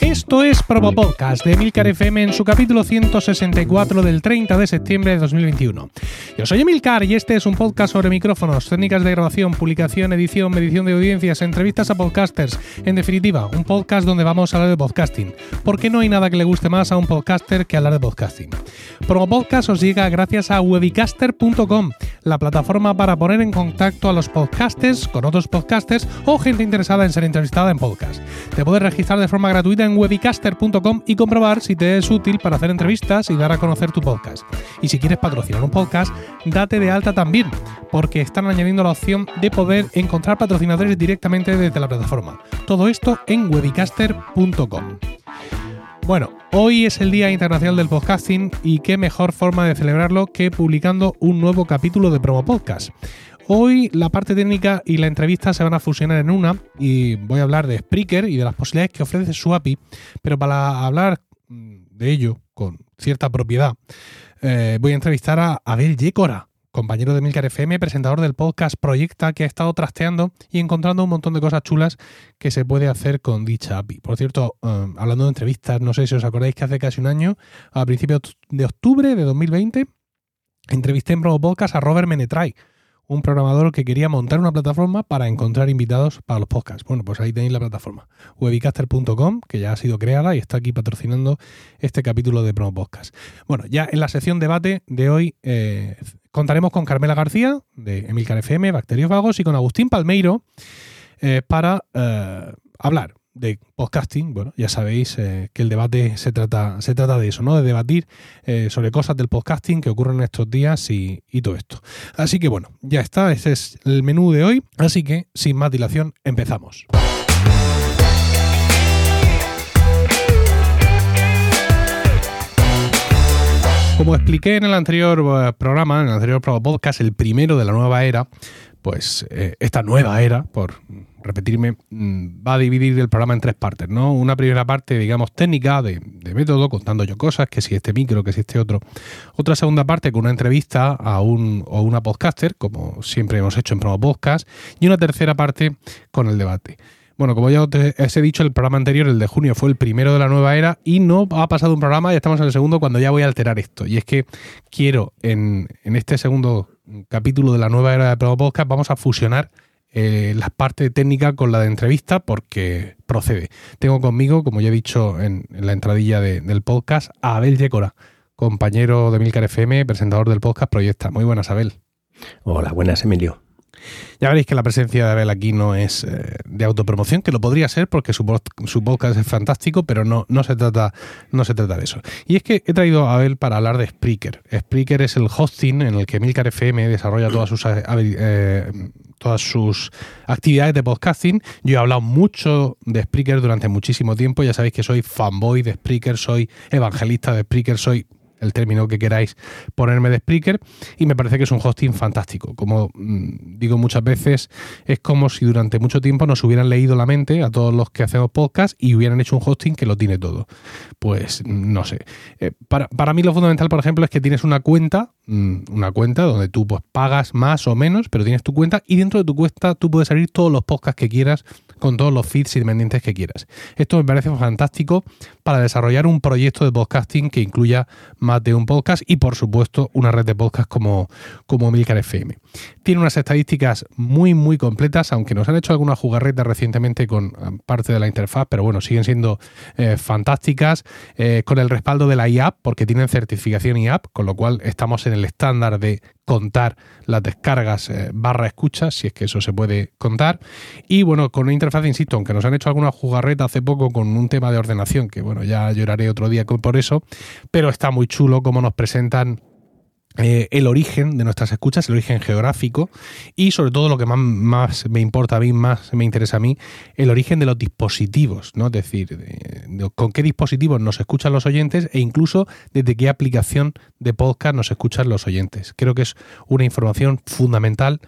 Esto es Promo Podcast de Emilcar FM en su capítulo 164 del 30 de septiembre de 2021. Yo soy Emilcar y este es un podcast sobre micrófonos, técnicas de grabación, publicación, edición, medición de audiencias, entrevistas a podcasters. En definitiva, un podcast donde vamos a hablar de podcasting. Porque no hay nada que le guste más a un podcaster que hablar de podcasting. Promo Podcast os llega gracias a webicaster.com, la plataforma para poner en contacto a los podcasters con otros podcasters o gente interesada en ser entrevistada en podcast. Te puedes registrar de forma gratuita en webicaster.com y comprobar si te es útil para hacer entrevistas y dar a conocer tu podcast. Y si quieres patrocinar un podcast, date de alta también, porque están añadiendo la opción de poder encontrar patrocinadores directamente desde la plataforma. Todo esto en webicaster.com. Bueno, hoy es el Día Internacional del Podcasting y qué mejor forma de celebrarlo que publicando un nuevo capítulo de Promo Podcast. Hoy la parte técnica y la entrevista se van a fusionar en una y voy a hablar de Spreaker y de las posibilidades que ofrece su API, pero para hablar mm, de ello con cierta propiedad, eh, voy a entrevistar a Abel Yécora, compañero de Milcar FM, presentador del podcast Proyecta, que ha estado trasteando y encontrando un montón de cosas chulas que se puede hacer con dicha API. Por cierto, eh, hablando de entrevistas, no sé si os acordáis que hace casi un año, a principios de octubre de 2020, entrevisté en Promo Podcast a Robert Menetray un programador que quería montar una plataforma para encontrar invitados para los podcasts. Bueno, pues ahí tenéis la plataforma, webicaster.com, que ya ha sido creada y está aquí patrocinando este capítulo de Promo Podcast. Bueno, ya en la sección debate de hoy eh, contaremos con Carmela García, de Emilcar FM, Bacteriófagos, y con Agustín Palmeiro eh, para eh, hablar de podcasting, bueno, ya sabéis eh, que el debate se trata, se trata de eso, ¿no? De debatir eh, sobre cosas del podcasting que ocurren en estos días y, y, todo esto. Así que bueno, ya está, ese es el menú de hoy, así que sin más dilación, empezamos. Como expliqué en el anterior eh, programa, en el anterior podcast, el primero de la nueva era, pues eh, esta nueva era, por repetirme, mm, va a dividir el programa en tres partes, ¿no? Una primera parte, digamos, técnica de, método, contando yo cosas, que si este micro, que si este otro. Otra segunda parte con una entrevista a un o una podcaster, como siempre hemos hecho en Promo Podcast. Y una tercera parte con el debate. Bueno, como ya os he dicho, el programa anterior, el de junio, fue el primero de la nueva era y no ha pasado un programa, ya estamos en el segundo, cuando ya voy a alterar esto. Y es que quiero, en este segundo capítulo de la nueva era de Promo Podcast, vamos a fusionar eh, la parte técnica con la de entrevista porque procede. Tengo conmigo, como ya he dicho en, la entradilla de, del podcast, a Abel Yécora, compañero de Milcar FM, presentador del podcast Proyecta. Muy buenas, Abel. Hola, buenas, Emilio. Ya veréis que la presencia de Abel aquí no es eh, de autopromoción, que lo podría ser porque su, su podcast es fantástico, pero no, no, se trata, no se trata de eso. Y es que he traído a Abel para hablar de Spreaker. Spreaker es el hosting en el que Milcar FM desarrolla todas sus, eh, todas sus actividades de podcasting. Yo he hablado mucho de Spreaker durante muchísimo tiempo. Ya sabéis que soy fanboy de Spreaker, soy evangelista de Spreaker, soy el término que queráis ponerme de Spreaker y me parece que es un hosting fantástico. Como mmm, digo muchas veces, es como si durante mucho tiempo nos hubieran leído la mente a todos los que hacemos podcast y hubieran hecho un hosting que lo tiene todo. Pues no sé. Eh, para, para, mí lo fundamental, por ejemplo, es que tienes una cuenta, mmm, una cuenta donde tú pues, pagas más o menos, pero tienes tu cuenta y dentro de tu cuenta tú puedes abrir todos los podcasts que quieras con todos los feeds independientes que quieras. Esto me parece fantástico para desarrollar un proyecto de podcasting que incluya más de un podcast y por supuesto una red de podcast como, como Milcar FM. Tiene unas estadísticas muy muy completas, aunque nos han hecho alguna jugarreta recientemente con parte de la interfaz, pero bueno, siguen siendo eh, fantásticas, eh, con el respaldo de la IAP, porque tienen certificación IAP, con lo cual estamos en el estándar de contar las descargas eh, barra escuchas, si es que eso se puede contar. Y bueno, con una interfaz, insisto, aunque nos han hecho alguna jugarreta hace poco con un tema de ordenación, que bueno, ya lloraré otro día por eso, pero está muy chulo como nos presentan eh, el origen de nuestras escuchas, el origen geográfico y sobre todo lo que más, más, me importa a mí, más me interesa a mí, el origen de los dispositivos, ¿no? Es decir, de, de, con qué dispositivos nos escuchan los oyentes e incluso desde qué aplicación de podcast nos escuchan los oyentes. Creo que es una información fundamental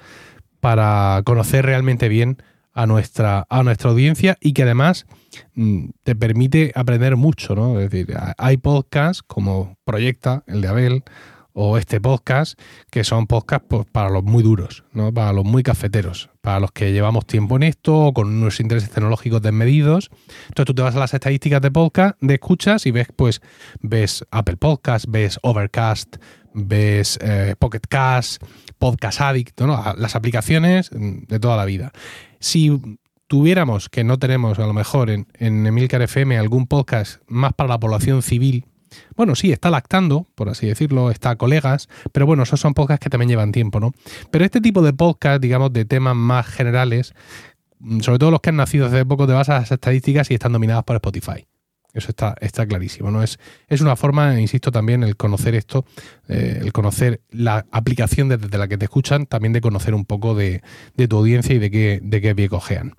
para conocer realmente bien a nuestra, a nuestra audiencia y que además mm, te permite aprender mucho, ¿no? Es decir, hay podcasts como Proyecta, el de Abel, o este podcast, que son podcasts pues, para los muy duros, ¿no? para los muy cafeteros, para los que llevamos tiempo en esto o con unos intereses tecnológicos desmedidos. Entonces tú te vas a las estadísticas de podcast, de escuchas y ves, pues, ves Apple Podcast, ves Overcast, ves eh, Pocket Cast, Podcast Addict, ¿no? las aplicaciones de toda la vida. Si tuviéramos, que no tenemos a lo mejor en, en Emilcar FM, algún podcast más para la población civil, bueno, sí, está lactando, por así decirlo, está colegas, pero bueno, esos son podcasts que también llevan tiempo, ¿no? Pero este tipo de podcast, digamos, de temas más generales, mm, sobre todo los que han nacido hace poco, te vas a las estadísticas y están dominadas por Spotify. Eso está, está clarísimo, ¿no? Es, es una forma, insisto también, el conocer esto, eh, el conocer la aplicación desde la que te escuchan, también de conocer un poco de, tu audiencia y de qué, de qué pie cojean.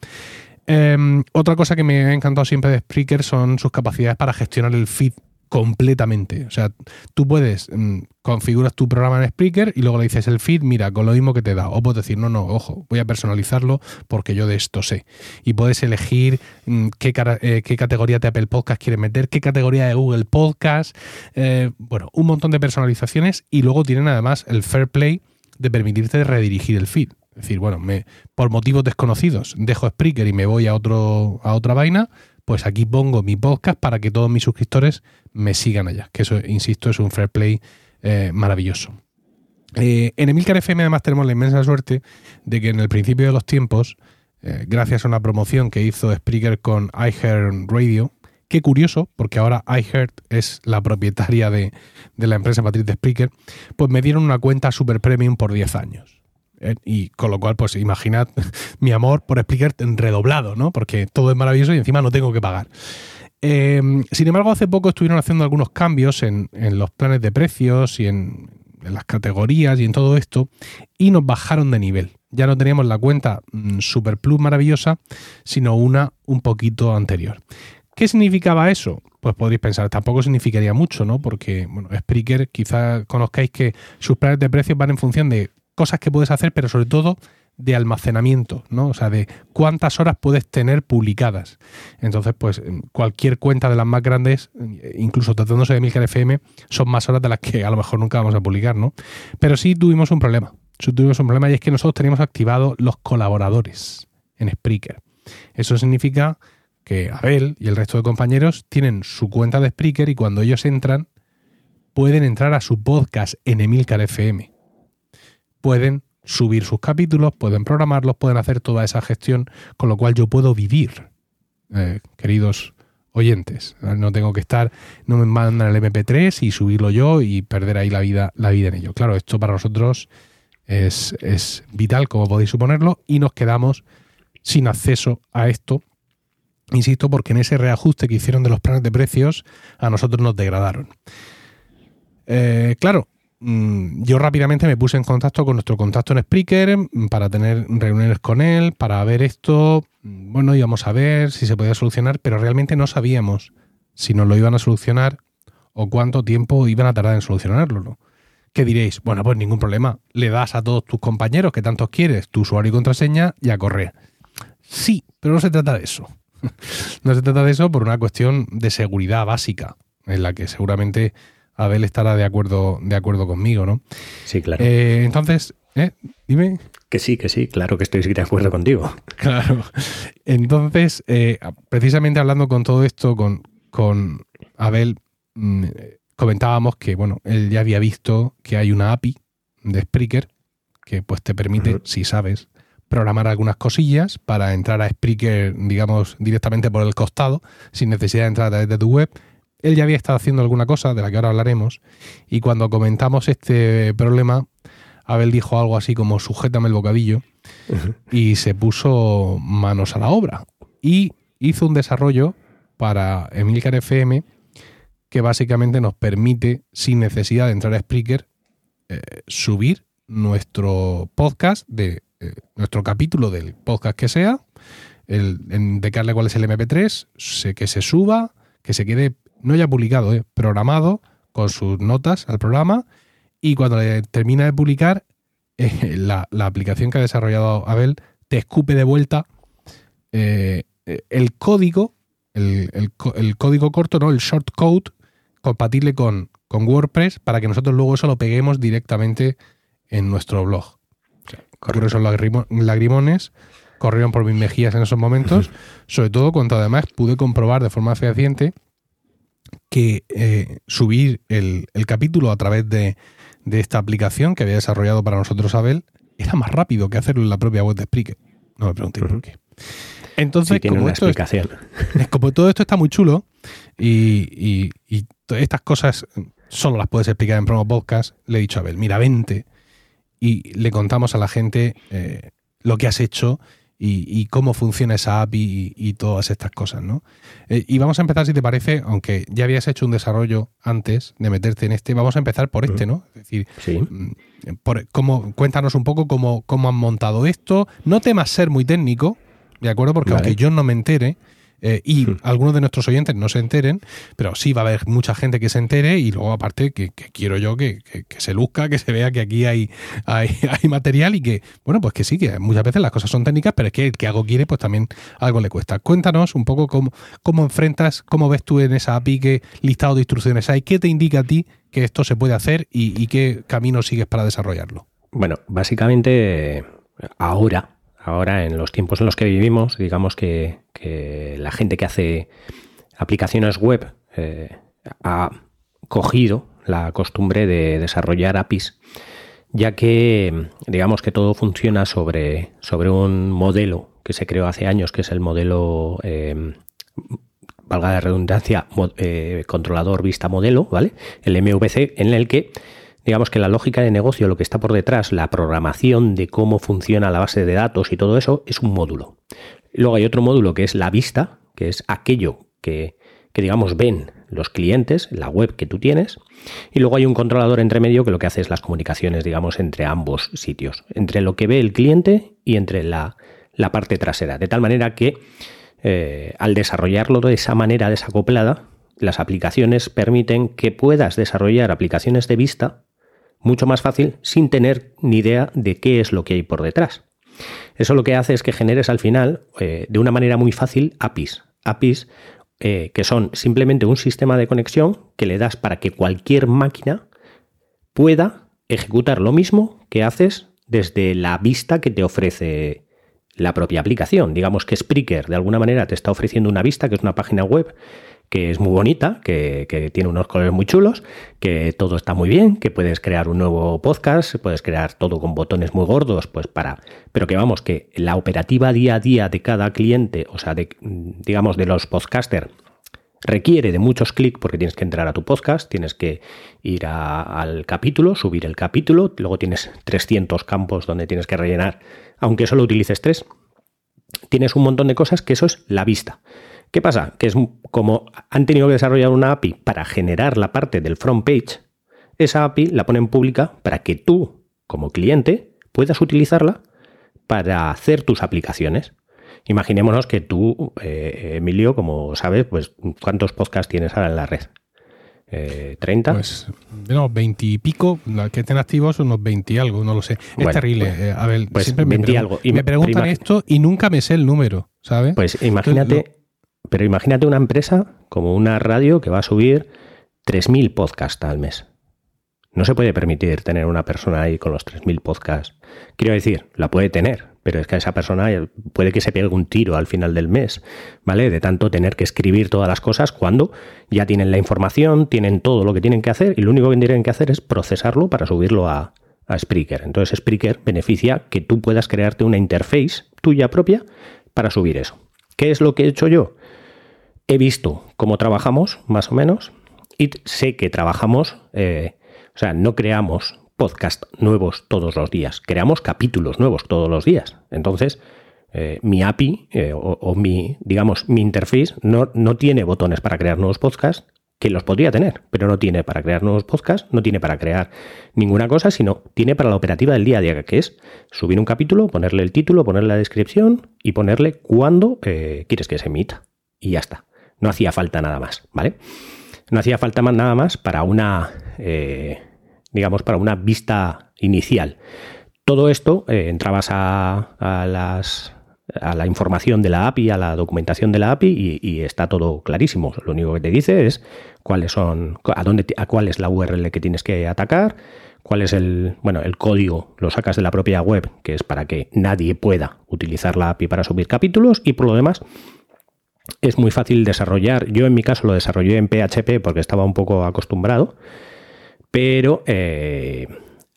Em, otra cosa que me ha encantado siempre de Spreaker son sus capacidades para gestionar el feed completamente. O sea, tú puedes, mm, configuras tu programa en Spreaker y luego le dices el feed, mira, con lo mismo que te da. O puedes decir, no, no, ojo, voy a personalizarlo porque yo de esto sé. Y puedes elegir mm, qué, eh, qué, categoría de Apple Podcast quieres meter, qué categoría de Google Podcast. Eh, bueno, un montón de personalizaciones y luego tienen además el Fair Play de permitirte redirigir el feed. Es decir, bueno, me, por motivos desconocidos dejo Spreaker y me voy a, otro, a otra vaina, pues aquí pongo mi podcast para que todos mis suscriptores me sigan allá. Que eso, insisto, es un fair play eh, maravilloso. Eh, en Emilcar FM además tenemos la inmensa suerte de que en el principio de los tiempos, eh, gracias a una promoción que hizo Spreaker con iHeart Radio, Qué curioso, porque ahora iHeart es la propietaria de, de, la empresa matriz de Spreaker, pues me dieron una cuenta super premium por 10 años. Eh, y con lo cual, pues imaginad mi amor por explicar redoblado, ¿no? Porque todo es maravilloso y encima no tengo que pagar. Eh, sin embargo, hace poco estuvieron haciendo algunos cambios en, los planes de precios y en, las categorías y en todo esto, y nos bajaron de nivel. Ya no teníamos la cuenta mm, Super Plus maravillosa, sino una un poquito anterior. ¿Qué significaba eso? Pues podréis pensar, tampoco significaría mucho, ¿no? Porque, bueno, Spreaker, quizá conozcáis que sus planes de precios van en función de cosas que puedes hacer, pero sobre todo de almacenamiento, ¿no? O sea, de cuántas horas puedes tener publicadas. Entonces, pues cualquier cuenta de las más grandes, incluso tratándose de Milcar FM, son más horas de las que a lo mejor nunca vamos a publicar, ¿no? Pero sí tuvimos un problema. Sí tuvimos un problema y es que nosotros teníamos activados los colaboradores en Spreaker. Eso significa que Abel y el resto de compañeros tienen su cuenta de Spreaker y cuando ellos entran, pueden entrar a su podcast en Emilcar FM pueden subir sus capítulos, pueden programarlos, pueden hacer toda esa gestión, con lo cual yo puedo vivir, eh, queridos oyentes. No tengo que estar, no me mandan el MP3 y subirlo yo y perder ahí la vida, la vida en ello. Claro, esto para nosotros es, es vital, como podéis suponerlo, y nos quedamos sin acceso a esto. Insisto, porque en ese reajuste que hicieron de los planes de precios, a nosotros nos degradaron. Eh, claro, yo rápidamente me puse en contacto con nuestro contacto en Spreaker mm, para tener reuniones con él, para ver esto. Mm, bueno, íbamos a ver si se podía solucionar, pero realmente no sabíamos si nos lo iban a solucionar o cuánto tiempo iban a tardar en solucionarlo. ¿no? ¿Qué diréis? Bueno, pues ningún problema. Le das a todos tus compañeros que tantos quieres tu usuario y contraseña y a correr. Sí, pero no se trata de eso. no se trata de eso por una cuestión de seguridad básica, en la que seguramente Abel estará de acuerdo, de acuerdo conmigo, ¿no? Sí, claro. Eh, entonces, ¿eh? dime. Que sí, que sí, claro que estoy de acuerdo contigo. Claro. Entonces, eh, precisamente hablando con todo esto, con, con Abel, mm, comentábamos que, bueno, él ya había visto que hay una API de Spreaker que pues te permite, si sabes, programar algunas cosillas para entrar a Spreaker, digamos, directamente por el costado, sin necesidad de entrar a través de tu web él ya había estado haciendo alguna cosa, de la que ahora hablaremos, y cuando comentamos este problema, Abel dijo algo así como sujétame el bocadillo, y se puso manos a la obra. Y hizo un desarrollo para Emilcar FM que básicamente nos permite, sin necesidad de entrar a Spreaker, eh, subir nuestro podcast, de eh, nuestro capítulo del podcast que sea, el, indicarle cuál es el MP3, que se suba, que se quede no ya publicado, eh, programado con sus notas al programa y cuando termina de publicar, eh, la, aplicación que ha desarrollado Abel te escupe de vuelta eh, el código, el, código corto, ¿no? el short code compatible con, con WordPress para que nosotros luego eso lo peguemos directamente en nuestro blog. Correr esos lagrimones corrieron por mis mejillas en esos momentos, sobre todo cuando además pude comprobar de forma fehaciente que eh, subir el, capítulo a través de, esta aplicación que había desarrollado para nosotros Abel era más rápido que hacerlo en la propia web de Spreaker. No me preguntéis por qué. Entonces, tiene como, una explicación. como todo esto está muy chulo y, estas cosas solo las puedes explicar en promo podcast, le he dicho a Abel, mira, vente y le contamos a la gente eh, lo que has hecho y, cómo funciona esa API y, todas estas cosas, ¿no? Eh, y vamos a empezar, si te parece, aunque ya habías hecho un desarrollo antes de meterte en este, vamos a empezar por este, ¿no? Es decir, mm, por cómo, cuéntanos un poco cómo, cómo han montado esto. No temas ser muy técnico, ¿de acuerdo? Porque aunque yo no me entere, eh, y hmm. algunos de nuestros oyentes no se enteren, pero sí va a haber mucha gente que se entere y luego aparte que, quiero yo que, se luzca, que se vea que aquí hay, hay, material y que, bueno, pues que sí, que muchas veces las cosas son técnicas, pero es que el que algo quiere, pues también algo le cuesta. Cuéntanos un poco cómo, cómo enfrentas, cómo ves tú en esa API, qué listado de instrucciones hay, qué te indica a ti que esto se puede hacer y, y qué camino sigues para desarrollarlo. Bueno, básicamente ahora Ahora, en los tiempos en los que vivimos, digamos que, la gente que hace aplicaciones web eh, ha cogido la costumbre de desarrollar APIs, ya que digamos que todo funciona sobre, sobre un modelo que se creó hace años, que es el modelo, eh, valga la redundancia, eh, controlador vista modelo, ¿vale? El MVC, en el que digamos que la lógica de negocio, lo que está por detrás, la programación de cómo funciona la base de datos y todo eso, es un módulo. Luego hay otro módulo que es la vista, que es aquello que, digamos, ven los clientes, la web que tú tienes. Y luego hay un controlador entre medio que lo que hace es las comunicaciones, digamos, entre ambos sitios, entre lo que ve el cliente y entre la, parte trasera. De tal manera que eh, al desarrollarlo de esa manera desacoplada, las aplicaciones permiten que puedas desarrollar aplicaciones de vista mucho más fácil sin tener ni idea de qué es lo que hay por detrás. Eso lo que hace es que generes al final, eh, de una manera muy fácil, APIs. APIs eh, que son simplemente un sistema de conexión que le das para que cualquier máquina pueda ejecutar lo mismo que haces desde la vista que te ofrece la propia aplicación. Digamos que Spreaker de alguna manera te está ofreciendo una vista, que es una página web que es muy bonita, que, tiene unos colores muy chulos, que todo está muy bien, que puedes crear un nuevo podcast, puedes crear todo con botones muy gordos, pues para. Pero que vamos, que la operativa día a día de cada cliente, o sea, digamos, de los podcasters, requiere de muchos clics porque tienes que entrar a tu podcast, tienes que ir al capítulo, subir el capítulo, luego tienes 300 campos donde tienes que rellenar, aunque solo utilices tres. Tienes un montón de cosas que eso es la vista. ¿Qué pasa? Que es como han tenido que desarrollar una API para generar la parte del front page, esa API la ponen pública para que tú, como cliente, puedas utilizarla para hacer tus aplicaciones. Imaginémonos que tú, eh, Emilio, como sabes, pues ¿cuántos podcasts tienes ahora en la red? Eh, ¿30? Pues, no, 20 y pico, que estén activos unos 20 y algo, no lo sé. Es terrible. Pues, eh, a ver, pues siempre me, algo. Y me preguntan esto y nunca me sé el número, ¿sabes? Pues imagínate, pero imagínate una empresa como una radio que va a subir 3.000 podcasts al mes. No se puede permitir tener una persona ahí con los 3.000 podcasts. Quiero decir, la puede tener, pero es que a esa persona puede que se pegue un tiro al final del mes, ¿vale? De tanto tener que escribir todas las cosas cuando ya tienen la información, tienen todo lo que tienen que hacer y lo único que tienen que hacer es procesarlo para subirlo a, a Spreaker. Entonces Spreaker beneficia que tú puedas crearte una interface tuya propia para subir eso. ¿Qué es lo que he hecho yo? he visto cómo trabajamos, más o menos, y sé que trabajamos, eh, o sea, no creamos podcast nuevos todos los días, creamos capítulos nuevos todos los días. Entonces, eh, mi API eh, o, mi, digamos, mi interface no, no tiene botones para crear nuevos podcasts, que los podría tener, pero no tiene para crear nuevos podcasts, no tiene para crear ninguna cosa, sino tiene para la operativa del día a día, que es subir un capítulo, ponerle el título, ponerle la descripción y ponerle cuándo quieres que se emita. Y ya está. No hacía falta nada más, ¿vale? No hacía falta nada más para una, eh, digamos, para una vista inicial. Todo esto, eh, entrabas a, las a la información de la API, a la documentación de la API y, está todo clarísimo. Lo único que te dice es cuáles son, a dónde, a cuál es la URL que tienes que atacar, cuál es el, bueno, el código, lo sacas de la propia web, que es para que nadie pueda utilizar la API para subir capítulos y por lo demás es muy fácil desarrollar. Yo en mi caso lo desarrollé en PHP porque estaba un poco acostumbrado, pero eh,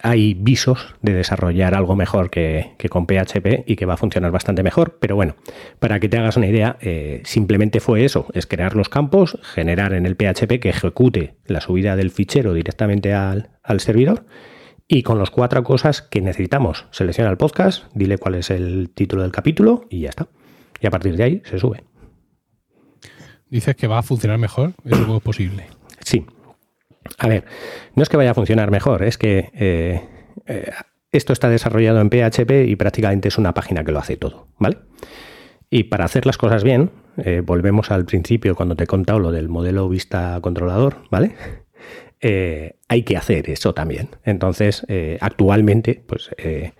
hay visos de desarrollar algo mejor que, con PHP y que va a funcionar bastante mejor. Pero bueno, para que te hagas una idea, eh, simplemente fue eso, es crear los campos, generar en el PHP que ejecute la subida del fichero directamente al, servidor y con las cuatro cosas que necesitamos. Selecciona el podcast, dile cuál es el título del capítulo y ya está. Y a partir de ahí se sube. Dices que va a funcionar mejor, eso es posible. A ver, no es que vaya a funcionar mejor, es que eh, eh, esto está desarrollado en PHP y prácticamente es una página que lo hace todo, ¿vale? Y para hacer las cosas bien, eh, volvemos al principio cuando te he contado lo del modelo vista controlador, ¿vale? hay que hacer eso también. Entonces, actualmente, pues he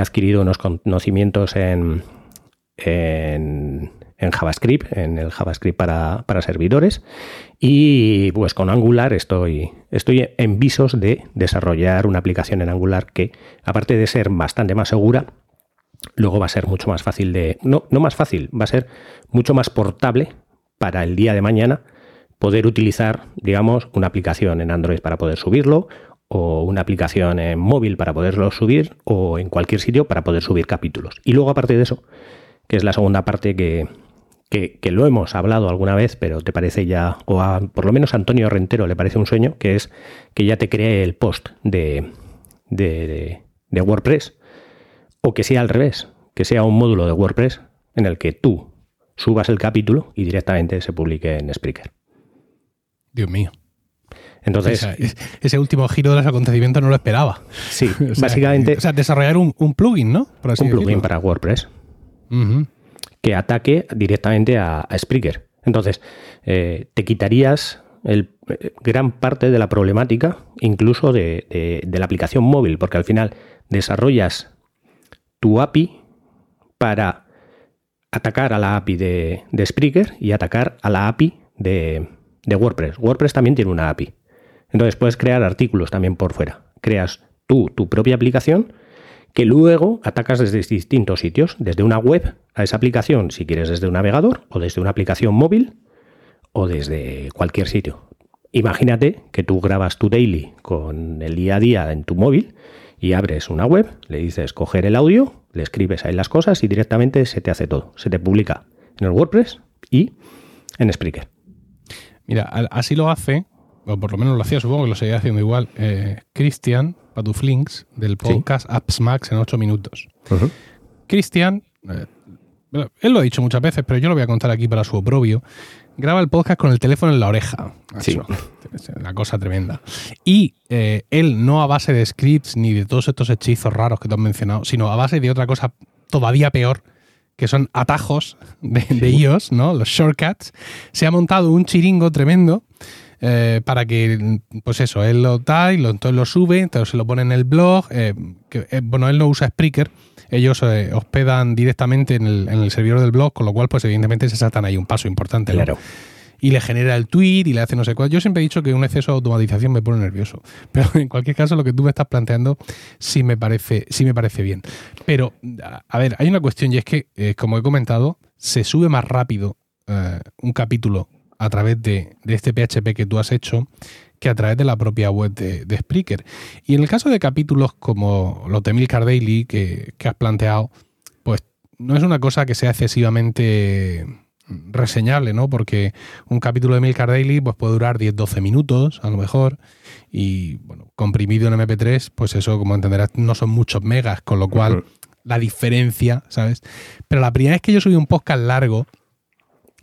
adquirido unos conocimientos en, en en JavaScript, en el JavaScript para, servidores. Y pues con Angular estoy, estoy en visos de desarrollar una aplicación en Angular que, aparte de ser bastante más segura, luego va a ser mucho más fácil de. No, no más fácil, va a ser mucho más portable para el día de mañana poder utilizar, digamos, una aplicación en Android para poder subirlo, o una aplicación en móvil para poderlo subir, o en cualquier sitio para poder subir capítulos. Y luego, aparte de eso, que es la segunda parte que, que, lo hemos hablado alguna vez, pero te parece ya, o a, por lo menos a Antonio Rentero le parece un sueño, que es que ya te cree el post de, de, WordPress, o que sea al revés, que sea un módulo de WordPress en el que tú subas el capítulo y directamente se publique en Spreaker. Dios mío. Entonces, ese último giro de los acontecimientos no lo esperaba. Sí, básicamente. O sea, desarrollar un, plugin, ¿no? un plugin para WordPress que ataque directamente a, Spreaker. Entonces, eh, te quitarías eh, gran parte de la problemática, incluso de, la aplicación móvil, porque al final desarrollas tu API para atacar a la API de, de Spreaker y atacar a la API de, de, WordPress. WordPress también tiene una API. Entonces puedes crear artículos también por fuera. Creas tú tu propia aplicación que luego atacas desde distintos sitios, desde una web a esa aplicación, si quieres desde un navegador, o desde una aplicación móvil, o desde cualquier sitio. Imagínate que tú grabas tu daily con el día a día en tu móvil y abres una web, le dices coger el audio, le escribes ahí las cosas y directamente se te hace todo. Se te publica en el WordPress y en Spreaker. Mira, así lo hace, o por lo menos lo hacía, supongo que lo seguía haciendo igual, eh, Christian Patuflinks del podcast Apps Max en 8 minutos. Cristian, eh, él lo ha dicho muchas veces, pero yo lo voy a contar aquí para su oprobio. Graba el podcast con el teléfono en la oreja. Sí. Una cosa tremenda. Y eh, él no a base de scripts ni de todos estos hechizos raros que te han mencionado, sino a base de otra cosa todavía peor, que son atajos de, de iOS, ¿no? Los shortcuts. Se ha montado un chiringo tremendo eh, para que, pues eso, él lo da y lo, entonces lo sube, entonces se lo pone en el blog. Eh, que, eh, bueno, él no usa Spreaker, ellos hospedan directamente en el, en el, servidor del blog, con lo cual, pues evidentemente se saltan ahí un paso importante. Claro. Y le genera el tweet y le hace no sé cuál. Yo siempre he dicho que un exceso de automatización me pone nervioso. Pero en cualquier caso, lo que tú me estás planteando sí me parece, sí me parece bien. Pero, a ver, hay una cuestión y es que, como he comentado, se sube más rápido un capítulo a través de, este PHP que tú has hecho que a través de la propia web de, Spreaker. Y en el caso de capítulos como los de Milcar Daily que, has planteado, pues no es una cosa que sea excesivamente reseñable, ¿no? Porque un capítulo de Milcar Daily pues, puede durar 10-12 minutos, a lo mejor, y bueno, comprimido en MP3, pues eso, como entenderás, no son muchos megas, con lo cual la diferencia, ¿sabes? Pero la primera vez que yo subí un podcast largo,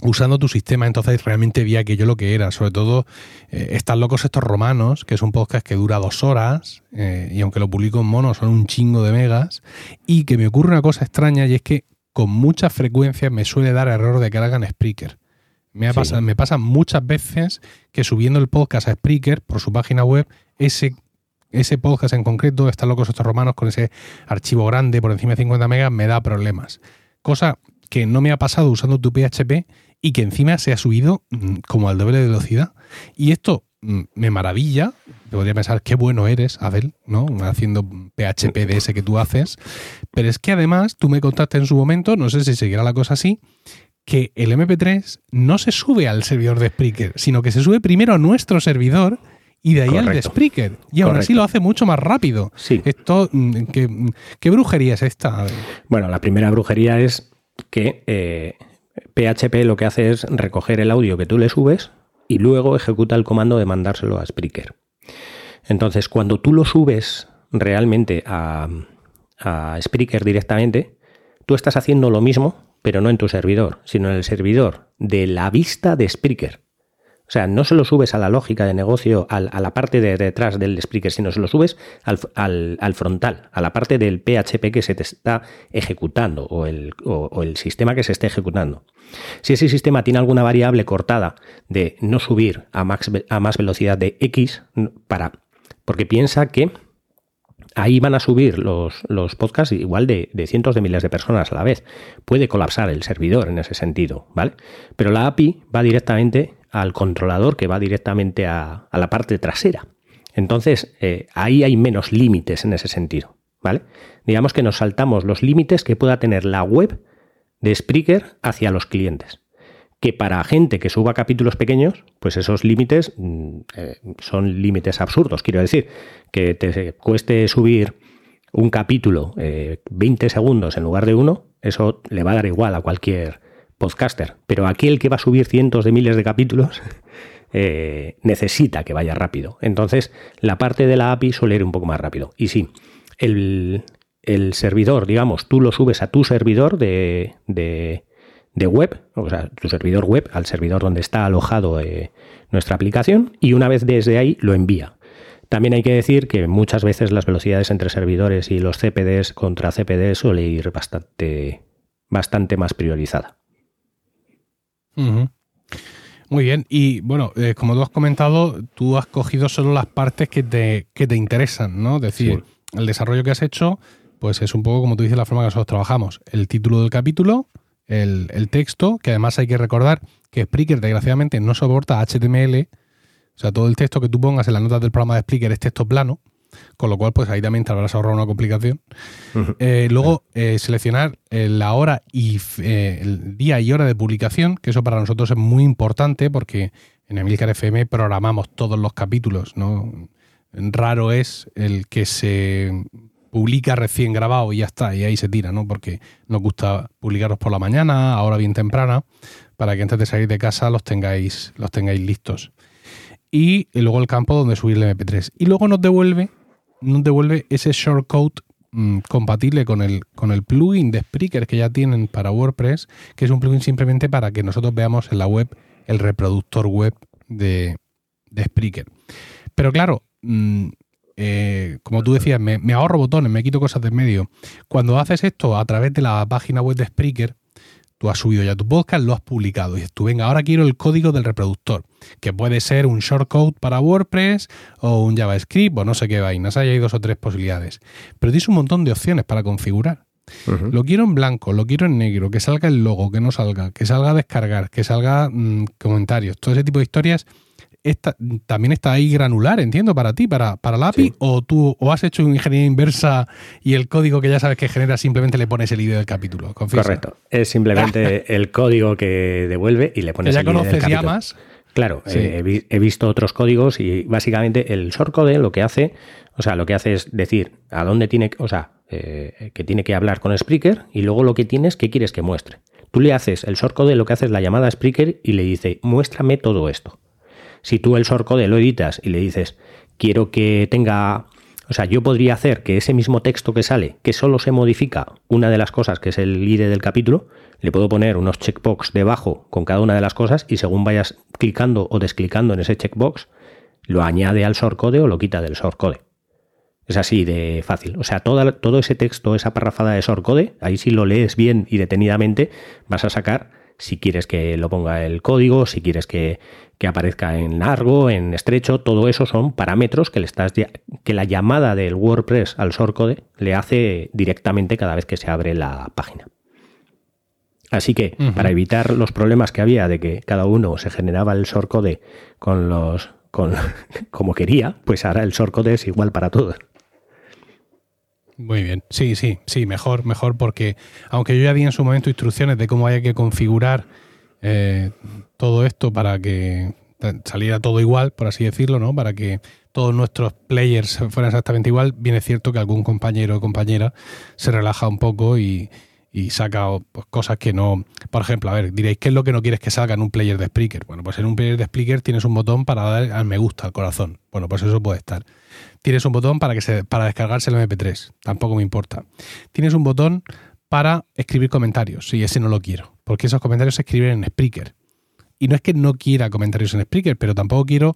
usando tu sistema, entonces realmente vi aquello lo que era. Sobre todo, eh, Están locos estos romanos, que es un podcast que dura dos horas, eh, y aunque lo publico en mono, son un chingo de megas, y que me ocurre una cosa extraña, y es que con mucha frecuencia me suele dar error de que hagan Spreaker. Me, pasa, me pasa muchas veces que subiendo el podcast a Spreaker por su página web, ese, ese podcast en concreto, Están locos estos romanos, con ese archivo grande por encima de 50 megas, me da problemas. cosa que no me ha pasado usando tu PHP y que encima se ha subido mm, como al doble de velocidad. Y esto mm, me maravilla. Podría pensar qué bueno eres, Abel, ¿no? Haciendo PHP de ese que tú haces. Pero es que además tú me contaste en su momento, no sé si seguirá la cosa así, que el MP3 no se sube al servidor de Spreaker, sino que se sube primero a nuestro servidor y de ahí al de Spreaker. Y aún así lo hace mucho más rápido. Sí. Esto, mm, ¿qué, brujería es esta? Bueno, la primera brujería es que PHP lo que hace es recoger el audio que tú le subes y luego ejecuta el comando de mandárselo a Spreaker. Entonces, cuando tú lo subes realmente a, a Spreaker directamente, tú estás haciendo lo mismo pero no en tu servidor, sino en el servidor de la vista de Spreaker. O sea, no se lo subes a la lógica de negocio, a la parte de detrás del Spreaker, sino se lo subes al, frontal, a la parte del PHP que se te está ejecutando o el, o el, sistema que se esté ejecutando. Si ese sistema tiene alguna variable cortada de no subir a, max, a más velocidad de X, para, porque piensa que ahí van a subir los, los podcasts igual de, cientos de miles de personas a la vez. Puede colapsar el servidor en ese sentido, ¿vale? Pero la API va directamente al controlador que va directamente a, la parte trasera. Entonces, eh, ahí hay menos límites en ese sentido, ¿vale? Digamos que nos saltamos los límites que pueda tener la web de Spreaker hacia los clientes que para gente que suba capítulos pequeños, pues esos límites mm, eh, son límites absurdos. Quiero decir, que te cueste subir un capítulo 20 eh, segundos en lugar de uno, eso le va a dar igual a cualquier podcaster. Pero aquel que va a subir cientos de miles de capítulos eh, necesita que vaya rápido. Entonces, la parte de la API suele ir un poco más rápido. Y sí, el, servidor, digamos, tú lo subes a tu servidor de web, o sea, tu servidor web al servidor donde está alojado eh, nuestra aplicación y una vez desde ahí lo envía. También hay que decir que muchas veces las velocidades entre servidores y los CPDs contra CPDs suele ir bastante, bastante más priorizada. Muy bien, y bueno, eh, como tú has comentado, tú has cogido solo las partes que te, que te interesan, ¿no? Es decir, el desarrollo que has hecho, pues es un poco como tú dices la forma que nosotros trabajamos. El título del capítulo, el, texto, que además hay que recordar que Spreaker desgraciadamente no soporta HTML, o sea, todo el texto que tú pongas en las notas del programa de Spreaker es texto plano, con lo cual pues ahí también te habrás ahorrado una complicación. Eh, luego, eh, seleccionar eh, la hora y el día y hora de publicación, que eso para nosotros es muy importante porque en Emilcar FM programamos todos los capítulos, ¿no? Raro es el que se publica recién grabado y ya está, y ahí se tira, ¿no? Porque nos gusta publicaros por la mañana, ahora bien temprana, para que antes de salir de casa los tengáis, los tengáis listos. Y, luego el campo donde subir el MP3. Y luego nos devuelve, nos devuelve ese shortcode mm, compatible con el, con el plugin de Spreaker que ya tienen para WordPress, que es un plugin simplemente para que nosotros veamos en la web el reproductor web de, de Spreaker. Pero claro, mm, eh, como tú decías, me, ahorro botones, me quito cosas de medio. Cuando haces esto a través de la página web de Spreaker, tú has subido ya tu podcast, lo has publicado y dices tú, venga, ahora quiero el código del reproductor, que puede ser un shortcode para WordPress o un JavaScript o no sé qué vainas, hay dos o tres posibilidades. Pero tienes un montón de opciones para configurar. Lo quiero en blanco, lo quiero en negro, que salga el logo, que no salga, que salga a descargar, que salga mm, comentarios, todo ese tipo de historias también está ahí granular, entiendo, para ti, para, para la API, o tú o has hecho una ingeniería inversa y el código que ya sabes que genera simplemente le pones el ID del capítulo. Correcto. Es simplemente el código que devuelve y le pones el ID conoces del ya más. Claro, eh, he, visto otros códigos y básicamente el shortcode lo que hace, o sea, lo que hace es decir a dónde tiene, o sea, eh, que tiene que hablar con Spreaker y luego lo que tienes, ¿qué quieres que muestre? Tú le haces el shortcode, lo que hace es la llamada a Spreaker y le dice, muéstrame todo esto. Si tú el shortcode lo editas y le dices, quiero que tenga o sea, yo podría hacer que ese mismo texto que sale, que solo se modifica una de las cosas, que es el ID del capítulo, le puedo poner unos checkbox debajo con cada una de las cosas y según vayas clicando o desclicando en ese checkbox, lo añade al shortcode o lo quita del shortcode. Es así de fácil. O sea, todo, todo ese texto, esa parrafada de shortcode, ahí si lo lees bien y detenidamente, vas a sacar si quieres que lo ponga el código, si quieres que, aparezca en largo, en estrecho, todo eso son parámetros que le estás que la llamada del WordPress al shortcode le hace directamente cada vez que se abre la página. Así que para evitar los problemas que había de que cada uno se generaba el shortcode con los con como quería, pues ahora el shortcode es igual para todos. Muy bien. Sí, sí, sí, mejor, mejor porque aunque yo ya di en su momento instrucciones de cómo hay que configurar eh, todo esto para que saliera todo igual, por así decirlo, ¿no? Para que todos nuestros players fueran exactamente igual, bien es cierto que algún compañero o compañera se relaja un poco y, y saca pues, cosas que no. Por ejemplo, a ver, diréis, ¿qué es lo que no quieres que salga en un player de Spreaker? Bueno, pues en un player de Spreaker tienes un botón para dar al me gusta, al corazón. Bueno, pues eso puede estar. Tienes un botón para, que se, para descargarse el MP3, tampoco me importa. Tienes un botón para escribir comentarios, y ese no lo quiero, porque esos comentarios se escriben en Spreaker. Y no es que no quiera comentarios en Spreaker, pero tampoco quiero,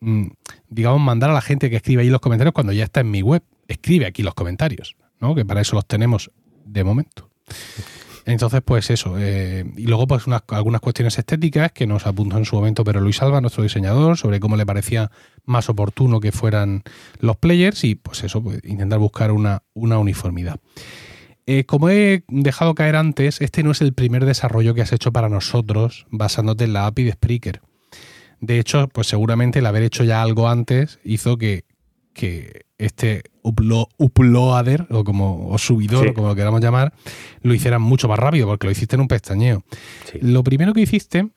mm, digamos, mandar a la gente que escribe ahí los comentarios cuando ya está en mi web. Escribe aquí los comentarios, ¿no? Que para eso los tenemos de momento. Entonces, pues eso. Eh, y luego, pues algunas cuestiones estéticas que nos apuntó en su momento pero Luis Alba, nuestro diseñador, sobre cómo le parecía más oportuno que fueran los players y, pues eso, pues, intentar buscar una, una uniformidad. Eh, como he dejado caer antes, este no es el primer desarrollo que has hecho para nosotros basándote en la API de Spreaker. De hecho, pues seguramente el haber hecho ya algo antes hizo que, que este uploader o como o subidor o como lo queramos llamar lo hicieran mucho más rápido porque lo hiciste en un pestañeo. Lo primero que hiciste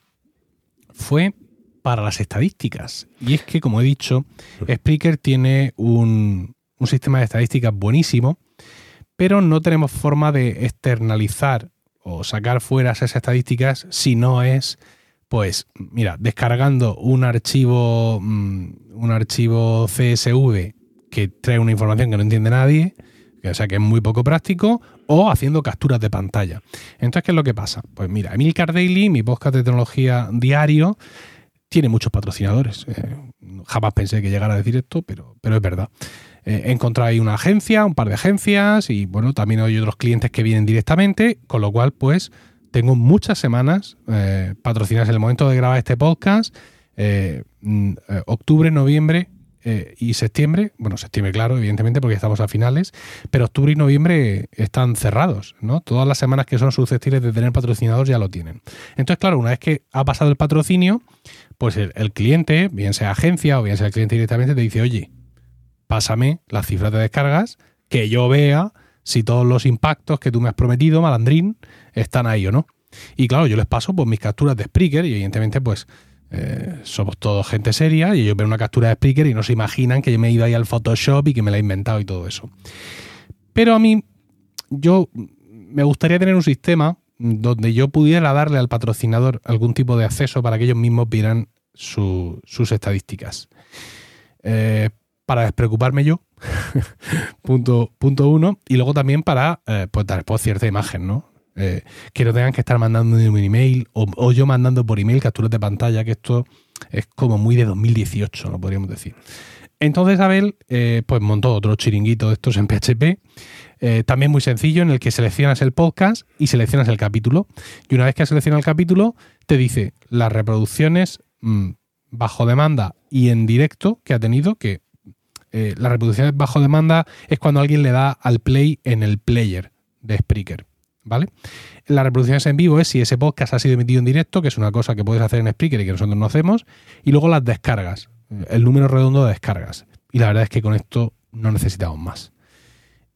fue para las estadísticas. Y es que como he dicho Spreaker tiene un, un sistema de estadísticas buenísimo pero no tenemos forma de externalizar o sacar fuera esas estadísticas si no es pues mira, descargando un archivo, mm, un archivo CSV que trae una información que no entiende nadie, o sea que es muy poco práctico, o haciendo capturas de pantalla. Entonces, ¿qué es lo que pasa? Pues mira, Emilcar Daily, mi podcast de tecnología diario, tiene muchos patrocinadores. Eh, jamás pensé que llegara a decir esto, pero, pero es verdad. Eh, he encontrado ahí una agencia, un par de agencias, y bueno, también hay otros clientes que vienen directamente, con lo cual, pues, tengo muchas semanas eh, patrocinadas en el momento de grabar este podcast. Eh, mm, eh, y septiembre, bueno, septiembre claro, evidentemente porque estamos a finales, pero octubre y noviembre están cerrados, ¿no? Todas las semanas que son susceptibles de tener patrocinadores ya lo tienen. Entonces, claro, una vez que ha pasado el patrocinio, pues el, el cliente, bien sea agencia o bien sea el cliente directamente, te dice, oye, pásame las cifras de descargas, que yo vea si todos los impactos que tú me has prometido, malandrín, están ahí o no. Y claro, yo les paso pues, mis capturas de Spreaker y evidentemente pues eh, somos todos gente seria y ellos ven una captura de Spreaker y no se imaginan que yo me he ido ahí al Photoshop y que me la he inventado y todo eso. Pero a mí, yo me gustaría tener un sistema donde yo pudiera darle al patrocinador algún tipo de acceso para que ellos mismos vieran sus estadísticas. Eh, para despreocuparme yo, punto, punto uno, y luego también para eh, pues dar cierta imagen, ¿no? Eh, que no tengan que estar mandando un email o, yo mandando por email capturas de pantalla, que esto es como muy de 2018, lo podríamos decir. Entonces Abel eh, pues montó otro chiringuito de estos en PHP, también muy sencillo, en el que seleccionas el podcast y seleccionas el capítulo. Y una vez que has seleccionado el capítulo, te dice las reproducciones mm, bajo demanda y en directo que ha tenido, que eh, la reproducción bajo demanda es cuando alguien le da al play en el player de Spreaker. ¿Vale? La reproducción en vivo es si ese podcast ha sido emitido en directo, que es una cosa que puedes hacer en Spreaker y que nosotros no hacemos, y luego las descargas, el número redondo de descargas. Y la verdad es que con esto no necesitamos más.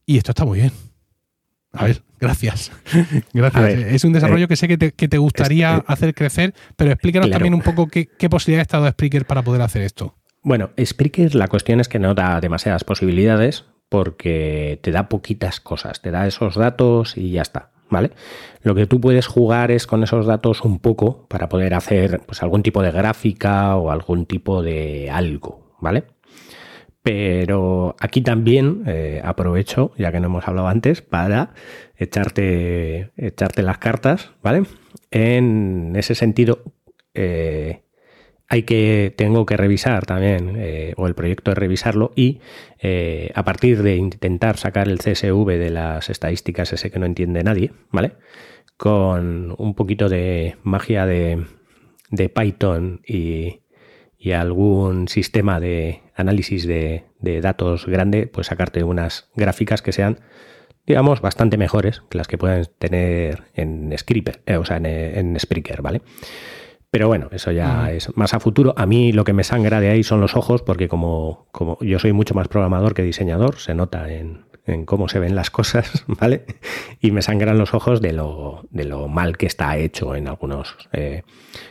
Y esto está muy bien. A ver, gracias. gracias. es un desarrollo eh, que sé que te, gustaría hacer crecer, pero explícanos también un poco qué, qué posibilidades ha dado Spreaker para poder hacer esto. Bueno, Spreaker la cuestión es que no da demasiadas posibilidades porque te da poquitas cosas, te da esos datos y ya está, ¿vale? Lo que tú puedes jugar es con esos datos un poco para poder hacer pues, algún tipo de gráfica o algún tipo de algo, ¿vale? Pero aquí también eh, aprovecho, ya que no hemos hablado antes, para echarte, echarte las cartas, ¿vale? En ese sentido, eh, hay que, tengo que revisar también, eh, o el proyecto de revisarlo, y eh, a partir de intentar sacar el CSV de las estadísticas, ese que no entiende nadie, ¿vale? Con un poquito de magia de, Python y, algún sistema de análisis de, de, datos grande, pues sacarte unas gráficas que sean digamos, bastante mejores que las que pueden tener en Scripper, eh, o sea, en, Spreaker, ¿vale? Pero bueno, eso ya es más a futuro. A mí lo que me sangra de ahí son los ojos, porque como, como yo soy mucho más programador que diseñador, se nota en, cómo se ven las cosas, ¿vale? Y me sangran los ojos de lo, de lo mal que está hecho en algunos, eh,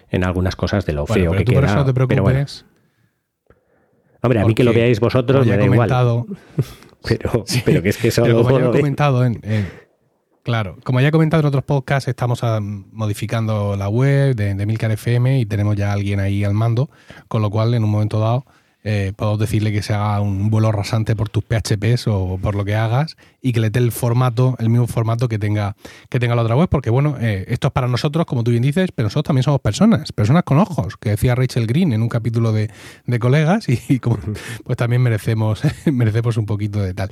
en algunas cosas, de lo feo que queda. no te preocupes. Hombre, a mí que lo veáis vosotros me da igual. pero, pero que es que eso como ya he comentado en, Claro, como ya he comentado en otros podcasts, estamos ah, modificando la web de, de Milcar FM y tenemos ya a alguien ahí al mando, con lo cual en un momento dado eh, puedo decirle que se haga un vuelo rasante por tus PHPs o por lo que hagas y que le dé el formato, el mismo formato que tenga, que tenga la otra web, porque bueno, eh, esto es para nosotros, como tú bien dices, pero nosotros también somos personas, personas con ojos, que decía Rachel Green en un capítulo de, colegas y, como, pues también merecemos, merecemos un poquito de tal.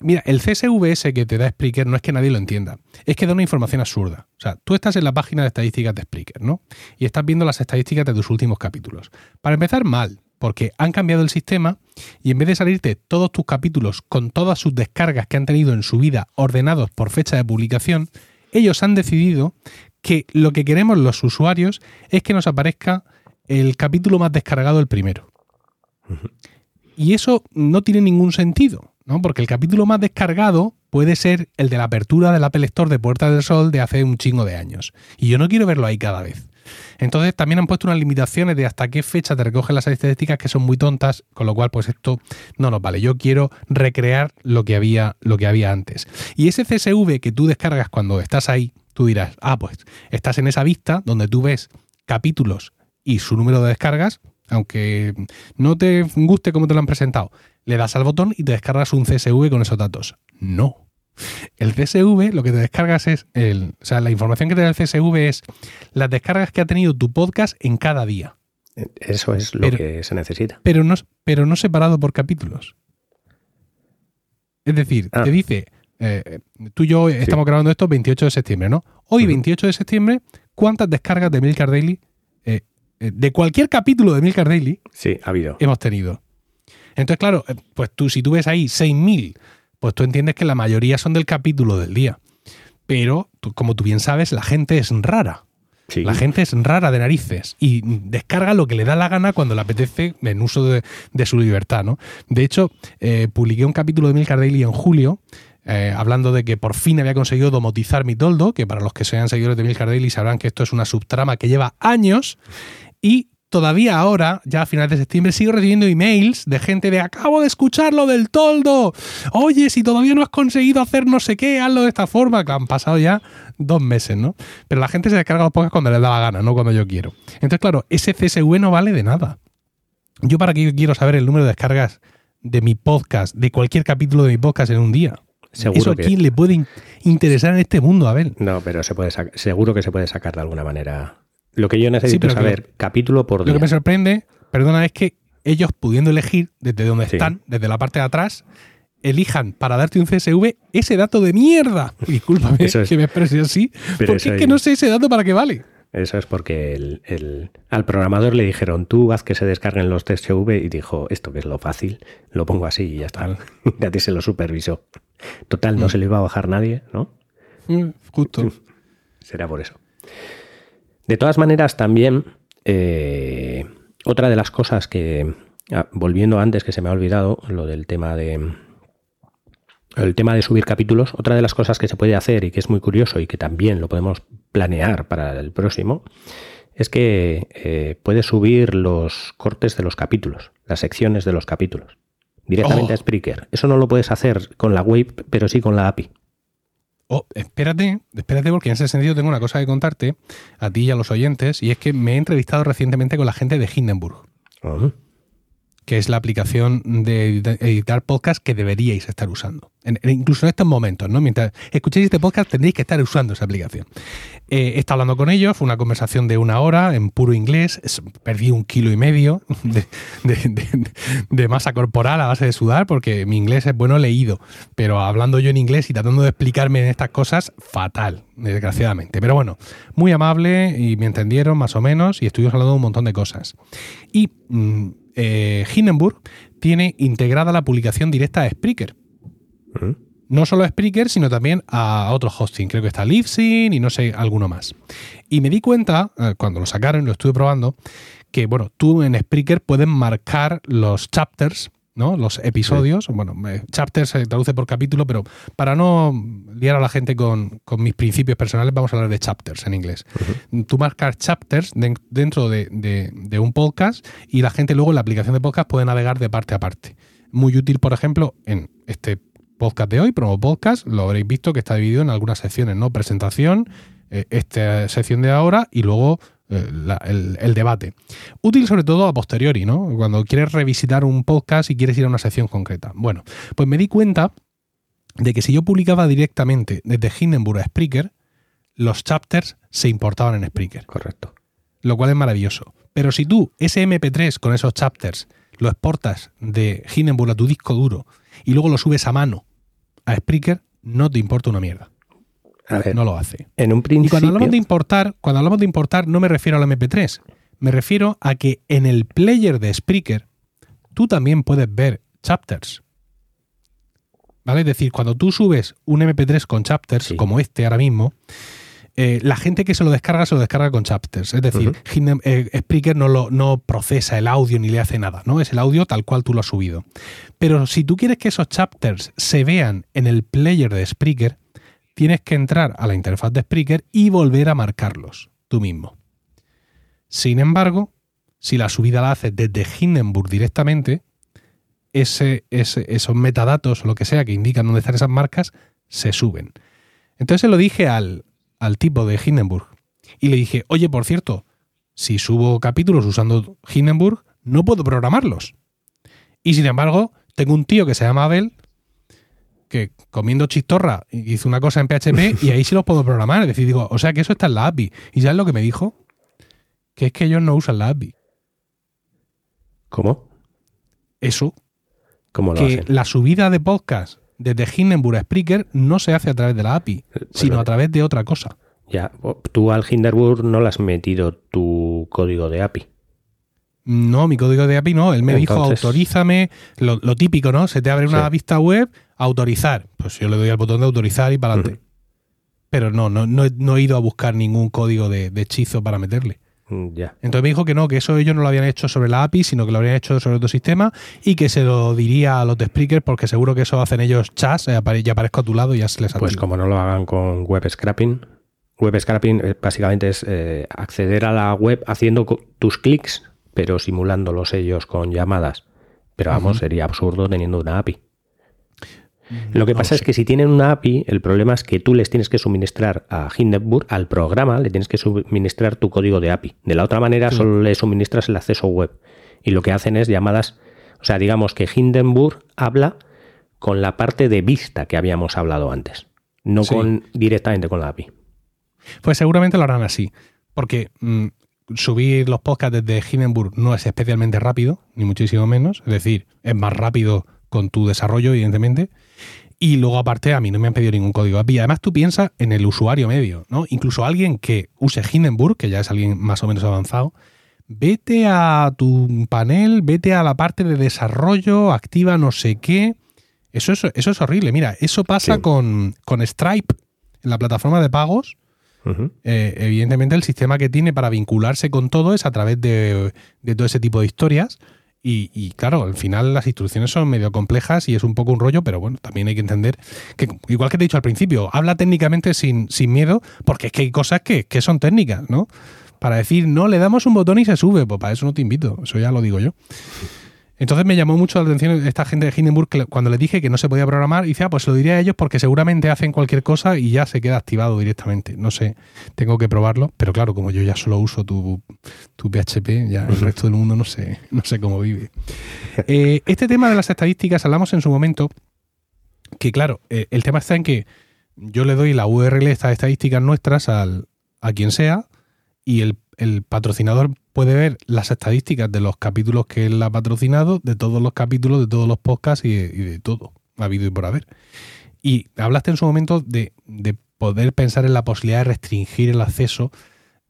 mira, el CSVS que te da Spreaker no es que nadie lo entienda, es que da una información absurda. O sea, tú estás en la página de estadísticas de Spreaker, ¿no? Y estás viendo las estadísticas de tus últimos capítulos. Para empezar, mal, porque han cambiado el sistema y en vez de salirte todos tus capítulos con todas sus descargas que han tenido en su vida ordenados por fecha de publicación, ellos han decidido que lo que queremos los usuarios es que nos aparezca el capítulo más descargado el primero. Y eso no tiene ningún sentido, ¿no? Porque el capítulo más descargado puede ser el de la apertura del Apple Store de Puerta del Sol de hace un chingo de años. Y yo no quiero verlo ahí cada vez. Entonces también han puesto unas limitaciones de hasta qué fecha te recogen las estadísticas que son muy tontas, con lo cual pues esto no nos vale. Yo quiero recrear lo que había, lo que había antes. Y ese CSV que tú descargas cuando estás ahí, tú dirás, ah, pues estás en esa vista donde tú ves capítulos y su número de descargas, aunque no te guste cómo te lo han presentado, le das al botón y te descargas un CSV con esos datos. No. El CSV lo que te descargas es, el, o sea, la información que te da el CSV es las descargas que ha tenido tu podcast en cada día. Eso es lo que se necesita. Pero no, pero no separado por capítulos. Es decir, te ah. dice, eh, tú y yo estamos grabando esto 28 de septiembre, ¿no? Hoy, 28 de septiembre, ¿cuántas descargas de Milcar Daily, eh, eh, de cualquier capítulo de Milcar Daily, sí, ha habido. hemos tenido? Entonces, claro, pues tú, si tú ves ahí 6.000 pues tú entiendes que la mayoría son del capítulo del día. Pero, como tú bien sabes, la gente es rara. La gente es rara de narices y descarga lo que le da la gana cuando le apetece en uso de, su libertad. ¿no? De hecho, eh, publiqué un capítulo de Milcar Daily en julio eh, hablando de que por fin había conseguido domotizar mi toldo, que para los que sean seguidores de Milcar Daily sabrán que esto es una subtrama que lleva años. Y todavía ahora, ya a finales de septiembre, sigo recibiendo emails de gente de acabo de escuchar lo del toldo. Oye, si todavía no has conseguido hacer no sé qué, hazlo de esta forma. Que han pasado ya dos meses, ¿no? Pero la gente se descarga los podcasts cuando les da la gana, no cuando yo quiero. Entonces, claro, ese CSV no vale de nada. Yo para qué quiero saber el número de descargas de mi podcast, de cualquier capítulo de mi podcast en un día. Seguro ¿Eso a quién le puede interesar en este mundo, Abel? No, pero se puede seguro que se puede sacar de alguna manera lo que yo necesito saber, capítulo por día. Lo que me sorprende, perdona, es que ellos pudiendo elegir desde donde están, desde la parte de atrás, elijan para darte un CSV ese dato de mierda. Discúlpame que me exprese así, porque es que no sé ese dato para qué vale. Eso es porque el, al programador le dijeron, tú haz que se descarguen los CSV y dijo, esto que es lo fácil, lo pongo así y ya está. ya te se lo supervisó. Total, no mm. se lo iba a bajar nadie, ¿no? Mm, justo. Será por eso. De todas maneras, también eh, otra de las cosas que, ah, volviendo antes que se me ha olvidado, lo del tema de el tema de subir capítulos, otra de las cosas que se puede hacer y que es muy curioso y que también lo podemos planear para el próximo, es que eh, puedes subir los cortes de los capítulos, las secciones de los capítulos, directamente a oh. Spreaker. Eso no lo puedes hacer con la web, pero sí con la API. Oh, espérate, espérate, porque en ese sentido tengo una cosa que contarte a ti y a los oyentes, y es que me he entrevistado recientemente con la gente de Hindenburg que es la aplicación de editar podcast que deberíais estar usando. incluso en estos momentos, ¿no? Mientras escuchéis este podcast tendréis que estar usando esa aplicación. Eh, he estado hablando con ellos, fue una conversación de una hora en puro inglés, perdí un kilo y medio de, masa corporal a base de sudar porque mi inglés es bueno leído, pero hablando yo en inglés y tratando de explicarme en estas cosas, fatal, desgraciadamente. Pero bueno, muy amable y me entendieron más o menos y estuvimos hablando de un montón de cosas. Y... Mm, eh, Hindenburg tiene integrada la publicación directa de Spreaker. No solo a Spreaker, sino también a otros hosting. Creo que está Libsyn y no sé, alguno más. Y me di cuenta, eh, cuando lo sacaron, lo estuve probando, que bueno, tú en Spreaker puedes marcar los chapters ¿no? Los episodios, bueno, chapters se traduce por capítulo, pero para no liar a la gente con, mis principios personales, vamos a hablar de chapters en inglés. Tú marcas chapters dentro de, un podcast y la gente luego en la aplicación de podcast puede navegar de parte a parte. Muy útil, por ejemplo, en este podcast de hoy, Promo Podcast, lo habréis visto que está dividido en algunas secciones, ¿no? Presentación, eh, esta sección de ahora y luego eh, el, debate. Útil sobre todo a posteriori, ¿no? Cuando quieres revisitar un podcast y quieres ir a una sección concreta. Bueno, pues me di cuenta de que si yo publicaba directamente desde Hindenburg a Spreaker, los chapters se importaban en Spreaker. Correcto. Lo cual es maravilloso. Pero si tú ese MP3 con esos chapters lo exportas de Hindenburg a tu disco duro y luego lo subes a mano a Spreaker, no te importa una mierda no lo hace. En un principio. Y cuando hablamos de importar, cuando hablamos de importar, no me refiero al MP3. Me refiero a que en el player de Spreaker tú también puedes ver chapters. ¿Vale? Es decir, cuando tú subes un MP3 con chapters, como este ahora mismo, eh, la gente que se lo descarga se lo descarga con chapters. Es decir, eh, Spreaker no, lo, no procesa el audio ni le hace nada, ¿no? Es el audio tal cual tú lo has subido. Pero si tú quieres que esos chapters se vean en el player de Spreaker, tienes que entrar a la interfaz de Spreaker y volver a marcarlos tú mismo. Sin embargo, si la subida la haces desde Hindenburg directamente, esos metadatos o lo que sea que indican dónde están esas marcas se suben. Entonces se lo dije al, al tipo de Hindenburg y le dije, oye, por cierto, si subo capítulos usando Hindenburg, no puedo programarlos. Y sin embargo, tengo un tío que se llama Abel que comiendo chistorra hizo una cosa en PHP y ahí sí los puedo programar. Es decir, digo, o sea que eso está en la API. ¿Y sabes lo que me dijo? Que es que ellos no usan la API. ¿Cómo? Eso. ¿Cómo lo que la subida de podcast desde Hindenburg a Spreaker no se hace a través de la API, eh, sino a través de otra cosa. Ya, tú al Hindenburg no le has metido tu código de API. No, mi código de API no. Él me dijo autorízame, lo, típico, ¿no? Se te abre una vista web, autorizar. Pues yo le doy al botón de autorizar y para adelante. Pero no, no, no, he ido a buscar ningún código de, hechizo para meterle. Mm, ya. Entonces me dijo que no, que eso ellos no lo habían hecho sobre la API, sino que lo habían hecho sobre otro sistema y que se lo diría a los de Spreaker porque seguro que eso hacen ellos chas, eh, ya aparezco a tu lado y ya se les Pues como no lo hagan con web scrapping. Web scrapping eh, básicamente es eh, acceder a la web haciendo tus clics pero simulándolos ellos con llamadas. Pero vamos, sería absurdo teniendo una API. Lo que pasa es que si tienen una API, el problema es que tú les tienes que suministrar a Hindenburg, al programa, le tienes que suministrar tu código de API. De la otra manera, solo le suministras el acceso web. Y lo que hacen es llamadas, o sea, digamos que Hindenburg habla con la parte de vista que habíamos hablado antes, no con directamente con la API. Pues seguramente lo harán así, porque mm, subir los podcasts desde Hindenburg no es especialmente rápido, ni muchísimo menos. Es decir, es más rápido con tu desarrollo, evidentemente. Y luego, aparte, a mí no me han pedido ningún código API. Además, tú piensas en el usuario medio, ¿no? Incluso alguien que use Hindenburg, que ya es alguien más o menos avanzado, vete a tu panel, vete a la parte de desarrollo, activa no sé qué. Eso es, eso es horrible. Mira, eso pasa con, con Stripe, en la plataforma de pagos eh, evidentemente el sistema que tiene para vincularse con todo es a través de, todo ese tipo de historias. Y, claro, al final las instrucciones son medio complejas y es un poco un rollo, pero bueno, también hay que entender que, igual que te he dicho al principio, habla técnicamente sin, sin miedo, porque es que hay cosas que, que son técnicas, ¿no? Para decir, no, le damos un botón y se sube, pues para eso no te invito, eso ya lo digo yo. Entonces me llamó mucho la atención esta gente de Hindenburg cuando les dije que no se podía programar. Y dice, ah, pues lo diría a ellos porque seguramente hacen cualquier cosa y ya se queda activado directamente. No sé, tengo que probarlo. Pero claro, como yo ya solo uso tu, PHP, ya el resto del mundo no sé, no sé cómo vive. Eh, este tema de las estadísticas, hablamos en su momento que, claro, eh, el tema está en que yo le doy la URL de estas estadísticas nuestras al, a quien sea y el, el patrocinador puede ver las estadísticas de los capítulos que él ha patrocinado, de todos los capítulos, de todos los podcasts y de, todo, ha habido y por haber. Y hablaste en su momento de, poder pensar en la posibilidad de restringir el acceso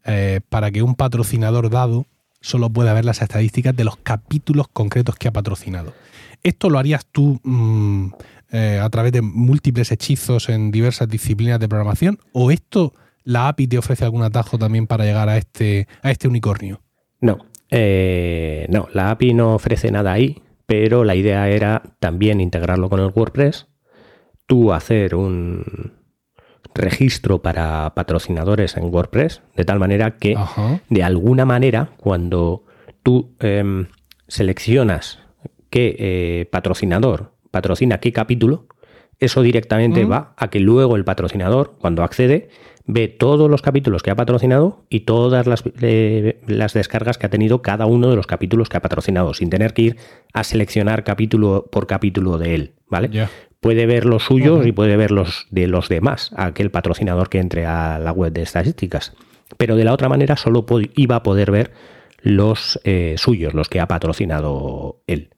eh, para que un patrocinador dado solo pueda ver las estadísticas de los capítulos concretos que ha patrocinado. ¿esto lo harías tú mm, eh, a través de múltiples hechizos en diversas disciplinas de programación? ¿O esto, la API te ofrece algún atajo también para llegar a este, a este unicornio? No, eh, no, la API no ofrece nada ahí, pero la idea era también integrarlo con el WordPress, tú hacer un registro para patrocinadores en WordPress, de tal manera que de alguna manera cuando tú em, seleccionas qué eh, patrocinador patrocina qué capítulo, eso directamente va a que luego el patrocinador, cuando accede, ve todos los capítulos que ha patrocinado y todas las, eh, las, descargas que ha tenido cada uno de los capítulos que ha patrocinado, sin tener que ir a seleccionar capítulo por capítulo de él, ¿vale? Puede ver los suyos y puede ver los de los demás, aquel patrocinador que entre a la web de estadísticas. Pero de la otra manera solo iba a poder ver los eh, suyos, los que ha patrocinado él.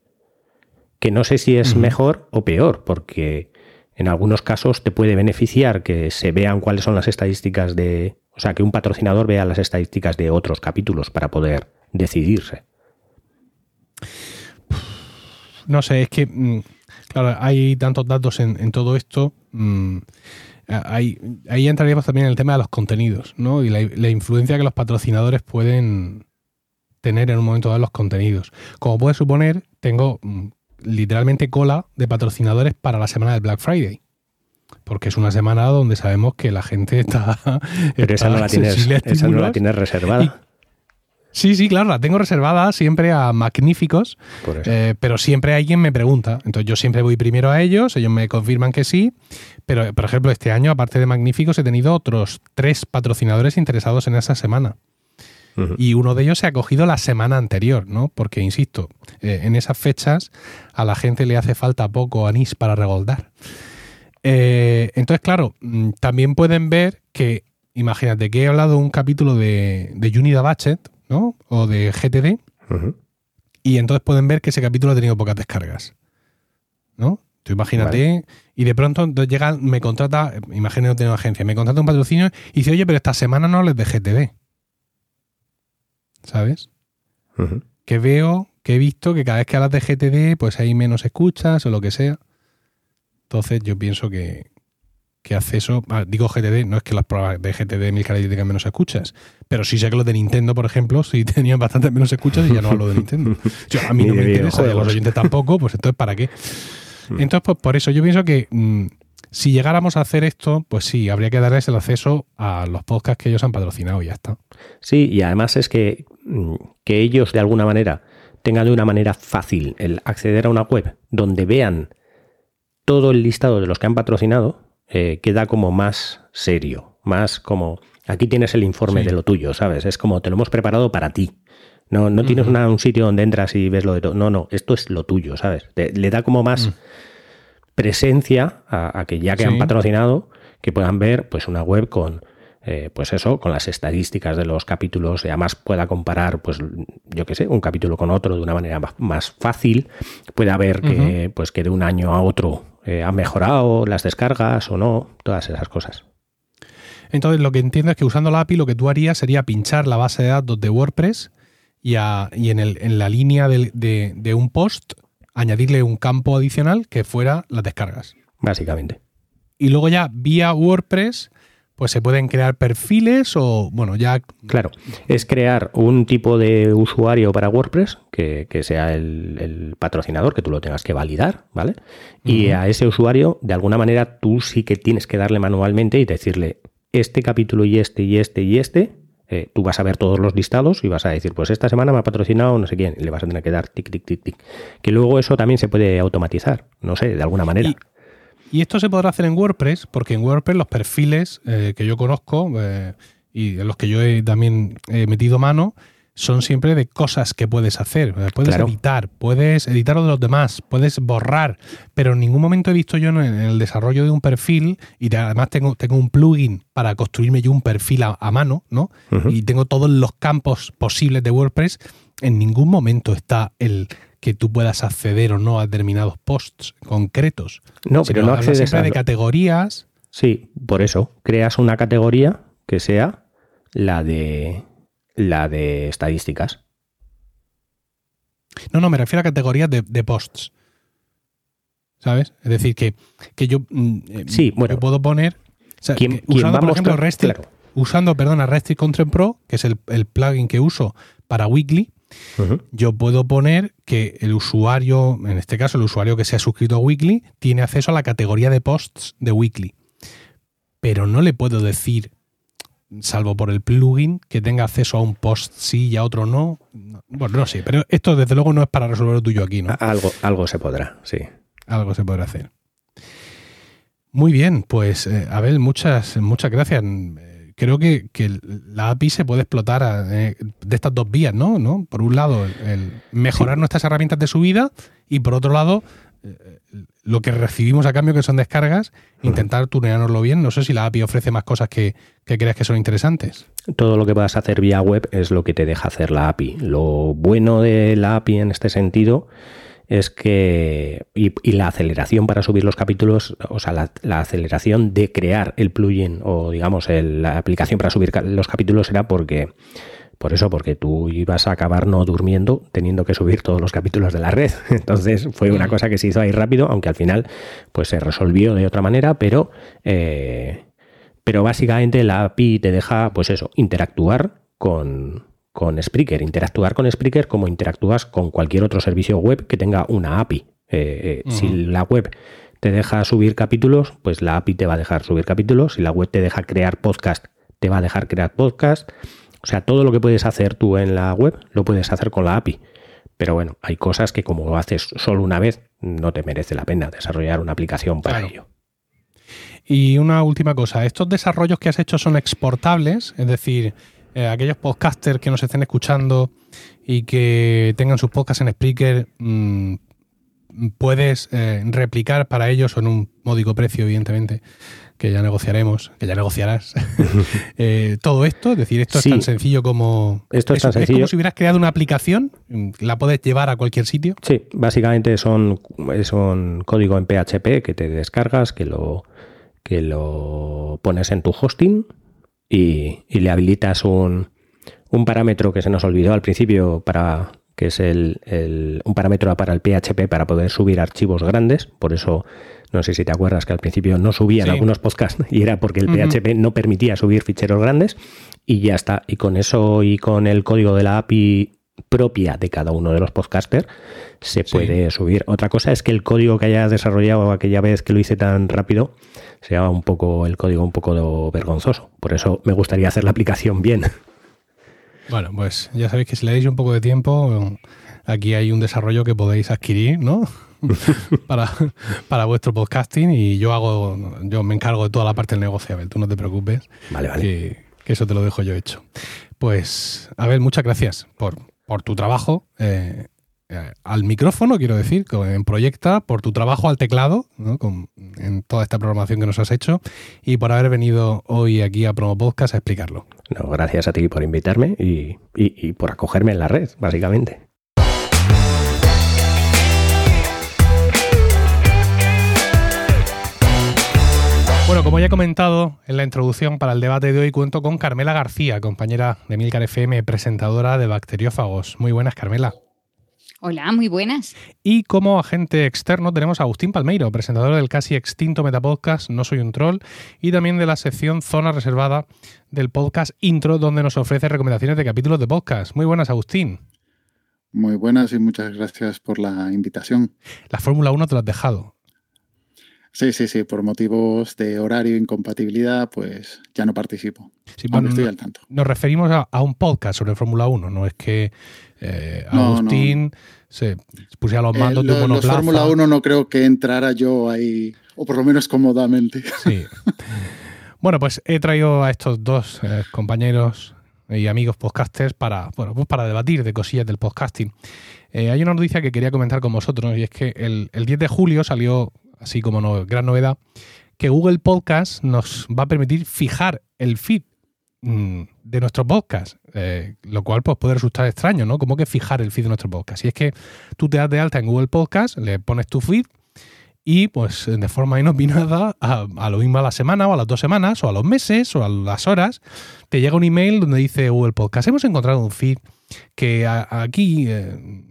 Que no sé si es mejor o peor, porque en algunos casos te puede beneficiar que se vean cuáles son las estadísticas de, o sea, que un patrocinador vea las estadísticas de otros capítulos para poder decidirse. No sé, es que, mm, claro, hay tantos datos en, todo esto. Mm, ahí, entraríamos también en el tema de los contenidos, ¿no? Y la, influencia que los patrocinadores pueden tener en un momento dado los contenidos. Como puedes suponer, tengo mm, literalmente cola de patrocinadores para la semana del Black Friday. Porque es una semana donde sabemos que la gente está. Pero esa, no la tienes, esa no la tienes reservada. sí, sí, claro, la tengo reservada siempre a magníficos, eh, pero siempre alguien me pregunta. Entonces yo siempre voy primero a ellos, ellos me confirman que sí, pero por ejemplo este año, aparte de magníficos, he tenido otros tres patrocinadores interesados en esa semana. Y uno de ellos se ha cogido la semana anterior, ¿no? Porque, insisto, eh, en esas fechas a la gente le hace falta poco anís para regoldar. Eh, entonces, claro, mm, también pueden ver que, imagínate que he hablado de un capítulo de, de Unida Batchet, ¿no? O de GTD, y entonces pueden ver que ese capítulo ha tenido pocas descargas, ¿no? Tú imagínate, y de pronto llega, me contrata, imagínate una agencia, me contrata un patrocinio y dice, oye, pero esta semana no les de GTD. ¿Sabes? Que veo, que he visto que cada vez que hablas de GTD, pues hay menos escuchas o lo que sea. Entonces yo pienso que, que acceso, ah, digo GTD, no es que las pruebas de GTD mil tengan menos escuchas, pero sí sé que los de Nintendo, por ejemplo, sí tenían bastante menos escuchas y ya no hablo de Nintendo. a mí no me interesa, y a los oyentes tampoco, pues entonces ¿para qué? Mm. Entonces, pues por eso yo pienso que mm, si llegáramos a hacer esto, pues sí, habría que darles el acceso a los podcasts que ellos han patrocinado y ya está. Sí, y además es que, mm, que ellos de alguna manera tengan de una manera fácil el acceder a una web donde vean todo el listado de los que han patrocinado, eh, queda como más serio, más como aquí tienes el informe de lo tuyo, ¿sabes? Es como te lo hemos preparado para ti. No, no tienes un sitio donde entras y ves lo de todo. No, no, esto es lo tuyo, ¿sabes? Le, da como más. Mm presencia a, que ya que han patrocinado, que puedan ver pues una web con eh, pues eso, con las estadísticas de los capítulos y además pueda comparar, pues yo qué sé, un capítulo con otro de una manera más fácil, pueda ver que, pues, que de un año a otro eh, ha mejorado las descargas o no, todas esas cosas. Entonces lo que entiendo es que usando la API lo que tú harías sería pinchar la base de datos de WordPress y, y en, el, en, la línea de, de un post añadirle un campo adicional que fuera las descargas. Básicamente. Y luego ya vía WordPress, pues se pueden crear perfiles o, bueno, ya... Claro, es crear un tipo de usuario para WordPress que, sea el, patrocinador, que tú lo tengas que validar, ¿vale? Y a ese usuario, de alguna manera, tú sí que tienes que darle manualmente y decirle, este capítulo y este y este y este eh, tú vas a ver todos los listados y vas a decir, pues esta semana me ha patrocinado no sé quién, y le vas a tener que dar tic, tic, tic, tic. Que luego eso también se puede automatizar, no sé, de alguna manera. Y, esto se podrá hacer en WordPress, porque en WordPress los perfiles eh, que yo conozco eh, y en los que yo he también he metido mano, son siempre de cosas que puedes hacer. Puedes editar, puedes editar lo de los demás, puedes borrar, pero en ningún momento he visto yo en el desarrollo de un perfil, y además tengo, tengo un plugin para construirme yo un perfil a, mano, ¿no? Y tengo todos los campos posibles de WordPress. En ningún momento está el que tú puedas acceder o no a determinados posts concretos. No, pero no accedes siempre de categorías. Sí, por eso creas una categoría que sea la de la de estadísticas. No, no, me refiero a categorías de, posts. ¿sabes? Es decir, que, que yo, mm, eh, Sí, bueno. puedo poner, o sea, ¿Quién- usando, va a por ejemplo, Claro. usando, perdona, Restic Content Pro, que es el, el plugin que uso para Weekly, yo puedo poner que el usuario, en este caso el usuario que se ha suscrito a Weekly, tiene acceso a la categoría de posts de Weekly. Pero no le puedo decir, salvo por el plugin, que tenga acceso a un post sí y a otro no. No, Bueno, no sé, pero esto desde luego no es para resolver lo tuyo aquí, ¿no? Algo, algo se podrá, sí. Algo se podrá hacer. Muy bien, pues eh, Abel, muchas, muchas gracias. Creo que, que la API se puede explotar eh, de estas dos vías, ¿no? ¿No? Por un lado, el, el mejorar nuestras herramientas de subida y por otro lado, eh, lo que recibimos a cambio, que son descargas, intentar tuneárnoslo bien. No sé si la API ofrece más cosas que, que creas que son interesantes. Todo lo que puedas hacer vía web es lo que te deja hacer la API. Lo bueno de la API en este sentido es que, y, y la aceleración para subir los capítulos, o sea, la, la aceleración de crear el plugin o digamos el- la aplicación para subir los capítulos era porque, por eso, porque tú ibas a acabar no durmiendo teniendo que subir todos los capítulos de la red. Entonces fue una cosa que se hizo ahí rápido, aunque al final pues se resolvió de otra manera, pero... eh, pero básicamente la API te deja, pues eso, interactuar con, con Spreaker. Interactuar con Spreaker como interactúas con cualquier otro servicio web que tenga una API. Eh, eh, Si la web te deja subir capítulos, pues la API te va a dejar subir capítulos. Si la web te deja crear podcast, te va a dejar crear podcast. O sea, todo lo que puedes hacer tú en la web, lo puedes hacer con la API. Pero bueno, hay cosas que como lo haces solo una vez, no te merece la pena desarrollar una aplicación para Claro. ello. Y una última cosa, ¿estos desarrollos que has hecho son exportables? Es decir, eh, aquellos podcasters que nos estén escuchando y que tengan sus podcasts en Spreaker, mm, puedes eh, replicar para ellos en un módico precio, evidentemente, que ya negociaremos, que ya negociarás. Eh, todo esto, es decir, esto Sí. es tan sencillo como... Esto es tan como sencillo. si hubieras creado una aplicación, la puedes llevar a cualquier sitio. Sí, básicamente son, es un código en PHP que te descargas, que lo, que lo pones en tu hosting y, y le habilitas un, un parámetro que se nos olvidó al principio para que es el, el- un parámetro para el PHP para poder subir archivos grandes. Por eso, no sé si te acuerdas que al principio no subían Sí. algunos podcasts y era porque el. PHP no permitía subir ficheros grandes y ya está. Y con eso y con el código de la API propia de cada uno de los podcasters se Sí. puede subir. Otra cosa es que el código que hayas desarrollado aquella vez que lo hice tan rápido sea un poco el código un poco vergonzoso. Por eso me gustaría hacer la aplicación bien. Bueno, pues ya sabéis que si le dais un poco de tiempo, aquí hay un desarrollo que podéis adquirir, ¿no? para, para vuestro podcasting y yo hago, yo me encargo de toda la parte del negocio, Abel, tú no te preocupes, Vale, vale. que, que eso te lo dejo yo hecho. Pues, Abel, muchas gracias por, por tu trabajo eh, eh, al micrófono, quiero decir, en Proyecta, por tu trabajo al teclado, ¿no? Con- en toda esta programación que nos has hecho y por haber venido hoy aquí a Promo Podcast a explicarlo. No, gracias a ti por invitarme y, y- y por acogerme en la red, básicamente. Bueno, como ya he comentado en la introducción para el debate de hoy, cuento con Carmela García, compañera de Milcar FM, presentadora de Bacteriófagos. Muy buenas, Carmela. Hola, muy buenas. Y como agente externo tenemos a Agustín Palmeiro, presentador del casi extinto Metapodcast No Soy un Troll y también de la sección Zona Reservada del podcast Intro, donde nos ofrece recomendaciones de capítulos de podcast. Muy buenas, Agustín. Muy buenas y muchas gracias por la invitación. La Fórmula 1 te la has dejado. Sí, sí, sí, por motivos de horario e incompatibilidad, pues ya no participo. Sí, bueno, estoy no- al tanto. nos referimos a, a un podcast sobre Fórmula 1, no es que eh, No, Agustín se pusiera los Eh, mandos de lo- un los. Fórmula 1 no creo que entrara yo ahí, o por lo menos cómodamente. Sí. Bueno, pues he traído a estos dos eh, compañeros y amigos podcasters para, bueno, pues para debatir de cosillas del podcasting. Eh, hay una noticia que quería comentar con vosotros y es que el, el 10 de julio salió, así como no, gran novedad, que Google Podcast nos va a permitir fijar el feed mm, de nuestro podcast, eh, lo cual pues, puede resultar extraño, ¿no? Como que fijar el feed de nuestro podcast. Y es que tú te das de alta en Google Podcast, le pones tu feed y pues de forma inopinada, a, lo mismo a la semana o a las dos semanas o a los meses o a las horas, te llega un email donde dice Google Podcast, hemos encontrado un feed que aquí eh,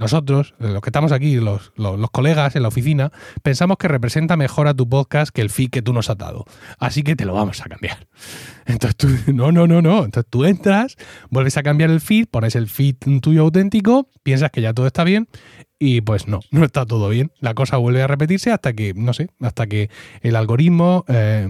nosotros, los que estamos aquí, los, colegas en la oficina, pensamos que representa mejor a tu podcast que el feed que tú nos has dado. Así que te lo vamos a cambiar. Entonces tú, no, no, no, no. Entonces tú entras, vuelves a cambiar el feed, pones el feed tuyo auténtico, piensas que ya todo está bien y pues no, no está todo bien. La cosa vuelve a repetirse hasta que, no sé, hasta que el algoritmo eh,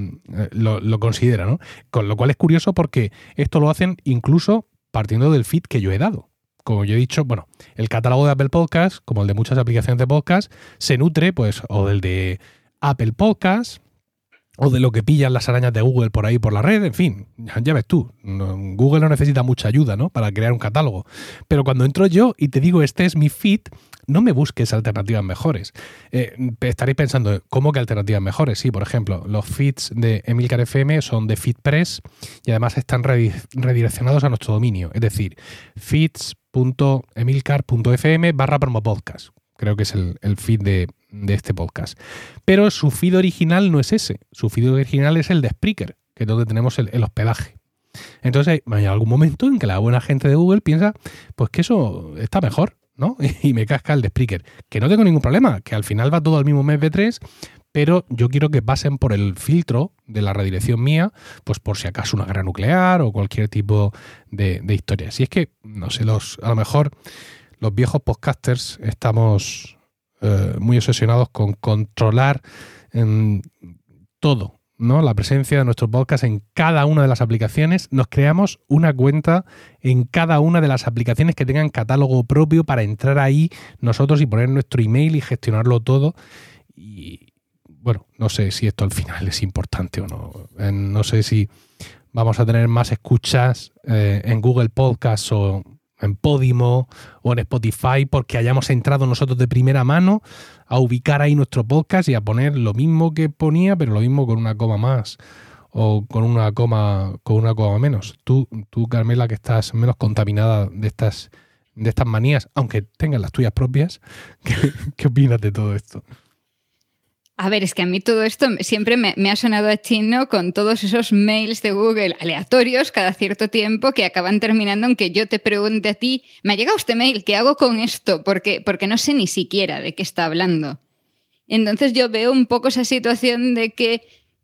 lo, lo considera, ¿no? Con lo cual es curioso porque esto lo hacen incluso partiendo del feed que yo he dado como yo he dicho, bueno, el catálogo de Apple Podcast, como el de muchas aplicaciones de podcast, se nutre, pues, o del de Apple Podcast, o de lo que pillan las arañas de Google por ahí por la red, en fin, ya ves tú, Google no necesita mucha ayuda, ¿no? Para crear un catálogo. Pero cuando entro yo y te digo, este es mi feed, no me busques alternativas mejores. Eh, estaréis pensando, ¿cómo que alternativas mejores? Sí, por ejemplo, los feeds de Emilcar FM son de FeedPress y además están redireccionados a nuestro dominio, es decir, feeds.emilcar.fm barra promopodcast. Creo que es el, feed de, este podcast. Pero su feed original no es ese. Su feed original es el de Spreaker, que es donde tenemos el, el hospedaje. Entonces hay algún momento en que la buena gente de Google piensa, pues que eso está mejor. ¿No? Y me casca el de Spreaker. Que no tengo ningún problema, que al final va todo al mismo MP3, pero yo quiero que pasen por el filtro de la redirección mía, pues por si acaso una guerra nuclear o cualquier tipo de, historia. Si es que, no sé, los, a lo mejor los viejos podcasters estamos eh, muy obsesionados con controlar todo, ¿no? la presencia de nuestro podcast en cada una de las aplicaciones, nos creamos una cuenta en cada una de las aplicaciones que tengan catálogo propio para entrar ahí nosotros y poner nuestro email y gestionarlo todo. Y bueno, no sé si esto al final es importante o no. No sé si vamos a tener más escuchas eh, en Google Podcast o en Podimo o en Spotify porque hayamos entrado nosotros de primera mano a ubicar ahí nuestro podcast y a poner lo mismo que ponía, pero lo mismo con una coma más o con una coma con una coma menos. Tú, tú Carmela, que estás menos contaminada de estas de estas manías, aunque tengas las tuyas propias, qué opinas de todo esto? A ver, es que a mí todo esto siempre me, ha sonado a chino con todos esos mails de Google aleatorios cada cierto tiempo que acaban terminando en que yo te pregunte a ti, me ha llegado este mail, ¿qué hago con esto? Porque, porque no sé ni siquiera de qué está hablando. Entonces yo veo un poco esa situación de que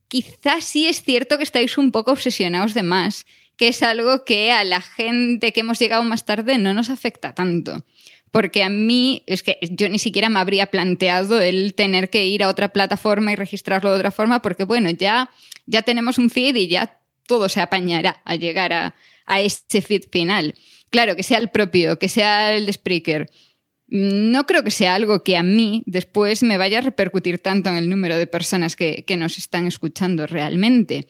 quizás sí es cierto que estáis un poco obsesionados de más, que es algo que a la gente que hemos llegado más tarde no nos afecta tanto porque a mí es que yo ni siquiera me habría planteado el tener que ir a otra plataforma y registrarlo de otra forma, porque bueno, ya, ya tenemos un feed y ya todo se apañará a llegar a, a ese feed final. Claro, que sea el propio, que sea el de Spreaker. No creo que sea algo que a mí después me vaya a repercutir tanto en el número de personas que, que nos están escuchando realmente.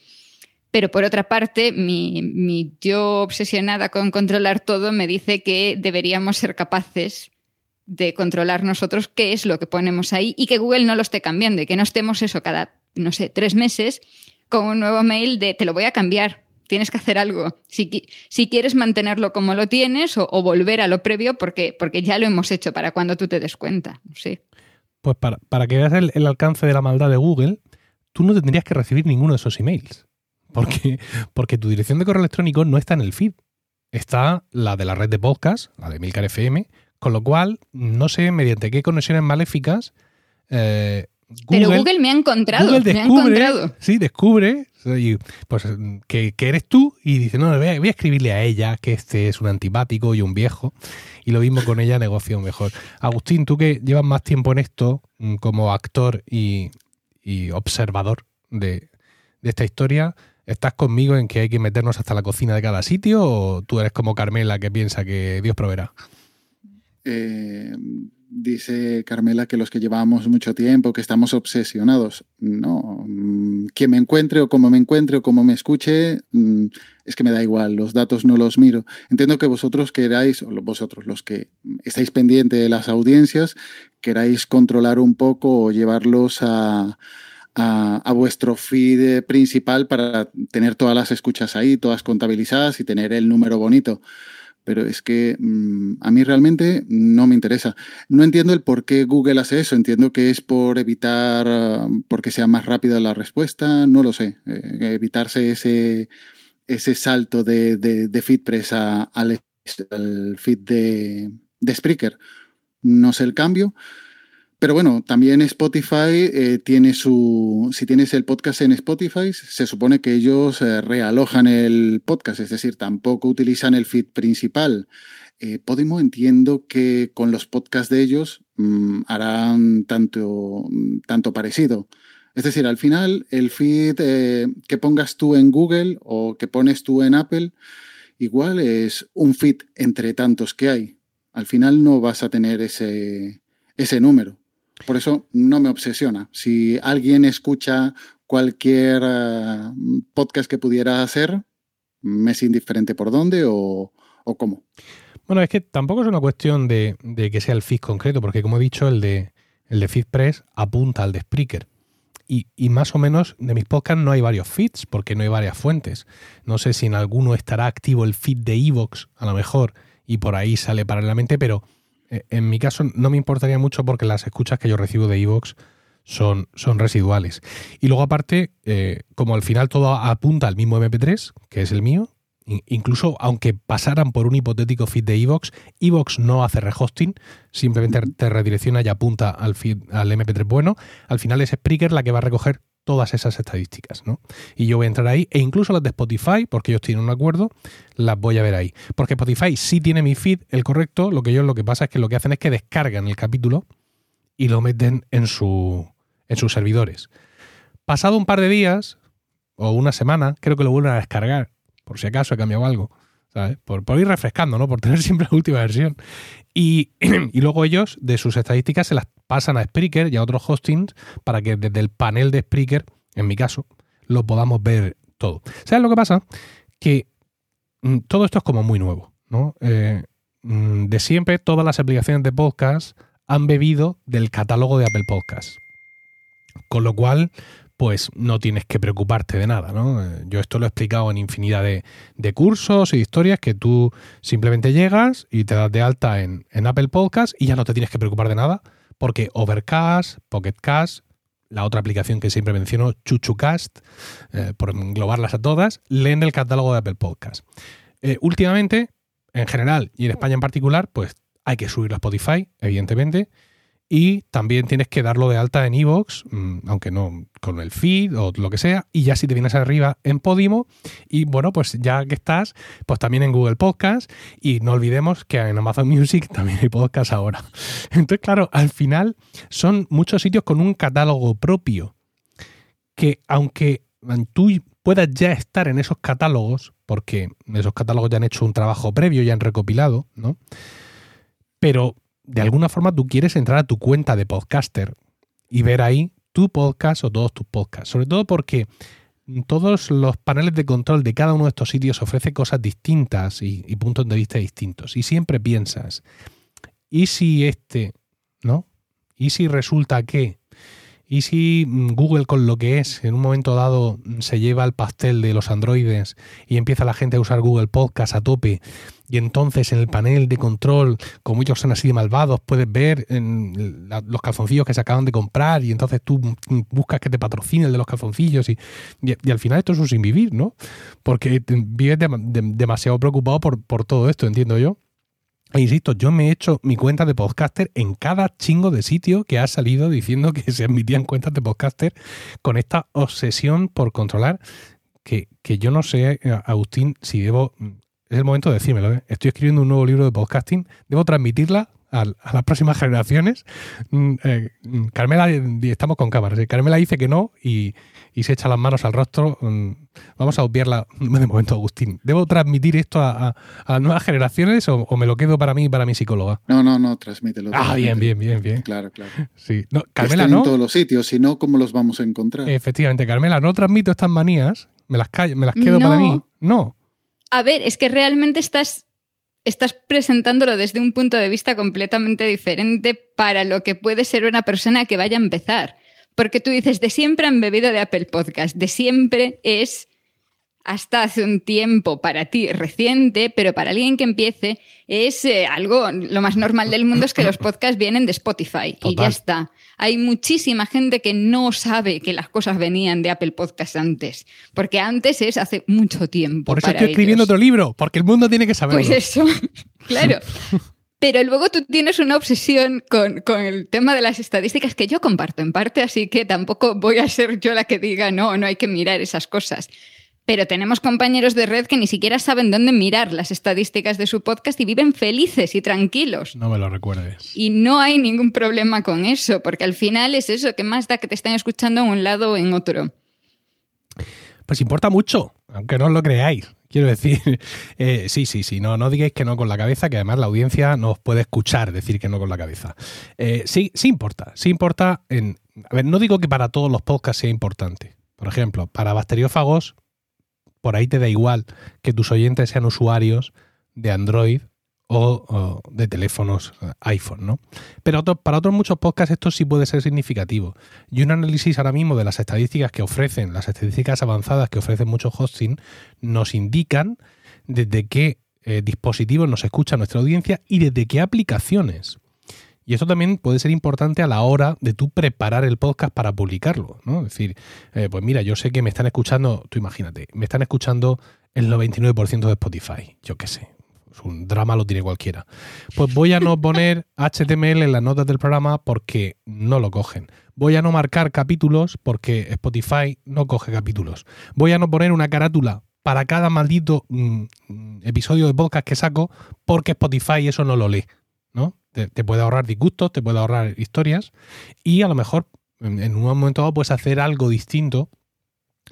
Pero por otra parte, mi, yo obsesionada con controlar todo me dice que deberíamos ser capaces de controlar nosotros qué es lo que ponemos ahí y que Google no lo esté cambiando y que no estemos eso cada, no sé, tres meses con un nuevo mail de te lo voy a cambiar, tienes que hacer algo. Si, si quieres mantenerlo como lo tienes o, volver a lo previo porque, porque ya lo hemos hecho para cuando tú te des cuenta. Sí. Pues para, para que veas el, el alcance de la maldad de Google, tú no tendrías que recibir ninguno de esos emails. Porque, porque tu dirección de correo electrónico no está en el feed. Está la de la red de podcast, la de Milcar FM, con lo cual no sé mediante qué conexiones maléficas. Eh, Pero Google me ha encontrado. Google descubre, Sí, descubre pues, que, eres tú y dice, no, voy a, voy a, escribirle a ella que este es un antipático y un viejo. Y lo mismo con ella, negocio mejor. Agustín, tú que llevas más tiempo en esto mm, como actor y, observador de, de esta historia, ¿Estás conmigo en que hay que meternos hasta la cocina de cada sitio o tú eres como Carmela que piensa que Dios proveerá? Eh, dice Carmela que los que llevamos mucho tiempo, que estamos obsesionados. No, mm, quien me encuentre o como me encuentre o como me escuche, mm, es que me da igual, los datos no los miro. Entiendo que vosotros queráis, o vosotros los que estáis pendientes de las audiencias, queráis controlar un poco o llevarlos a a, vuestro feed principal para tener todas las escuchas ahí, todas contabilizadas y tener el número bonito. Pero es que mm, a mí realmente no me interesa. No entiendo el por qué Google hace eso. Entiendo que es por evitar, porque sea más rápida la respuesta, no lo sé. Eh, evitarse ese, ese salto de, de, FeedPress al, feed de, de Spreaker. no sé el cambio. Pero bueno, también Spotify eh, tiene su. Si tienes el podcast en Spotify, se supone que ellos eh, realojan el podcast, es decir, tampoco utilizan el feed principal. Eh, Podimo entiendo que con los podcasts de ellos mm, harán tanto, tanto parecido. Es decir, al final, el feed que pongas tú en Google o que pones tú en Apple, igual es un feed entre tantos que hay. Al final no vas a tener ese, ese número. Por eso no me obsesiona. Si alguien escucha cualquier eh, podcast que pudiera hacer, me es indiferente por dónde o, cómo. Bueno, es que tampoco es una cuestión de, que sea el feed concreto, porque como he dicho, el de, el de FeedPress apunta al de Spreaker. Y, y, más o menos de mis podcasts no hay varios feeds, porque no hay varias fuentes. No sé si en alguno estará activo el feed de Evox, a lo mejor, y por ahí sale paralelamente, pero en mi caso no me importaría mucho porque las escuchas que yo recibo de Evox son, son residuales. Y luego aparte, eh, como al final todo apunta al mismo MP3, que es el mío, incluso aunque pasaran por un hipotético feed de Evox, Evox no hace rehosting, simplemente te redirecciona y apunta al feed, al MP3 bueno. Al final es Spreaker la que va a recoger todas esas estadísticas, ¿no? Y yo voy a entrar ahí, e incluso las de Spotify, porque ellos tienen un acuerdo, las voy a ver ahí. Porque Spotify sí tiene mi feed, el correcto, lo que ellos lo que pasa es que lo que hacen es que descargan el capítulo y lo meten en, su, en sus servidores. Pasado un par de días, o una semana, creo que lo vuelven a descargar, por si acaso he cambiado algo. Por, ir refrescando, ¿no? Por tener siempre la última versión. Y, y, luego ellos, de sus estadísticas, se las pasan a Spreaker y a otros hostings para que desde el panel de Spreaker, en mi caso, lo podamos ver todo. ¿Sabes lo que pasa? Que mm, todo esto es como muy nuevo, ¿no? Eh, mm, de siempre, todas las aplicaciones de podcast han bebido del catálogo de Apple Podcasts. Con lo cual, pues no tienes que preocuparte de nada, ¿no? Eh, yo esto lo he explicado en infinidad de, cursos y historias que tú simplemente llegas y te das de alta en, Apple Podcast y ya no te tienes que preocupar de nada porque Overcast, Pocketcast, la otra aplicación que siempre menciono, ChuchuCast, eh, por englobarlas a todas, leen el catálogo de Apple Podcast. Eh, últimamente, en general y en España en particular, pues hay que subirlo a Spotify, evidentemente, y también tienes que darlo de alta en iVoox, mm, aunque no con el feed o lo que sea, y ya si te vienes arriba en Podimo, y bueno, pues ya que estás, pues también en Google Podcast, y no olvidemos que en Amazon Music también hay podcast ahora. Entonces, claro, al final son muchos sitios con un catálogo propio, que aunque tú puedas ya estar en esos catálogos, porque esos catálogos ya han hecho un trabajo previo, ya han recopilado, ¿no? Pero de alguna forma tú quieres entrar a tu cuenta de podcaster y ver ahí tu podcast o todos tus podcasts. Sobre todo porque todos los paneles de control de cada uno de estos sitios ofrece cosas distintas y, puntos de vista distintos. Y siempre piensas, ¿y si este, no? ¿Y si resulta que? ¿Y si Google con lo que es en un momento dado se lleva el pastel de los androides y empieza la gente a usar Google Podcast a tope y entonces en el panel de control, como ellos son así de malvados, puedes ver los calzoncillos que se acaban de comprar y entonces tú buscas que te patrocine el de los calzoncillos y, y, al final esto es un sin vivir, ¿no? Porque vives demasiado preocupado por, por todo esto, entiendo yo. E insisto, yo me he hecho mi cuenta de podcaster en cada chingo de sitio que ha salido diciendo que se admitían cuentas de podcaster con esta obsesión por controlar que, que yo no sé, Agustín, si debo es el momento de decírmelo. ¿eh? Estoy escribiendo un nuevo libro de podcasting. Debo transmitirla a, las próximas generaciones. Mm, eh, mm, Carmela, estamos con cámaras. ¿eh? Carmela dice que no y, se echa las manos al rostro. Mm, vamos a obviarla de momento, Agustín. ¿Debo transmitir esto a, las nuevas generaciones o, me lo quedo para mí y para mi psicóloga? No, no, no, transmítelo. Ah, bien, bien, bien, bien. Claro, claro. Sí. No, Carmela, no. en todos los sitios, si no, ¿cómo los vamos a encontrar? Efectivamente, Carmela, no transmito estas manías. Me las, me las quedo para mí. No. A ver, es que realmente estás, estás presentándolo desde un punto de vista completamente diferente para lo que puede ser una persona que vaya a empezar. Porque tú dices, de siempre han bebido de Apple Podcast, de siempre es hasta hace un tiempo para ti reciente, pero para alguien que empiece es eh, algo, lo más normal del mundo es que los podcasts vienen de Spotify y ya está. Hay muchísima gente que no sabe que las cosas venían de Apple Podcasts antes, porque antes es hace mucho tiempo. Por eso estoy escribiendo otro libro, porque el mundo tiene que saberlo. Pues eso, claro. Pero luego tú tienes una obsesión con, con, el tema de las estadísticas que yo comparto en parte, así que tampoco voy a ser yo la que diga, no, no hay que mirar esas cosas. Pero tenemos compañeros de red que ni siquiera saben dónde mirar las estadísticas de su podcast y viven felices y tranquilos. No me lo recuerdes. Y no hay ningún problema con eso, porque al final es eso, que más da que te están escuchando en un lado o en otro. Pues importa mucho, aunque no lo creáis. Quiero decir, eh, sí, sí, sí, no, no digáis que no con la cabeza, que además la audiencia nos puede escuchar decir que no con la cabeza. Eh, sí, sí importa, sí importa. En, a ver, no digo que para todos los podcasts sea importante. Por ejemplo, para bacteriófagos, por ahí te da igual que tus oyentes sean usuarios de Android o, de teléfonos iPhone, ¿no? Pero para otros muchos podcasts esto sí puede ser significativo. Y un análisis ahora mismo de las estadísticas que ofrecen, las estadísticas avanzadas que ofrecen muchos hosting, nos indican desde qué eh, dispositivos nos escucha nuestra audiencia y desde qué aplicaciones. Y eso también puede ser importante a la hora de tú preparar el podcast para publicarlo, ¿no? Es decir, eh, pues mira, yo sé que me están escuchando, tú imagínate, me están escuchando el 99% de Spotify, yo qué sé, un drama lo tiene cualquiera. Pues voy a no poner HTML en las notas del programa porque no lo cogen. Voy a no marcar capítulos porque Spotify no coge capítulos. Voy a no poner una carátula para cada maldito mm, episodio de podcast que saco porque Spotify eso no lo lee. ¿no? Te, puede ahorrar disgustos, te puede ahorrar historias y a lo mejor en, un momento dado puedes hacer algo distinto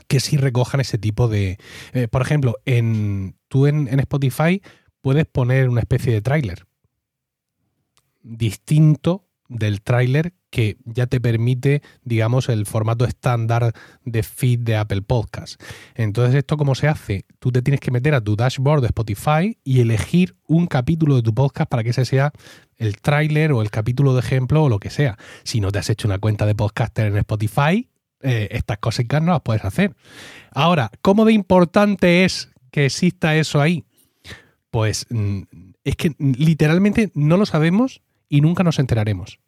que sí recojan ese tipo de... Eh, por ejemplo, en, tú en Spotify puedes poner una especie de tráiler distinto del tráiler que ya te permite, digamos, el formato estándar de feed de Apple Podcast. Entonces, ¿esto cómo se hace? Tú te tienes que meter a tu dashboard de Spotify y elegir un capítulo de tu podcast para que ese sea el tráiler o el capítulo de ejemplo o lo que sea. Si no te has hecho una cuenta de podcaster en Spotify, eh, estas cosas no las puedes hacer. Ahora, ¿cómo de importante es que exista eso ahí? Pues mm, es que literalmente no lo sabemos y nunca nos enteraremos.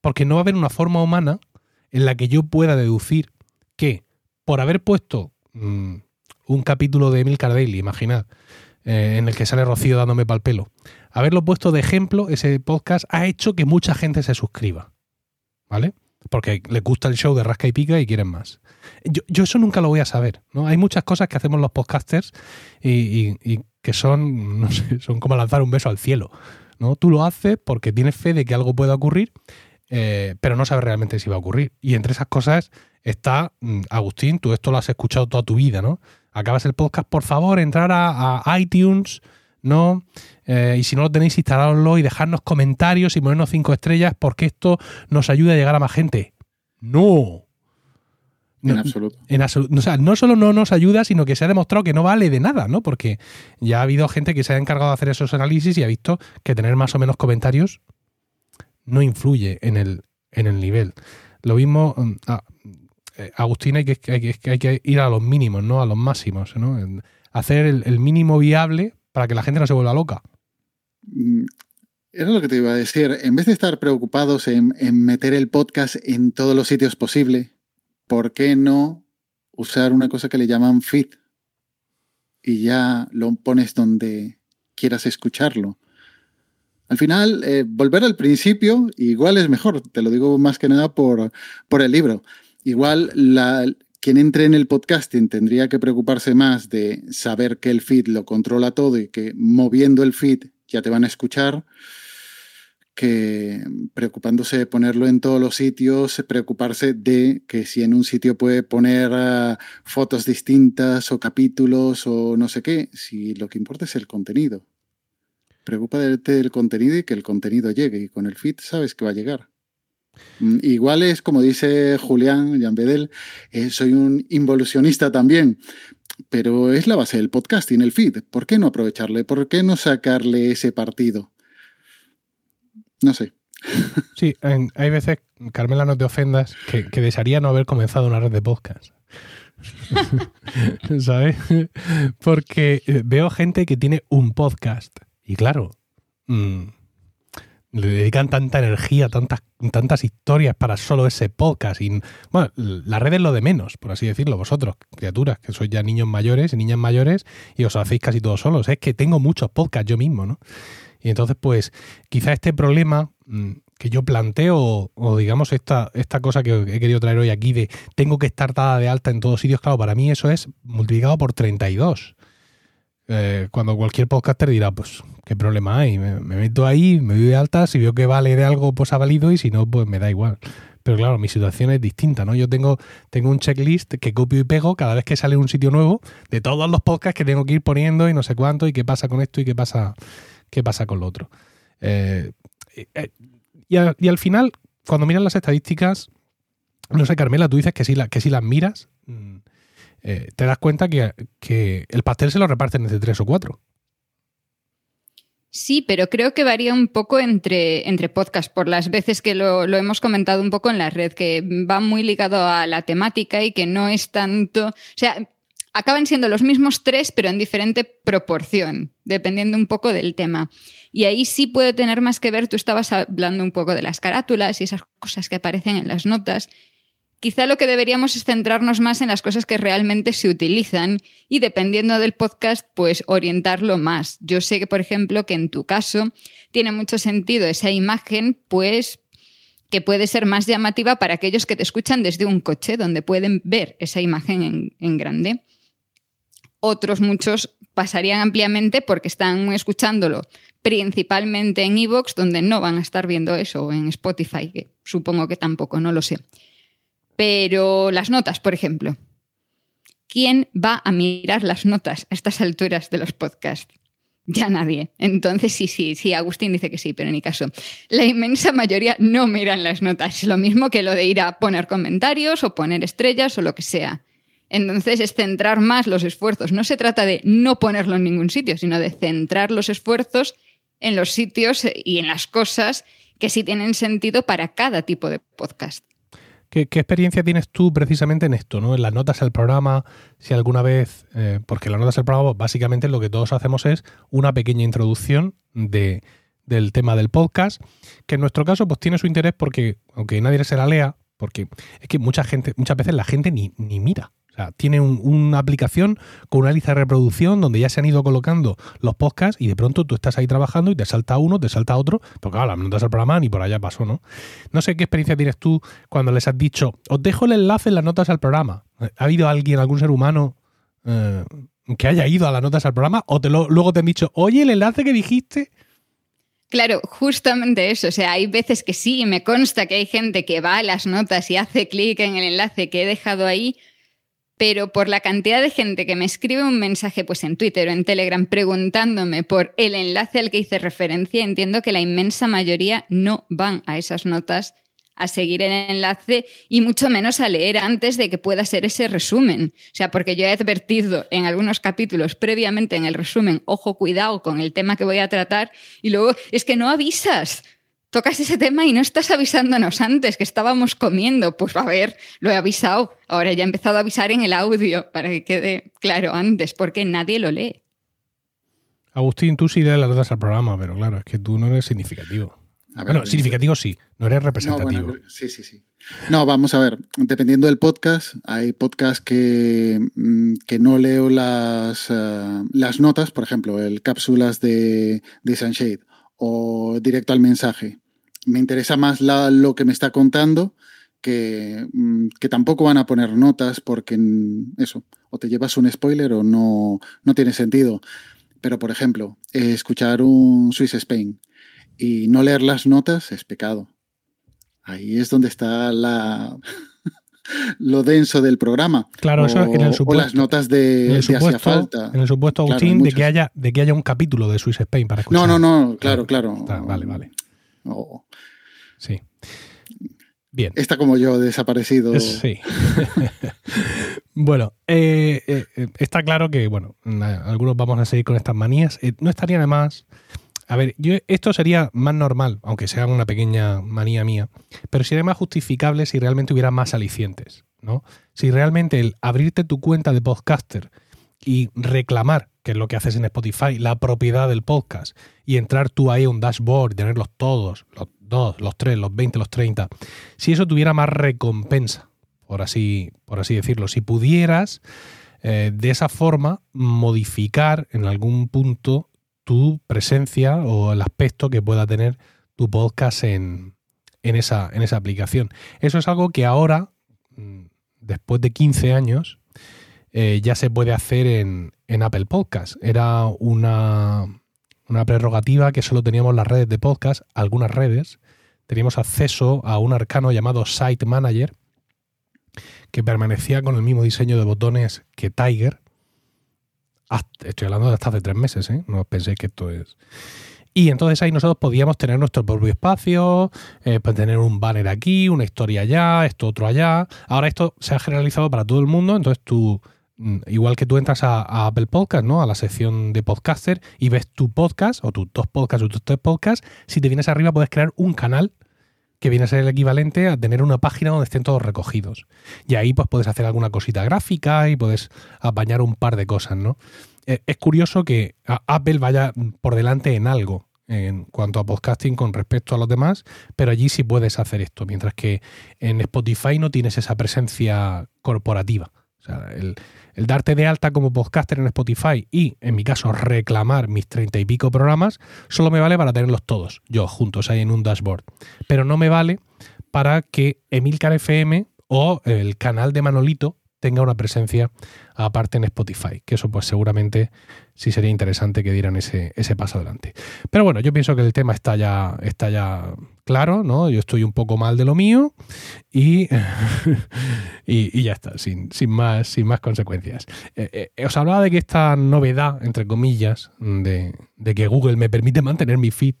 Porque no va a haber una forma humana en la que yo pueda deducir que por haber puesto mm, un capítulo de Emil Daily, imaginad, eh, en el que sale Rocío dándome pal pelo, haberlo puesto de ejemplo, ese podcast ha hecho que mucha gente se suscriba. ¿Vale? Porque le gusta el show de Rasca y Pica y quieren más. Yo, eso nunca lo voy a saber. ¿no? Hay muchas cosas que hacemos los podcasters y, y que son, no sé, son como lanzar un beso al cielo. ¿no? Tú lo haces porque tienes fe de que algo pueda ocurrir, eh, pero no sabes realmente si va a ocurrir. Y entre esas cosas está, mm, Agustín, tú esto lo has escuchado toda tu vida, ¿no? Acabas el podcast, por favor, entrar a, iTunes, ¿no? Eh, y si no lo tenéis, instalároslo y dejarnos comentarios y ponernos cinco estrellas porque esto nos ayuda a llegar a más gente. No. En absoluto. En O sea, no solo no nos ayuda, sino que se ha demostrado que no vale de nada, ¿no? Porque ya ha habido gente que se ha encargado de hacer esos análisis y ha visto que tener más o menos comentarios no influye en el, en el nivel. Lo mismo, mm, ah, eh, Agustín, hay que, hay, que, ir a los mínimos, ¿no? A los máximos, ¿no? Hacer el, mínimo viable para que la gente no se vuelva loca. Mm, era lo que te iba a decir. En vez de estar preocupados en, en meter el podcast en todos los sitios posibles, ¿por qué no usar una cosa que le llaman feed? Y ya lo pones donde quieras escucharlo. Al final, eh, volver al principio igual es mejor, te lo digo más que nada por, por el libro. Igual la, quien entre en el podcasting tendría que preocuparse más de saber que el feed lo controla todo y que moviendo el feed ya te van a escuchar que preocupándose de ponerlo en todos los sitios, preocuparse de que si en un sitio puede poner ah, fotos distintas o capítulos o no sé qué, si lo que importa es el contenido. Preocúpate del contenido y que el contenido llegue y con el feed sabes que va a llegar. Mm, igual es como dice Julián Jan Bedel, eh, soy un involucionista también, pero es la base del podcasting, el feed. ¿Por qué no aprovecharle? ¿Por qué no sacarle ese partido? No sé. Sí, hay veces, Carmela, no te ofendas, que, desearía no haber comenzado una red de podcast. ¿Sabes? Porque eh, veo gente que tiene un podcast y claro, mm, le dedican tanta energía, tantas, tantas historias para solo ese podcast. Y, bueno, la red es lo de menos, por así decirlo, vosotros, criaturas, que sois ya niños mayores y niñas mayores y os hacéis casi todos solos. Es que tengo muchos podcasts yo mismo, ¿no? Y entonces, pues, quizá este problema mm, que yo planteo, o digamos esta, esta cosa que he querido traer hoy aquí de tengo que estar dada de alta en todos sitios, claro, para mí eso es multiplicado por 32. Eh, cuando cualquier podcaster dirá, pues, ¿qué problema hay? Me, meto ahí, me doy de alta, si veo que vale de algo, pues ha valido, y si no, pues me da igual. Pero claro, mi situación es distinta, ¿no? Yo tengo, tengo un checklist que copio y pego cada vez que sale un sitio nuevo de todos los podcasts que tengo que ir poniendo y no sé cuánto, y qué pasa con esto y qué pasa, qué pasa con lo otro. Eh, eh, y, al final, cuando miras las estadísticas, no sé, Carmela, tú dices que si, que si las miras, mm, eh, te das cuenta que, el pastel se lo reparten entre tres o cuatro. Sí, pero creo que varía un poco entre, entre podcasts, por las veces que lo, lo, hemos comentado un poco en la red, que va muy ligado a la temática y que no es tanto. O sea, acaban siendo los mismos tres, pero en diferente proporción, dependiendo un poco del tema. Y ahí sí puede tener más que ver, tú estabas hablando un poco de las carátulas y esas cosas que aparecen en las notas. Quizá lo que deberíamos es centrarnos más en las cosas que realmente se utilizan y dependiendo del podcast, pues orientarlo más. Yo sé que, por ejemplo, que en tu caso tiene mucho sentido esa imagen, pues que puede ser más llamativa para aquellos que te escuchan desde un coche, donde pueden ver esa imagen en, grande. Otros muchos pasarían ampliamente porque están escuchándolo principalmente en Evox, donde no van a estar viendo eso, o en Spotify, que supongo que tampoco, no lo sé. Pero las notas, por ejemplo. ¿Quién va a mirar las notas a estas alturas de los podcasts? Ya nadie. Entonces sí, sí, sí, Agustín dice que sí, pero ni caso. La inmensa mayoría no miran las notas. Es lo mismo que lo de ir a poner comentarios o poner estrellas o lo que sea. Entonces es centrar más los esfuerzos. No se trata de no ponerlo en ningún sitio, sino de centrar los esfuerzos en los sitios y en las cosas que sí tienen sentido para cada tipo de podcast. ¿Qué, experiencia tienes tú precisamente en esto, ¿no? En las notas del programa, si alguna vez, eh, porque las notas del programa básicamente lo que todos hacemos es una pequeña introducción de, del tema del podcast, que en nuestro caso pues tiene su interés porque, aunque nadie se la lea, porque es que mucha gente, muchas veces la gente ni, ni mira tiene una aplicación con una lista de reproducción donde ya se han ido colocando los podcasts y de pronto tú estás ahí trabajando y te salta uno, te salta otro, porque claro, las notas del programa ni por allá pasó, ¿no? No sé qué experiencia tienes tú cuando les has dicho, os dejo el enlace en las notas al programa. ¿Ha habido alguien, algún ser humano eh, que haya ido a las notas al programa o te luego te han dicho, oye, el enlace que dijiste... Claro, justamente eso. O sea, hay veces que sí, me consta que hay gente que va a las notas y hace clic en el enlace que he dejado ahí, pero por la cantidad de gente que me escribe un mensaje pues en Twitter o en Telegram preguntándome por el enlace al que hice referencia, entiendo que la inmensa mayoría no van a esas notas a seguir el enlace y mucho menos a leer antes de que pueda ser ese resumen. O sea, porque yo he advertido en algunos capítulos previamente en el resumen, ojo, cuidado con el tema que voy a tratar, y luego es que no avisas tocas ese tema y no estás avisándonos antes que estábamos comiendo. Pues a ver, lo he avisado. Ahora ya he empezado a avisar en el audio para que quede claro antes, porque nadie lo lee. Agustín, tú sí lees las notas al programa, pero claro, es que tú no eres significativo. bueno, significativo sí, no eres representativo. sí, sí, sí. No, vamos a ver, dependiendo del podcast, hay podcasts que, mm, que no leo las, eh, las notas, por ejemplo, el cápsulas de, de Sunshade o directo al mensaje. Me interesa más lo que me está contando que, mm, que, tampoco van a poner notas porque mm, eso, o te llevas un spoiler o no, no tiene sentido. Pero, por ejemplo, escuchar un Swiss Spain y no leer las notas es pecado. Ahí es donde está la, lo denso del programa. Claro, eso en el supuesto. O las notas de, hacía falta. En el supuesto, Agustín, de, que haya, de que haya un capítulo de Swiss Spain para escuchar. No, no, no, claro, claro. vale, vale. Sí. Bien. Está como yo, desaparecido. Sí. bueno, eh, eh, está claro que, bueno, algunos vamos a seguir con estas manías. Eh, no estaría nada más a ver, yo, esto sería más normal, aunque sea una pequeña manía mía, pero sería más justificable si realmente hubiera más alicientes, ¿no? Si realmente el abrirte tu cuenta de podcaster y reclamar, que es lo que haces en Spotify, la propiedad del podcast y entrar tú ahí a un dashboard tenerlos todos, los dos, los tres, los 20, los 30, si eso tuviera más recompensa, por así, por así decirlo, si pudieras eh, de esa forma modificar en algún punto tu presencia o el aspecto que pueda tener tu podcast en, esa, en esa aplicación. Eso es algo que ahora, mm, después de 15 años, eh, ya se puede hacer en, Apple Podcast. Era una, una prerrogativa que solo teníamos las redes de podcast, algunas redes. Teníamos acceso a un arcano llamado Site Manager, que permanecía con el mismo diseño de botones que Tiger. Estoy hablando de hasta hace tres meses, ¿eh? No penséis que esto es. Y entonces ahí nosotros podíamos tener nuestro propio espacio, eh, pues tener un banner aquí, una historia allá, esto otro allá. Ahora esto se ha generalizado para todo el mundo, entonces tú, mm, igual que tú entras a, Apple Podcast, ¿no? A la sección de podcaster y ves tu podcast o tus dos podcasts o tus tres podcasts, si te vienes arriba puedes crear un canal que viene a ser el equivalente a tener una página donde estén todos recogidos. Y ahí pues puedes hacer alguna cosita gráfica y puedes apañar un par de cosas, ¿no? Eh, es curioso que Apple vaya por delante en algo en cuanto a podcasting con respecto a los demás, pero allí sí puedes hacer esto, mientras que en Spotify no tienes esa presencia corporativa. O sea, el, el darte de alta como podcaster en Spotify y, en mi caso, reclamar mis treinta y pico programas, solo me vale para tenerlos todos, yo juntos ahí en un dashboard. Pero no me vale para que Emilcar FM o el canal de Manolito tenga una presencia aparte en Spotify, que eso pues seguramente sí sería interesante que dieran ese, ese paso adelante. Pero bueno, yo pienso que el tema está ya, está ya claro, ¿no? Yo estoy un poco mal de lo mío y, y, ya está, sin, sin, más, sin más consecuencias. Eh, eh, os hablaba de que esta novedad, entre comillas, de, de que Google me permite mantener mi feed,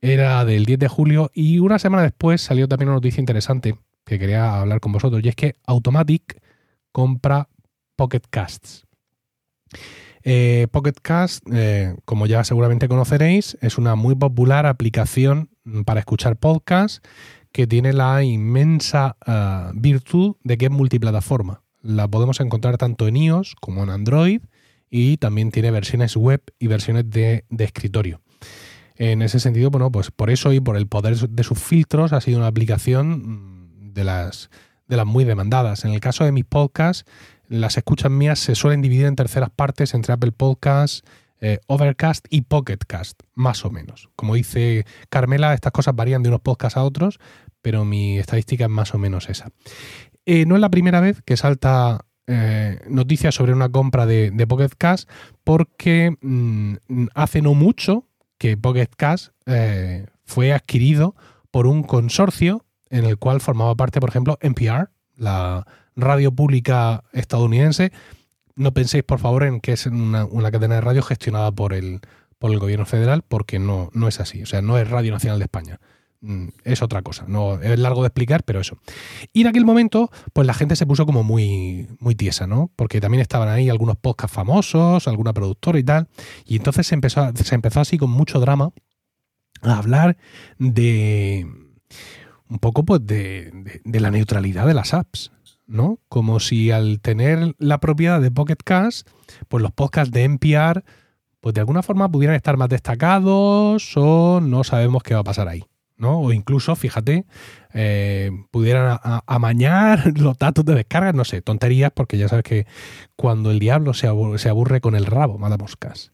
era del 10 de julio y una semana después salió también una noticia interesante que quería hablar con vosotros y es que Automatic compra Pocket Casts. Eh, Pocket Cast, eh, como ya seguramente conoceréis, es una muy popular aplicación para escuchar podcasts que tiene la inmensa eh, virtud de que es multiplataforma. La podemos encontrar tanto en iOS como en Android y también tiene versiones web y versiones de, escritorio. En ese sentido, bueno, pues por eso y por el poder de sus filtros ha sido una aplicación mm, de las de las muy demandadas. En el caso de mis podcasts, las escuchas mías se suelen dividir en terceras partes entre Apple Podcasts, eh, Overcast y Pocketcast, más o menos. Como dice Carmela, estas cosas varían de unos podcasts a otros, pero mi estadística es más o menos esa. Eh, no es la primera vez que salta eh, noticias sobre una compra de, de Pocketcast, porque mm, hace no mucho que Pocketcast fue adquirido por un consorcio en el cual formaba parte, por ejemplo, NPR, la radio pública estadounidense. No penséis, por favor, en que es una, cadena de radio gestionada por el, por el gobierno federal, porque no, no es así. O sea, no es Radio Nacional de España. Mm, es otra cosa. No, es largo de explicar, pero eso. Y en aquel momento, pues la gente se puso como muy, muy tiesa, ¿no? Porque también estaban ahí algunos podcasts famosos, alguna productora y tal. Y entonces se empezó, se empezó así con mucho drama a hablar de un poco pues de, la neutralidad de las apps, ¿no? Como si al tener la propiedad de Pocket Cast, pues los podcasts de NPR, pues de alguna forma pudieran estar más destacados o no sabemos qué va a pasar ahí, ¿no? O incluso, fíjate, eh, pudieran amañar los datos de descarga, no sé, tonterías, porque ya sabes que cuando el diablo se aburre, con el rabo, manda moscas.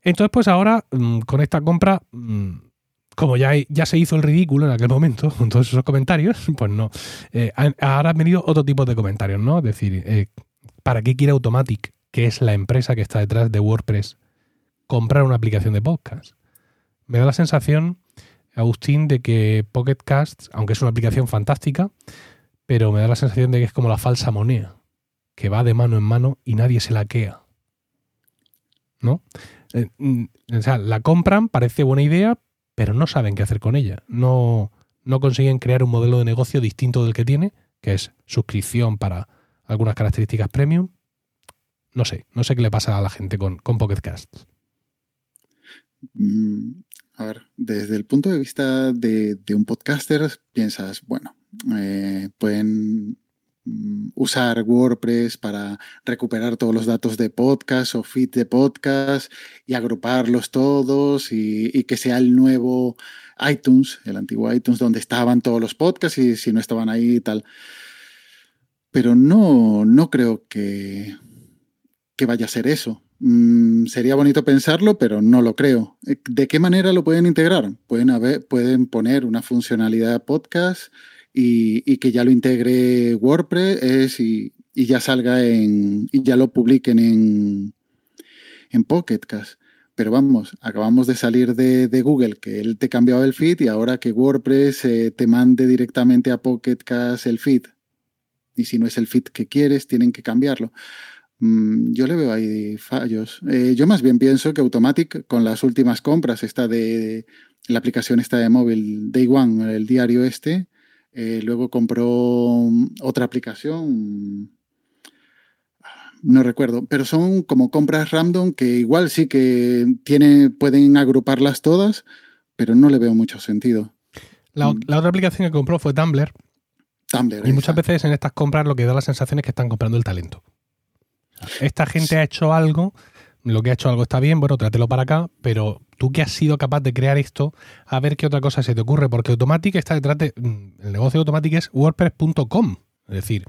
Entonces, pues ahora, mm, con esta compra mm, como ya, ya se hizo el ridículo en aquel momento con todos esos comentarios, pues no. Eh, ahora han venido otro tipo de comentarios, ¿no? Es decir, eh, ¿para qué quiere Automatic, que es la empresa que está detrás de WordPress, comprar una aplicación de podcast? Me da la sensación, Agustín, de que Pocket Cast, aunque es una aplicación fantástica, pero me da la sensación de que es como la falsa moneda, que va de mano en mano y nadie se la quea. ¿No? Eh, mm, o sea, la compran, parece buena idea, pero no saben qué hacer con ella. No, no consiguen crear un modelo de negocio distinto del que tiene, que es suscripción para algunas características premium. No sé, no sé qué le pasa a la gente con, con Pocket Casts. Mm, a ver, desde el punto de vista de, un podcaster, piensas, bueno, eh, pueden usar WordPress para recuperar todos los datos de podcast o feed de podcast y agruparlos todos y, que sea el nuevo iTunes, el antiguo iTunes donde estaban todos los podcasts y si no estaban ahí y tal. Pero no, no creo que, que vaya a ser eso. Mm, sería bonito pensarlo, pero no lo creo. Eh, ¿De qué manera lo pueden integrar? Pueden, pueden poner una funcionalidad podcast y, que ya lo integre WordPress y, y, ya salga en. y ya lo publiquen en, en Pocket Pero vamos, acabamos de salir de, Google, que él te cambiaba el feed y ahora que WordPress eh, te mande directamente a Pocket el feed. Y si no es el feed que quieres, tienen que cambiarlo. Mm, yo le veo ahí fallos. Eh, yo más bien pienso que Automatic, con las últimas compras, esta de, la aplicación esta de móvil, Day One, el diario este, eh, luego compró otra aplicación, no recuerdo, pero son como compras random que igual sí que tiene, pueden agruparlas todas, pero no le veo mucho sentido. La, otra aplicación que compró fue Tumblr. Tumblr. Y muchas veces en estas compras lo que da la sensación es que están comprando el talento. Esta gente ha hecho algo, lo que ha hecho algo está bien, bueno, trátelo para acá, pero tú que has sido capaz de crear esto, a ver qué otra cosa se te ocurre, porque Automatic está detrás de. Mm, el negocio de Automatic es WordPress.com. Es decir,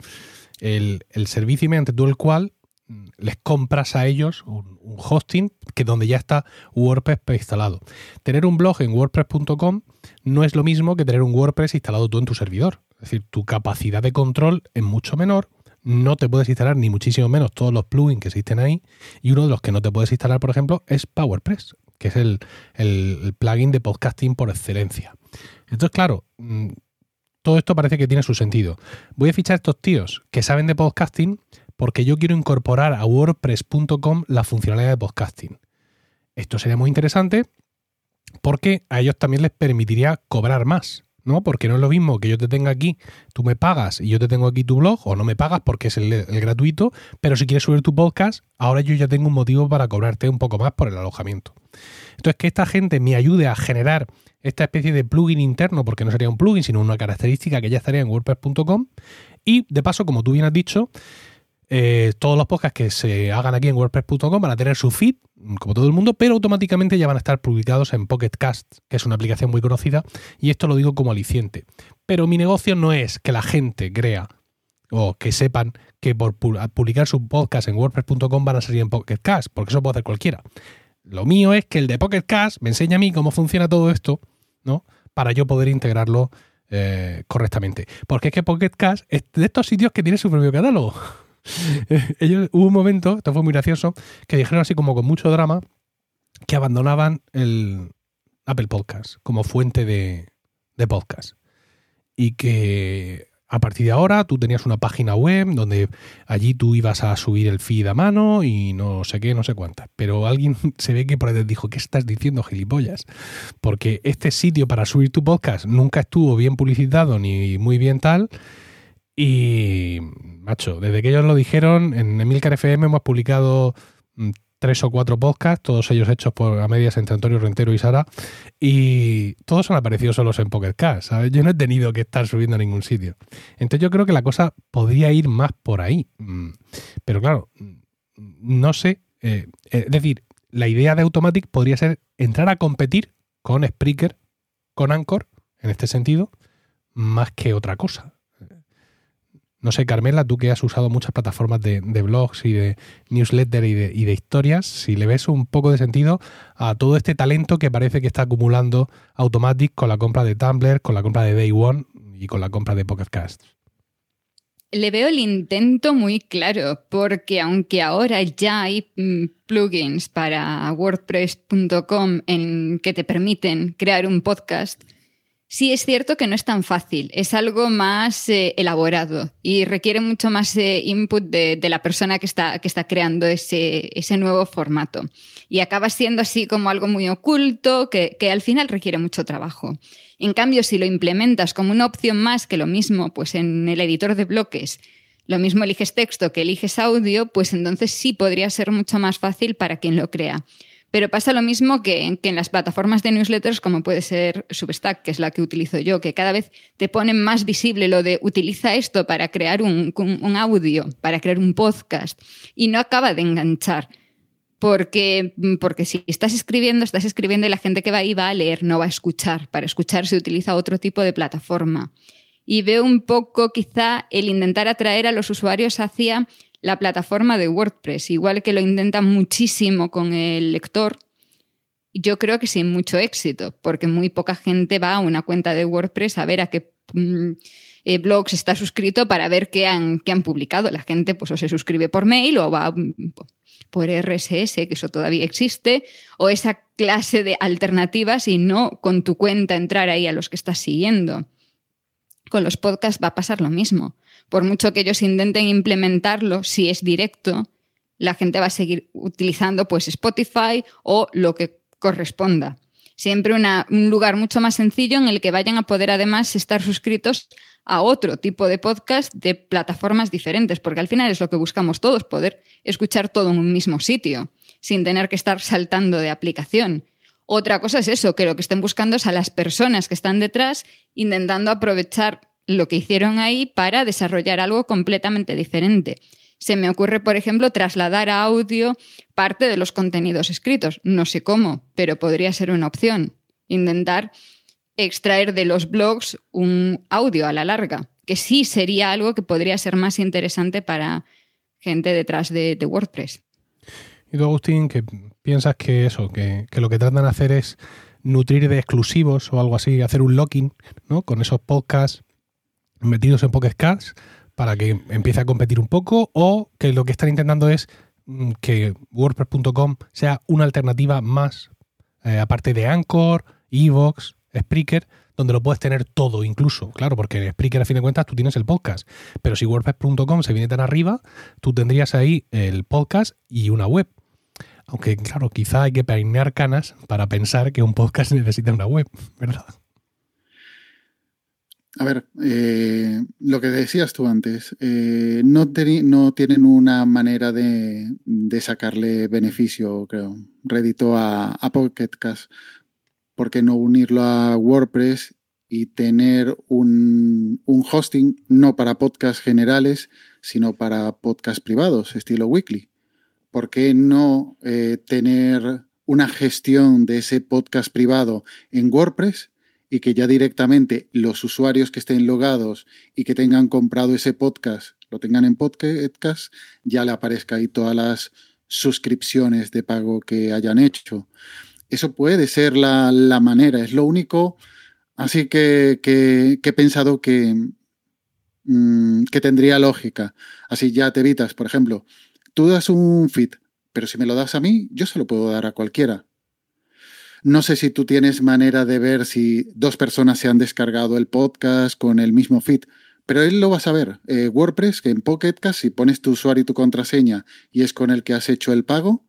el, servicio mediante tú el cual mm, les compras a ellos un, hosting que donde ya está WordPress instalado. Tener un blog en WordPress.com no es lo mismo que tener un WordPress instalado tú en tu servidor. Es decir, tu capacidad de control es mucho menor. No te puedes instalar ni muchísimo menos todos los plugins que existen ahí. Y uno de los que no te puedes instalar, por ejemplo, es PowerPress que es el, plugin de podcasting por excelencia. Entonces, claro, mm, todo esto parece que tiene su sentido. Voy a fichar a estos tíos que saben de podcasting porque yo quiero incorporar a wordpress.com la funcionalidad de podcasting. Esto sería muy interesante porque a ellos también les permitiría cobrar más. ¿No? Porque no es lo mismo que yo te tenga aquí, tú me pagas y yo te tengo aquí tu blog, o no me pagas porque es el, gratuito, pero si quieres subir tu podcast, ahora yo ya tengo un motivo para cobrarte un poco más por el alojamiento. Entonces, que esta gente me ayude a generar esta especie de plugin interno, porque no sería un plugin, sino una característica que ya estaría en WordPress.com. Y de paso, como tú bien has dicho, eh, todos los podcasts que se hagan aquí en WordPress.com van a tener su feed, como todo el mundo, pero automáticamente ya van a estar publicados en Pocket Cast, que es una aplicación muy conocida, y esto lo digo como aliciente. Pero mi negocio no es que la gente crea o que sepan que por publicar su podcast en WordPress.com van a salir en Pocket Cast, porque eso puede hacer cualquiera. Lo mío es que el de Pocket Cast me enseña a mí cómo funciona todo esto, ¿no? Para yo poder integrarlo eh, correctamente. Porque es que Pocket Cast es de estos sitios que tiene su propio catálogo. Ellos, hubo un momento, esto fue muy gracioso, que dijeron así como con mucho drama que abandonaban el Apple Podcast como fuente de, de podcast. Y que a partir de ahora tú tenías una página web donde allí tú ibas a subir el feed a mano y no sé qué, no sé cuántas. Pero alguien se ve que por ahí dijo, ¿qué estás diciendo, gilipollas? Porque este sitio para subir tu podcast nunca estuvo bien publicitado ni muy bien tal. Y, macho, desde que ellos lo dijeron, en Emilcar FM hemos publicado mm, tres o cuatro podcasts, todos ellos hechos por a medias entre Antonio Rentero y Sara, y todos han aparecido solos en Pocket Cast, ¿sabes? Yo no he tenido que estar subiendo a ningún sitio. Entonces yo creo que la cosa podría ir más por ahí. Mm, pero claro, mm, no sé, eh, es decir, la idea de Automatic podría ser entrar a competir con Spreaker, con Anchor, en este sentido, más que otra cosa. No sé, Carmela, tú que has usado muchas plataformas de, blogs y de newsletter y de, historias, si le ves un poco de sentido a todo este talento que parece que está acumulando Automatic con la compra de Tumblr, con la compra de Day One y con la compra de Pocket Casts. Le veo el intento muy claro, porque aunque ahora ya hay mm, plugins para WordPress.com en que te permiten crear un podcast, Sí, es cierto que no es tan fácil, es algo más eh, elaborado y requiere mucho más eh, input de, la persona que está, que está creando ese, ese, nuevo formato. Y acaba siendo así como algo muy oculto que, que, al final requiere mucho trabajo. En cambio, si lo implementas como una opción más que lo mismo, pues en el editor de bloques, lo mismo eliges texto que eliges audio, pues entonces sí podría ser mucho más fácil para quien lo crea. Pero pasa lo mismo que, en las plataformas de newsletters como puede ser Substack, que es la que utilizo yo, que cada vez te ponen más visible lo de utiliza esto para crear un, audio, para crear un podcast, y no acaba de enganchar. Porque, porque si estás escribiendo, estás escribiendo y la gente que va ahí va a leer, no va a escuchar. Para escuchar se utiliza otro tipo de plataforma. Y veo un poco quizá el intentar atraer a los usuarios hacia la plataforma de WordPress, igual que lo intentan muchísimo con el lector. Yo creo que sin mucho éxito, porque muy poca gente va a una cuenta de WordPress a ver a qué mm, eh, blogs está suscrito para ver qué han, qué han publicado. La gente pues o se suscribe por mail o va mm, por RSS, que eso todavía existe, o esa clase de alternativas y no con tu cuenta entrar ahí a los que estás siguiendo. Con los podcasts va a pasar lo mismo. Por mucho que ellos intenten implementarlo, si es directo, la gente va a seguir utilizando pues Spotify o lo que corresponda. Siempre un lugar mucho más sencillo en el que vayan a poder además estar suscritos a otro tipo de podcast de plataformas diferentes, porque al final es lo que buscamos todos, poder escuchar todo en un mismo sitio, sin tener que estar saltando de aplicación. Otra cosa es eso, que lo que estén buscando es a las personas que están detrás intentando aprovechar lo que hicieron ahí para desarrollar algo completamente diferente. Se me ocurre, por ejemplo, trasladar a audio parte de los contenidos escritos. No sé cómo, pero podría ser una opción. Intentar extraer de los blogs un audio a la larga, que sí sería algo que podría ser más interesante para gente detrás de, WordPress. Y tú, Agustín, que piensas que eso, que, lo que tratan de hacer es nutrir de exclusivos o algo así, hacer un locking ¿no? con esos podcasts metidos en Pocket para que empiece a competir un poco o que lo que están intentando es mm, que WordPress.com sea una alternativa más, eh, aparte de Anchor, Evox, Spreaker, donde lo puedes tener todo incluso, claro, porque en Spreaker a fin de cuentas tú tienes el podcast, pero si WordPress.com se viene tan arriba, tú tendrías ahí el podcast y una web. Aunque claro, quizá hay que peinar canas para pensar que un podcast necesita una web, ¿verdad? A ver, eh, lo que decías tú antes, eh, no, tienen una manera de, sacarle beneficio, creo, rédito a, a Pocket. ¿por qué no unirlo a WordPress y tener un, hosting no para podcasts generales, sino para podcasts privados, estilo weekly? ¿Por qué no eh, tener una gestión de ese podcast privado en WordPress y que ya directamente los usuarios que estén logados y que tengan comprado ese podcast, lo tengan en podcast, ya le aparezca ahí todas las suscripciones de pago que hayan hecho. Eso puede ser la, manera, es lo único. Así que, he pensado que, mm, que tendría lógica. Así ya te evitas, por ejemplo, tú das un feed, pero si me lo das a mí, yo se lo puedo dar a cualquiera. No sé si tú tienes manera de ver si dos personas se han descargado el podcast con el mismo feed, pero él lo va a saber. Eh, WordPress, que en Pocket si pones tu usuario y tu contraseña y es con el que has hecho el pago,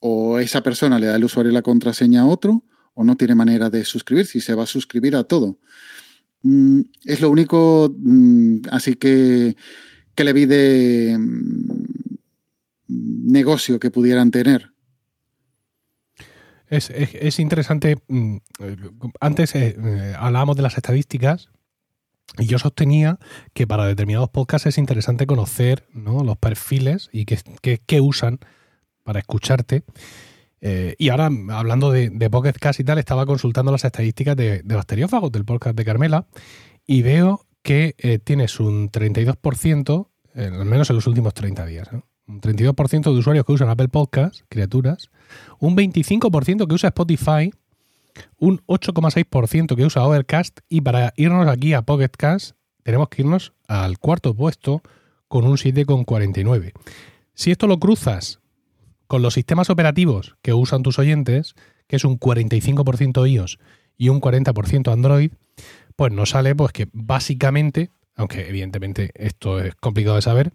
o esa persona le da el usuario y la contraseña a otro, o no tiene manera de suscribir, si se va a suscribir a todo. Mm, es lo único, mm, así que, que le vi de mm, negocio que pudieran tener. Es, interesante. Antes eh, eh, hablábamos de las estadísticas y yo sostenía que para determinados podcasts es interesante conocer los perfiles y qué usan para escucharte. Eh, y ahora, hablando de, de Pocket Cast y tal, estaba consultando las estadísticas de, bacteriófagos del podcast de Carmela y veo que tienes un 32%, eh, al menos en los últimos 30 días, un 32% de usuarios que usan Apple Podcast, criaturas, un 25% que usa Spotify, un 8,6% que usa Overcast y para irnos aquí a Pocket Cast tenemos que irnos al cuarto puesto con un 7,49. Si esto lo cruzas con los sistemas operativos que usan tus oyentes, que es un 45% iOS y un 40% Android, pues nos sale pues que básicamente, aunque evidentemente esto es complicado de saber,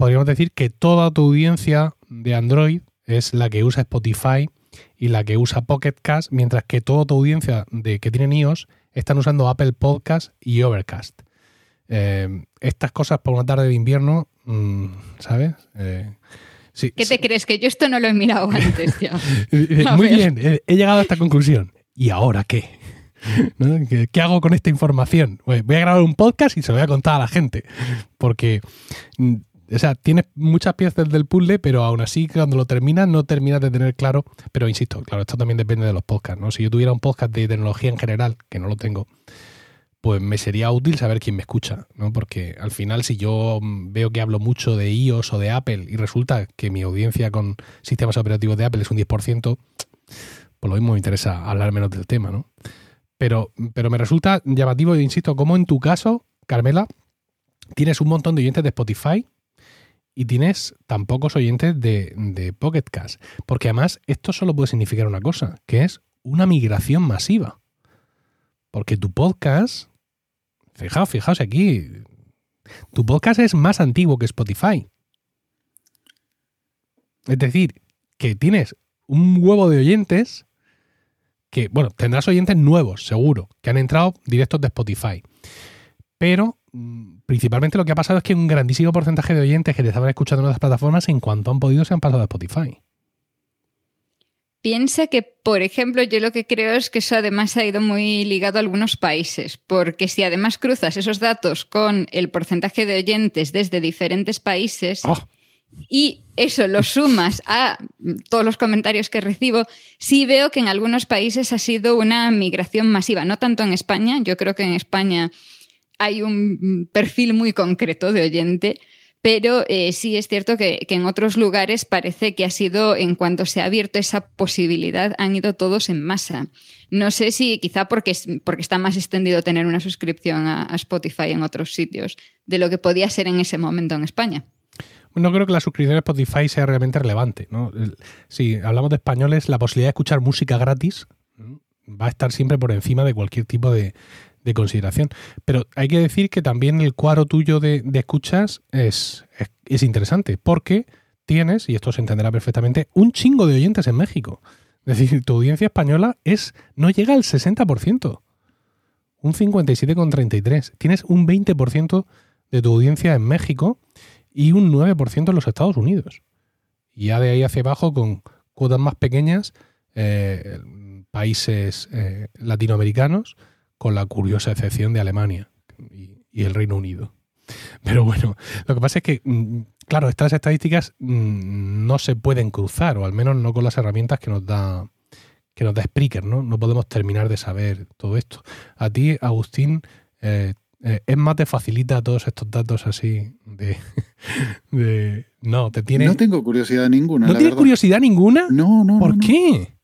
podríamos decir que toda tu audiencia de Android es la que usa Spotify y la que usa Pocket Cast, mientras que toda tu audiencia de que tienen iOS están usando Apple Podcast y Overcast. Eh, estas cosas por una tarde de invierno, mm, ¿sabes? Eh, ¿Qué te crees? Que yo esto no lo he mirado antes. Muy bien, he llegado a esta conclusión. ¿Y ahora qué? ¿Qué, hago con esta información? Voy a grabar un podcast y se lo voy a contar a la gente. Porque, mm, o sea, tienes muchas piezas del puzzle, pero aún así cuando lo terminas no terminas de tener claro. Pero insisto, claro, esto también depende de los podcasts, ¿no? Si yo tuviera un podcast de tecnología en general, que no lo tengo, pues me sería útil saber quién me escucha, ¿no? Porque al final, si yo veo que hablo mucho de iOS o de Apple y resulta que mi audiencia con sistemas operativos de Apple es un 10%, pues lo mismo me interesa hablar menos del tema, ¿no? Pero, pero me resulta llamativo, insisto, como en tu caso, Carmela, tienes un montón de oyentes de Spotify y tienes tan pocos oyentes de, de Pocket Cast. Porque además esto solo puede significar una cosa, que es una migración masiva. Porque tu podcast Fijaos, fijaos aquí. Tu podcast es más antiguo que Spotify. Es decir, que tienes un huevo de oyentes que, bueno, tendrás oyentes nuevos, seguro, que han entrado directos de Spotify. Pero principalmente lo que ha pasado es que un grandísimo porcentaje de oyentes que te estaban escuchando en otras plataformas, en cuanto han podido, se han pasado a Spotify. Piensa que, por ejemplo, yo lo que creo es que eso además ha ido muy ligado a algunos países, porque si además cruzas esos datos con el porcentaje de oyentes desde diferentes países Oh. y eso lo sumas a todos los comentarios que recibo, sí veo que en algunos países ha sido una migración masiva, no tanto en España, yo creo que en España hay un perfil muy concreto de oyente, pero eh, sí es cierto que, en otros lugares parece que ha sido, en cuanto se ha abierto esa posibilidad, han ido todos en masa. No sé si quizá porque, porque está más extendido tener una suscripción a, Spotify en otros sitios de lo que podía ser en ese momento en España. No creo que la suscripción a Spotify sea realmente relevante. Si hablamos de españoles, la posibilidad de escuchar música gratis va a estar siempre por encima de cualquier tipo de, de consideración. Pero hay que decir que también el cuadro tuyo de, escuchas es, es, es, interesante, porque tienes, y esto se entenderá perfectamente, un chingo de oyentes en México. Es decir, tu audiencia española es no llega al 60%, un 57,33%. Tienes un 20% de tu audiencia en México y un 9% en los Estados Unidos. Y ya de ahí hacia abajo, con cuotas más pequeñas, eh, países eh, latinoamericanos, con la curiosa excepción de Alemania y, y, el Reino Unido. Pero bueno, lo que pasa es que, mm, claro, estas estadísticas mm, no se pueden cruzar, o al menos no con las herramientas que nos da que nos da Spreaker, ¿no? No podemos terminar de saber todo esto. A ti, Agustín, eh, eh, es más te facilita todos estos datos así de, de no, te tiene No tengo curiosidad ninguna. ¿No tienes curiosidad ninguna? No, no. ¿Por no, qué? No.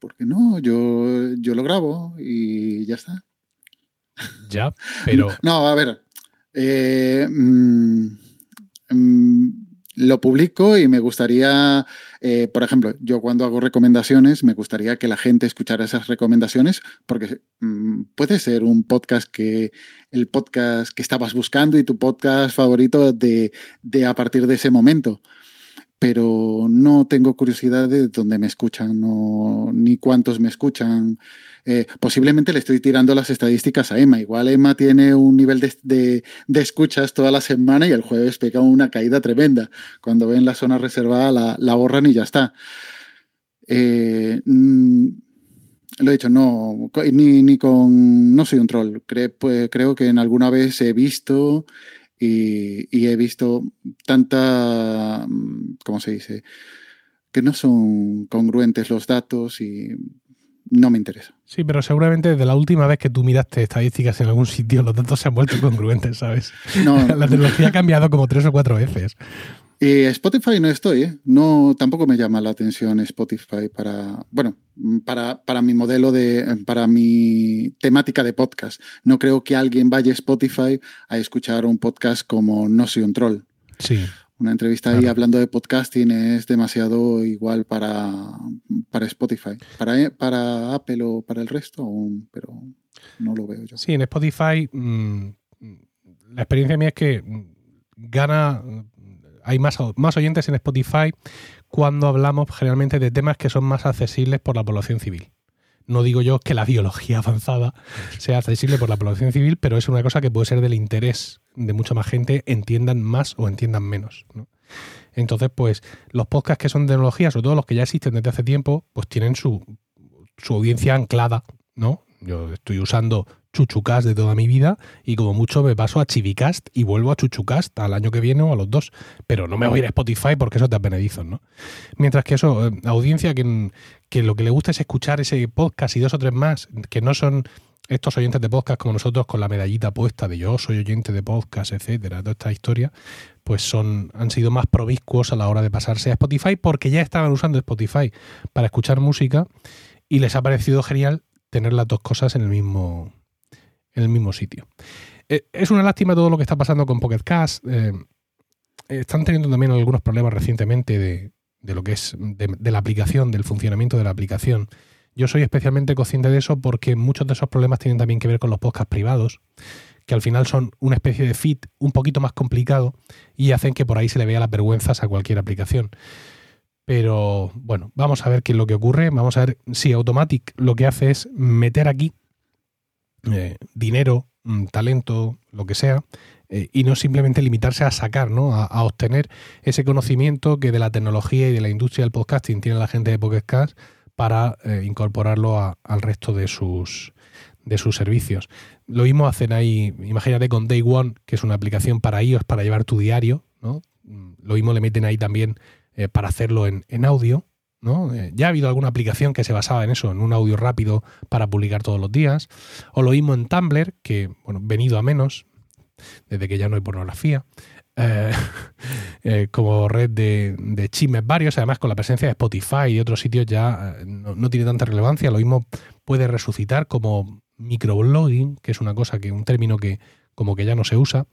Porque no, yo, yo lo grabo y ya está. Ya, pero. No, a ver. Eh, mmm, mmm, lo publico y me gustaría, eh, por ejemplo, yo cuando hago recomendaciones, me gustaría que la gente escuchara esas recomendaciones, porque mmm, puede ser un podcast que el podcast que estabas buscando y tu podcast favorito de, de a partir de ese momento pero no tengo curiosidad de dónde me escuchan, no, ni cuántos me escuchan. Eh, posiblemente le estoy tirando las estadísticas a Emma. Igual Emma tiene un nivel de, de, escuchas toda la semana y el jueves pega una caída tremenda. Cuando ven la zona reservada la, la borran y ya está. Eh, mm, lo he dicho, no, ni, ni, con... No soy un troll. Cre, creo que en alguna vez he visto... Y, y, he visto tanta, ¿cómo se dice? Que no son congruentes los datos y no me interesa. Sí, pero seguramente desde la última vez que tú miraste estadísticas en algún sitio, los datos se han vuelto congruentes, ¿sabes? No, la tecnología ha cambiado como tres o cuatro veces. Y Spotify no estoy, ¿eh? No, tampoco me llama la atención Spotify para, bueno, para, para mi modelo de, para mi temática de podcast. No creo que alguien vaya a Spotify a escuchar un podcast como No soy un troll. Sí. Una entrevista claro. ahí hablando de podcasting es demasiado igual para, para Spotify. Para, para Apple o para el resto, pero no lo veo yo. Sí, en Spotify mmm, la experiencia mía es que gana hay más, más oyentes en Spotify cuando hablamos generalmente de temas que son más accesibles por la población civil. No digo yo que la biología avanzada sea accesible por la población civil, pero es una cosa que puede ser del interés de mucha más gente, entiendan más o entiendan menos. ¿no? Entonces, pues los podcasts que son de tecnología, sobre todo los que ya existen desde hace tiempo, pues tienen su, su audiencia anclada, ¿no? Yo estoy usando Chuchucast de toda mi vida y como mucho me paso a Chivicast y vuelvo a Chuchucast al año que viene o a los dos. Pero no me voy a ir a Spotify porque eso te apenedizos, ¿no? Mientras que eso, eh, audiencia que, que, lo que le gusta es escuchar ese podcast y dos o tres más que no son estos oyentes de podcast como nosotros con la medallita puesta de yo soy oyente de podcast, etcétera, toda esta historia, pues son, han sido más promiscuos a la hora de pasarse a Spotify porque ya estaban usando Spotify para escuchar música y les ha parecido genial tener las dos cosas en el mismo, en el mismo sitio. Eh, es una lástima todo lo que está pasando con Pocket Cast. Eh, están teniendo también algunos problemas recientemente de, lo que es de, la aplicación, del funcionamiento de la aplicación. Yo soy especialmente consciente de eso porque muchos de esos problemas tienen también que ver con los podcasts privados, que al final son una especie de feed un poquito más complicado y hacen que por ahí se le vea las vergüenzas a cualquier aplicación. Pero bueno, vamos a ver qué es lo que ocurre. Vamos a ver si Automatic lo que hace es meter aquí eh, dinero, mm, talento, lo que sea, eh, y no simplemente limitarse a sacar, ¿no? A, obtener ese conocimiento que de la tecnología y de la industria del podcasting tiene la gente de Podcast para eh, incorporarlo al resto de sus, de sus servicios. Lo mismo hacen ahí, imagínate con Day One, que es una aplicación para iOS para llevar tu diario, ¿no? Lo mismo le meten ahí también eh, para hacerlo en, en audio, ¿no? ya ha habido alguna aplicación que se basaba en eso, en un audio rápido para publicar todos los días. O lo mismo en Tumblr, que, bueno, venido a menos, desde que ya no hay pornografía, eh, eh, como red de, de, chismes varios, además con la presencia de Spotify y otros sitios ya eh, no, tiene tanta relevancia, lo mismo puede resucitar como microblogging, que es una cosa que, un término que como que ya no se usa.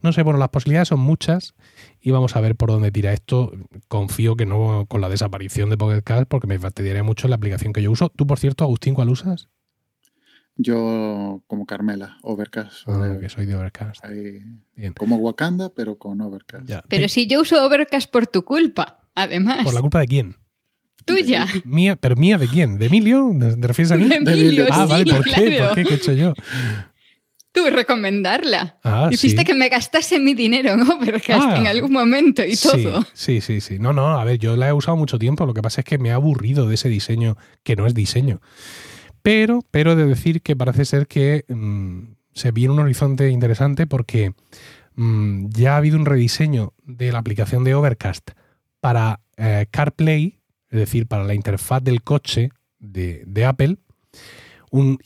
No sé, bueno, las posibilidades son muchas y vamos a ver por dónde tira esto. Confío que no con la desaparición de Pocket Cast porque me fastidiaría mucho la aplicación que yo uso. Tú, por cierto, Agustín, ¿cuál usas? Yo como Carmela, Overcast. Ah, que soy de Overcast. Como Wakanda, pero con Overcast. Pero si yo uso Overcast por tu culpa, además. ¿Por la culpa de quién? Tuya. Mía, ¿Pero mía de quién? ¿De Emilio? ¿Te refieres a mí? De Emilio, ah, sí, vale, ¿por claro. qué? ¿Por qué? ¿Qué he hecho yo? Tú recomendarla. Ah, Hiciste sí. que me gastase mi dinero en Overcast Ah. en algún momento y todo. Sí, sí, sí. No, no, a ver, yo la he usado mucho tiempo. Lo que pasa es que me ha aburrido de ese diseño que no es diseño. Pero, pero de decir que parece ser que mm, se viene un horizonte interesante porque mm, ya ha habido un rediseño de la aplicación de Overcast para eh, CarPlay, es decir, para la interfaz del coche de, Apple.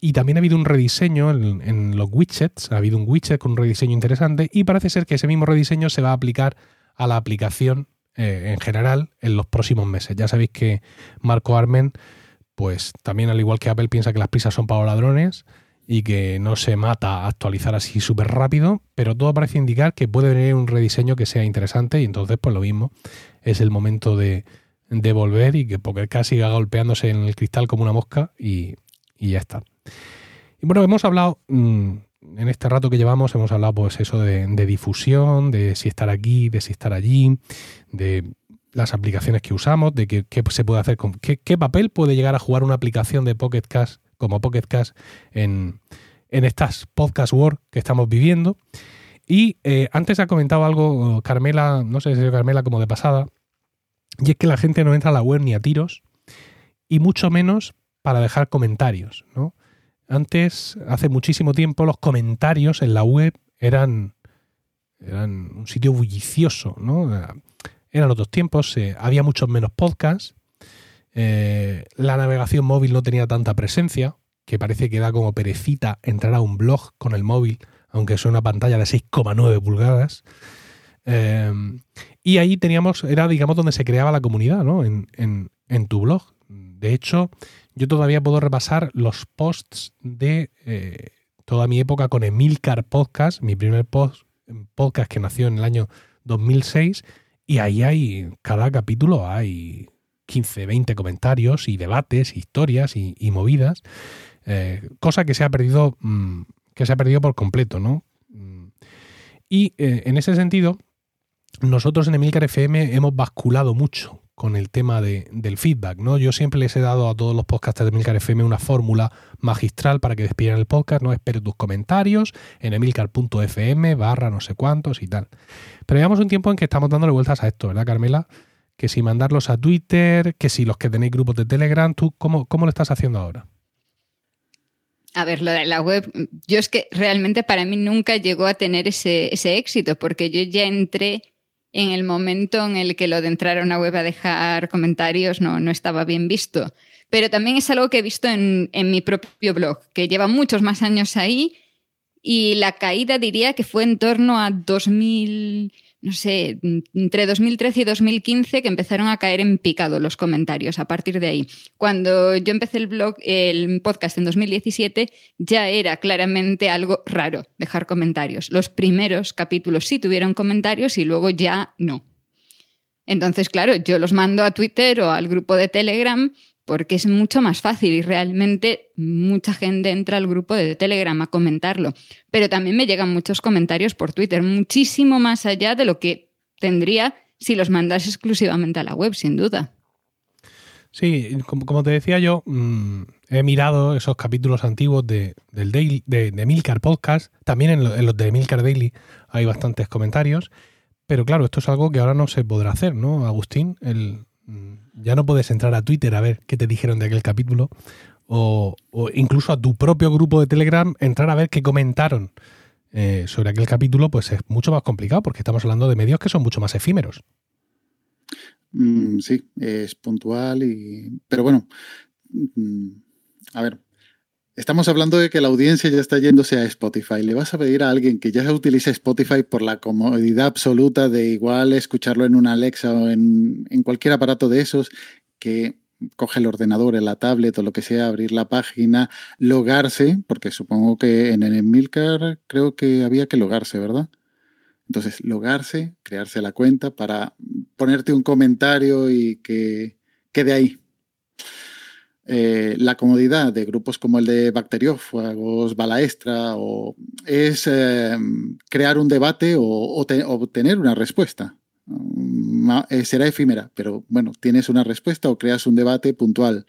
Y también ha habido un rediseño en, en los widgets, ha habido un widget con un rediseño interesante y parece ser que ese mismo rediseño se va a aplicar a la aplicación eh, en general en los próximos meses. Ya sabéis que Marco Armen, pues también al igual que Apple piensa que las prisas son para ladrones y que no se mata a actualizar así súper rápido, pero todo parece indicar que puede venir un rediseño que sea interesante y entonces pues lo mismo, es el momento de, de volver y que Poker siga golpeándose en el cristal como una mosca y, y ya está. Y bueno, hemos hablado, mm, en este rato que llevamos, hemos hablado pues eso de difusión, de si estar aquí, de si estar allí, de las aplicaciones que usamos, de qué, se puede hacer con qué, papel puede llegar a jugar una aplicación de Pocket Cast como Pocket Cast en, estas podcast world que estamos viviendo. Y eh, antes ha comentado algo Carmela, no sé si es Carmela como de pasada, y es que la gente no entra a la web ni a tiros, y mucho menos para dejar comentarios. ¿no? Antes, hace muchísimo tiempo, los comentarios en la web eran, eran un sitio bullicioso, ¿no? Eran otros tiempos, había muchos menos podcasts, eh, la navegación móvil no tenía tanta presencia, que parece que da como perecita entrar a un blog con el móvil, aunque sea una pantalla de 6,9 pulgadas. Eh, y ahí teníamos, era digamos donde se creaba la comunidad, ¿no? En, en- tu blog. De hecho, yo todavía puedo repasar los posts de eh, toda mi época con Emilcar Podcast, mi primer podcast que nació en el año 2006, y ahí hay, cada capítulo hay 15, 20 comentarios y debates, historias y, y movidas, eh, cosa que se ha perdido, mm, que se ha perdido por completo, ¿no? Mm. Y eh, en ese sentido, nosotros en Emilcar FM hemos basculado mucho con el tema de- del feedback, ¿no? Yo siempre les he dado a todos los podcasters de Emilcar FM una fórmula magistral para que despidieran el podcast, no espero tus comentarios en emilcar.fm barra no sé cuántos y tal. Pero llevamos un tiempo en que estamos dándole vueltas a esto, ¿verdad, Carmela? Que si mandarlos a Twitter, que si los que tenéis grupos de Telegram, ¿tú cómo, cómo lo estás haciendo ahora? A ver, lo de la web, yo es que realmente para mí nunca llegó a tener ese, ese éxito, porque yo ya entré en el momento en el que lo de entrar a una web a dejar comentarios no, no estaba bien visto. Pero también es algo que he visto en, en mi propio blog, que lleva muchos más años ahí y la caída diría que fue en torno a 2000 no sé, entre 2013 y 2015 que empezaron a caer en picado los comentarios a partir de ahí. Cuando yo empecé el blog, el podcast en 2017, ya era claramente algo raro dejar comentarios. Los primeros capítulos sí tuvieron comentarios y luego ya no. Entonces, claro, yo los mando a Twitter o al grupo de Telegram porque es mucho más fácil y realmente mucha gente entra al grupo de Telegram a comentarlo. Pero también me llegan muchos comentarios por Twitter, muchísimo más allá de lo que tendría si los mandas exclusivamente a la web, sin duda. Sí, como, te decía yo, mm, he mirado esos capítulos antiguos de, del Daily, de, Milcar Podcast. También en, en, los de Milcar Daily hay bastantes comentarios. Pero claro, esto es algo que ahora no se podrá hacer, ¿no, Agustín? El, ya no puedes entrar a Twitter a ver qué te dijeron de aquel capítulo. O, incluso a tu propio grupo de Telegram entrar a ver qué comentaron eh, sobre aquel capítulo, pues es mucho más complicado porque estamos hablando de medios que son mucho más efímeros. Mm, sí, es puntual y... Pero bueno, mm, a ver, Estamos hablando de que la audiencia ya está yéndose a Spotify. Le vas a pedir a alguien que ya utilice Spotify por la comodidad absoluta de igual escucharlo en una Alexa o en, cualquier aparato de esos que coge el ordenador, la tablet o lo que sea, abrir la página, logarse, porque supongo que en el Milcar creo que había que logarse, ¿verdad? Entonces, logarse, crearse la cuenta para ponerte un comentario y que quede ahí. Eh, la comodidad de grupos como el de Bacteriófagos, Balaestra, o, es eh, crear un debate o, obtener una respuesta. Eh, será efímera, pero bueno, tienes una respuesta o creas un debate puntual.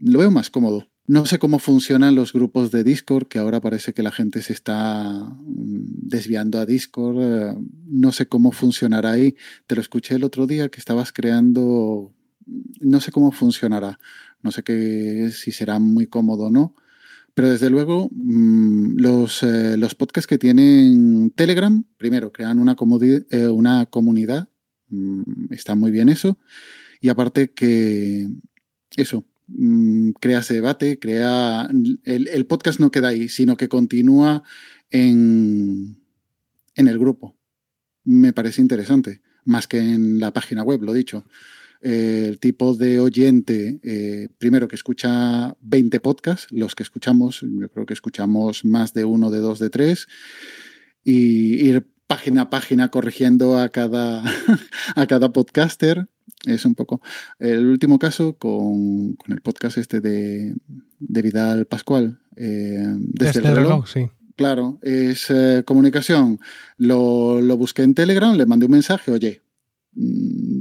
Lo veo más cómodo. No sé cómo funcionan los grupos de Discord, que ahora parece que la gente se está mm, desviando a Discord. No sé cómo funcionará ahí. Te lo escuché el otro día que estabas creando no sé cómo funcionará, no sé qué, si será muy cómodo o no, pero desde luego mm, los, eh, los podcasts que tienen Telegram, primero, crean una, eh, una comunidad, mm, está muy bien eso, y aparte que eso, mm, crea ese debate, crea, el, el, podcast no queda ahí, sino que continúa en, en el grupo. Me parece interesante, más que en la página web, lo dicho el tipo de oyente, eh, primero que escucha 20 podcasts, los que escuchamos, yo creo que escuchamos más de uno, de dos, de tres, y ir página a página corrigiendo a cada, a cada podcaster. Es un poco. El último caso con, el podcast este de, Vidal Pascual. Eh, desde, el reloj, sí. Claro, es eh, comunicación. Lo, lo busqué en Telegram, le mandé un mensaje, oye, Mm,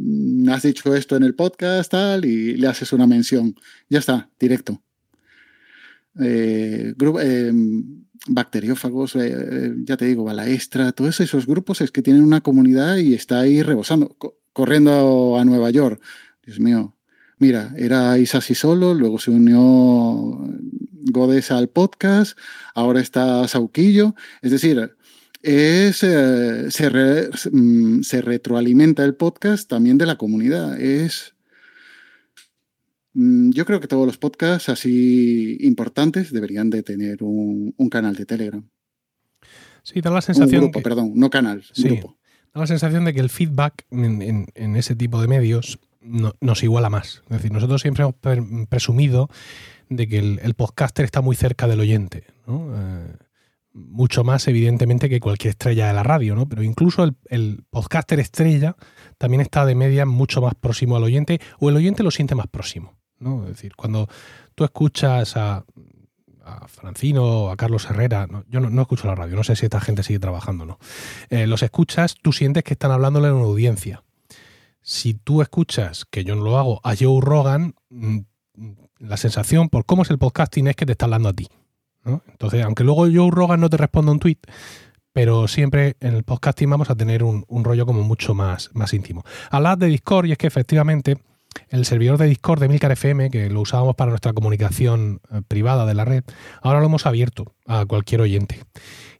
has dicho esto en el podcast, tal, y le haces una mención. Ya está, directo. Eh, eh, bacteriófagos, eh, ya te digo, balaestra, todos esos grupos es que tienen una comunidad y está ahí rebosando, corriendo a Nueva York. Dios mío, mira, era Isasi solo, luego se unió Godes al podcast, ahora está Sauquillo, es decir, es, eh, mm, se, retroalimenta el podcast también de la comunidad. Es, mm, yo creo que todos los podcasts así importantes deberían de tener un, canal de Telegram. Sí, da la sensación. grupo, perdón, no canal, grupo. Da la sensación de que el feedback en, ese tipo de medios nos iguala más. Es decir, nosotros siempre hemos presumido de que el, podcaster está muy cerca del oyente. ¿no? Eh, mucho más evidentemente que cualquier estrella de la radio, ¿no? Pero incluso el, podcaster estrella también está de media mucho más próximo al oyente o el oyente lo siente más próximo, ¿no? Es decir, cuando tú escuchas a, Francino o a Carlos Herrera, yo no, escucho la radio, no sé si esta gente sigue trabajando o no, eh, los escuchas, tú sientes que están hablándole a una audiencia. Si tú escuchas, que yo no lo hago, a Joe Rogan, mm, la sensación por cómo es el podcasting es que te está hablando a ti. Entonces, aunque luego Joe Rogan no te responda un tweet, pero siempre en el podcasting vamos a tener un, rollo como mucho más, más íntimo. Hablad de Discord y es que efectivamente el servidor de Discord de Milcar FM, que lo usábamos para nuestra comunicación eh, privada de la red, ahora lo hemos abierto a cualquier oyente.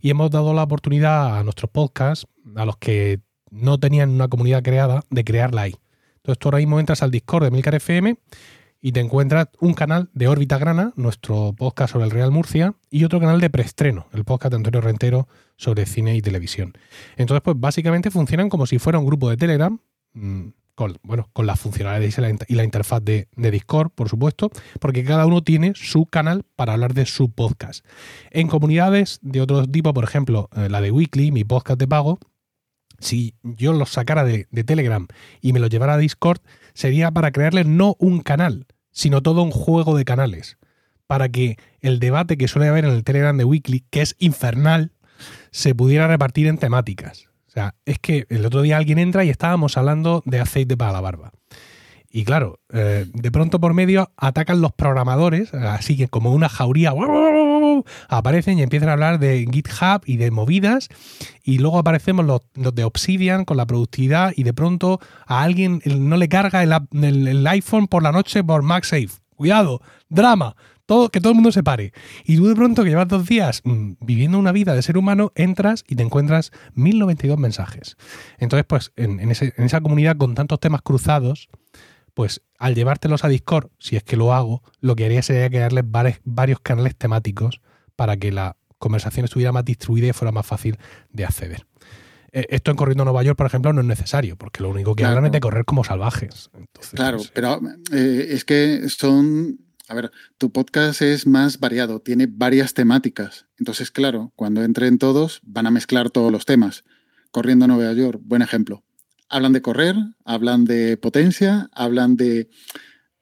Y hemos dado la oportunidad a nuestros podcasts, a los que no tenían una comunidad creada, de crearla ahí. Entonces tú ahora mismo entras al Discord de Milcar FM y te encuentras un canal de Órbita Grana, nuestro podcast sobre el Real Murcia, y otro canal de preestreno, el podcast de Antonio Rentero sobre cine y televisión. Entonces, pues básicamente funcionan como si fuera un grupo de Telegram, mm, con, bueno, con las funcionalidades y la, interfaz de, Discord, por supuesto, porque cada uno tiene su canal para hablar de su podcast. En comunidades de otro tipo, por ejemplo, eh, la de Weekly, mi podcast de pago, si yo los sacara de, de Telegram y me los llevara a Discord, sería para crearles no un canal, sino todo un juego de canales, para que el debate que suele haber en el Telegram de Weekly, que es infernal, se pudiera repartir en temáticas. O sea, es que el otro día alguien entra y estábamos hablando de aceite para la barba. Y claro, eh, de pronto por medio atacan los programadores, así que como una jauría, aparecen y empiezan a hablar de GitHub y de movidas, y luego aparecemos los, de Obsidian con la productividad, y de pronto a alguien no le carga el, iPhone por la noche por MagSafe. Cuidado, drama, todo, que todo el mundo se pare. Y tú de pronto que llevas dos días mm, viviendo una vida de ser humano, entras y te encuentras 1092 mensajes. Entonces, pues en, en esa comunidad con tantos temas cruzados, pues al llevártelos a Discord, si es que lo hago, lo que haría sería crearles varios canales temáticos para que la conversación estuviera más distribuida y fuera más fácil de acceder. Eh, esto en Corriendo a Nueva York, por ejemplo, no es necesario, porque lo único que hablan es de correr como salvajes. claro, pero eh, es que son a ver, tu podcast es más variado, tiene varias temáticas. Entonces, claro, cuando entren todos, van a mezclar todos los temas. Corriendo a Nueva York, buen ejemplo hablan de correr, hablan de potencia, hablan de...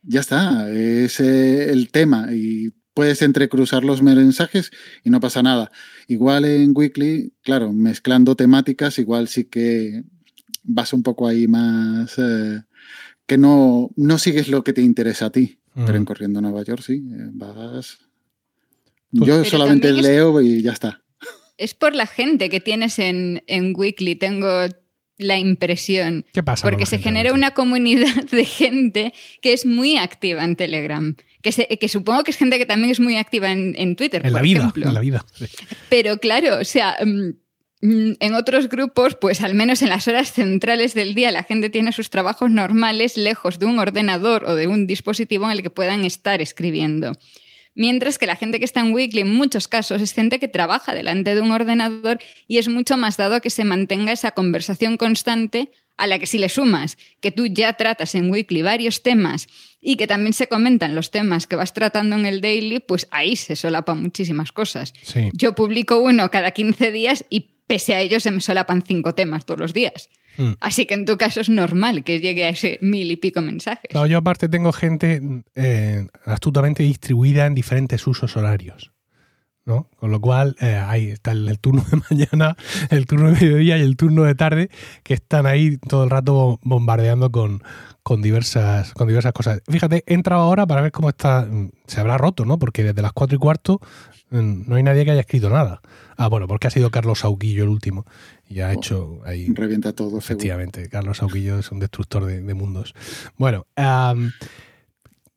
Ya está, es eh, el tema y puedes entrecruzar los mensajes y no pasa nada. Igual en Weekly, claro, mezclando temáticas, igual sí que vas un poco ahí más... Eh, que no, no sigues lo que te interesa a ti. Pero en Corriendo Nueva York sí, eh, vas... Pues Yo solamente leo y ya está. Es por la gente que tienes en, en Weekly. Tengo la impresión. ¿Qué pasa? Porque se genera una comunidad de gente que es muy activa en Telegram. Que, que supongo que es gente que también es muy activa en, Twitter. En la vida, en la vida. Pero claro, o sea, mm, mm, en otros grupos, pues al menos en las horas centrales del día, la gente tiene sus trabajos normales lejos de un ordenador o de un dispositivo en el que puedan estar escribiendo. Mientras que la gente que está en Weekly en muchos casos es gente que trabaja delante de un ordenador y es mucho más dado a que se mantenga esa conversación constante a la que si le sumas que tú ya tratas en Weekly varios temas y que también se comentan los temas que vas tratando en el daily, pues ahí se solapan muchísimas cosas. Yo publico uno cada 15 días y pese a ello se me solapan cinco temas todos los días. Mm. Así que en tu caso es normal que llegue a ese mil y pico mensajes. yo aparte tengo gente eh, astutamente distribuida en diferentes usos horarios. ¿no? Con lo cual, eh, ahí está el, turno de mañana, el turno de mediodía y el turno de tarde, que están ahí todo el rato bombardeando con, con, diversas, con diversas cosas. Fíjate, he entrado ahora para ver cómo está. Mm, se habrá roto, ¿no? Porque desde las cuatro y cuarto mm, no hay nadie que haya escrito nada. Ah, bueno, porque ha sido Carlos Sauquillo el último. Y ha oh, hecho ahí. Revienta todo. Efectivamente, Carlos Sauquillo es un destructor de, mundos. Bueno,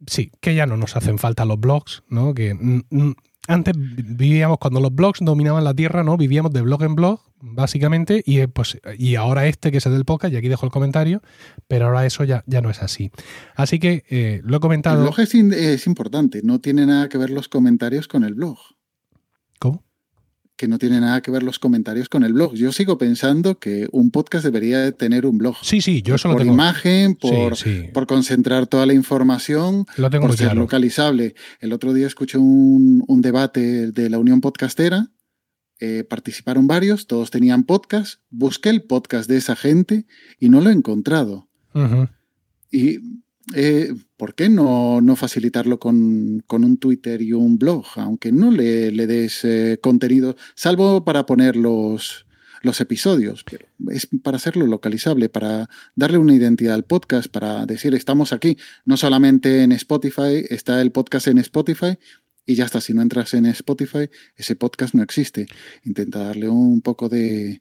sí, que ya no nos hacen falta los blogs, ¿no? Que antes vivíamos, cuando los blogs dominaban la tierra, ¿no? Vivíamos de blog en blog, básicamente, y eh, pues y ahora este que es el del podcast, y aquí dejo el comentario, pero ahora eso ya, ya no es así. Así que eh, lo he comentado. El blog es, es importante, no tiene nada que ver los comentarios con el blog. Que no tiene nada que ver los comentarios con el blog. Yo sigo pensando que un podcast debería tener un blog. Sí, sí, yo eso lo por imagen, por, por concentrar toda la información, lo tengo por ser localizable. El otro día escuché un, debate de la Unión Podcastera. Eh, participaron varios, todos tenían podcast. Busqué el podcast de esa gente y no lo he encontrado. Y eh, ¿por qué no, no facilitarlo con, un Twitter y un blog? Aunque no le, le des eh, contenido, salvo para poner los, los episodios, pero es para hacerlo localizable, para darle una identidad al podcast, para decir estamos aquí, no solamente en Spotify, está el podcast en Spotify y ya está, si no entras en Spotify, ese podcast no existe. Intenta darle un poco de,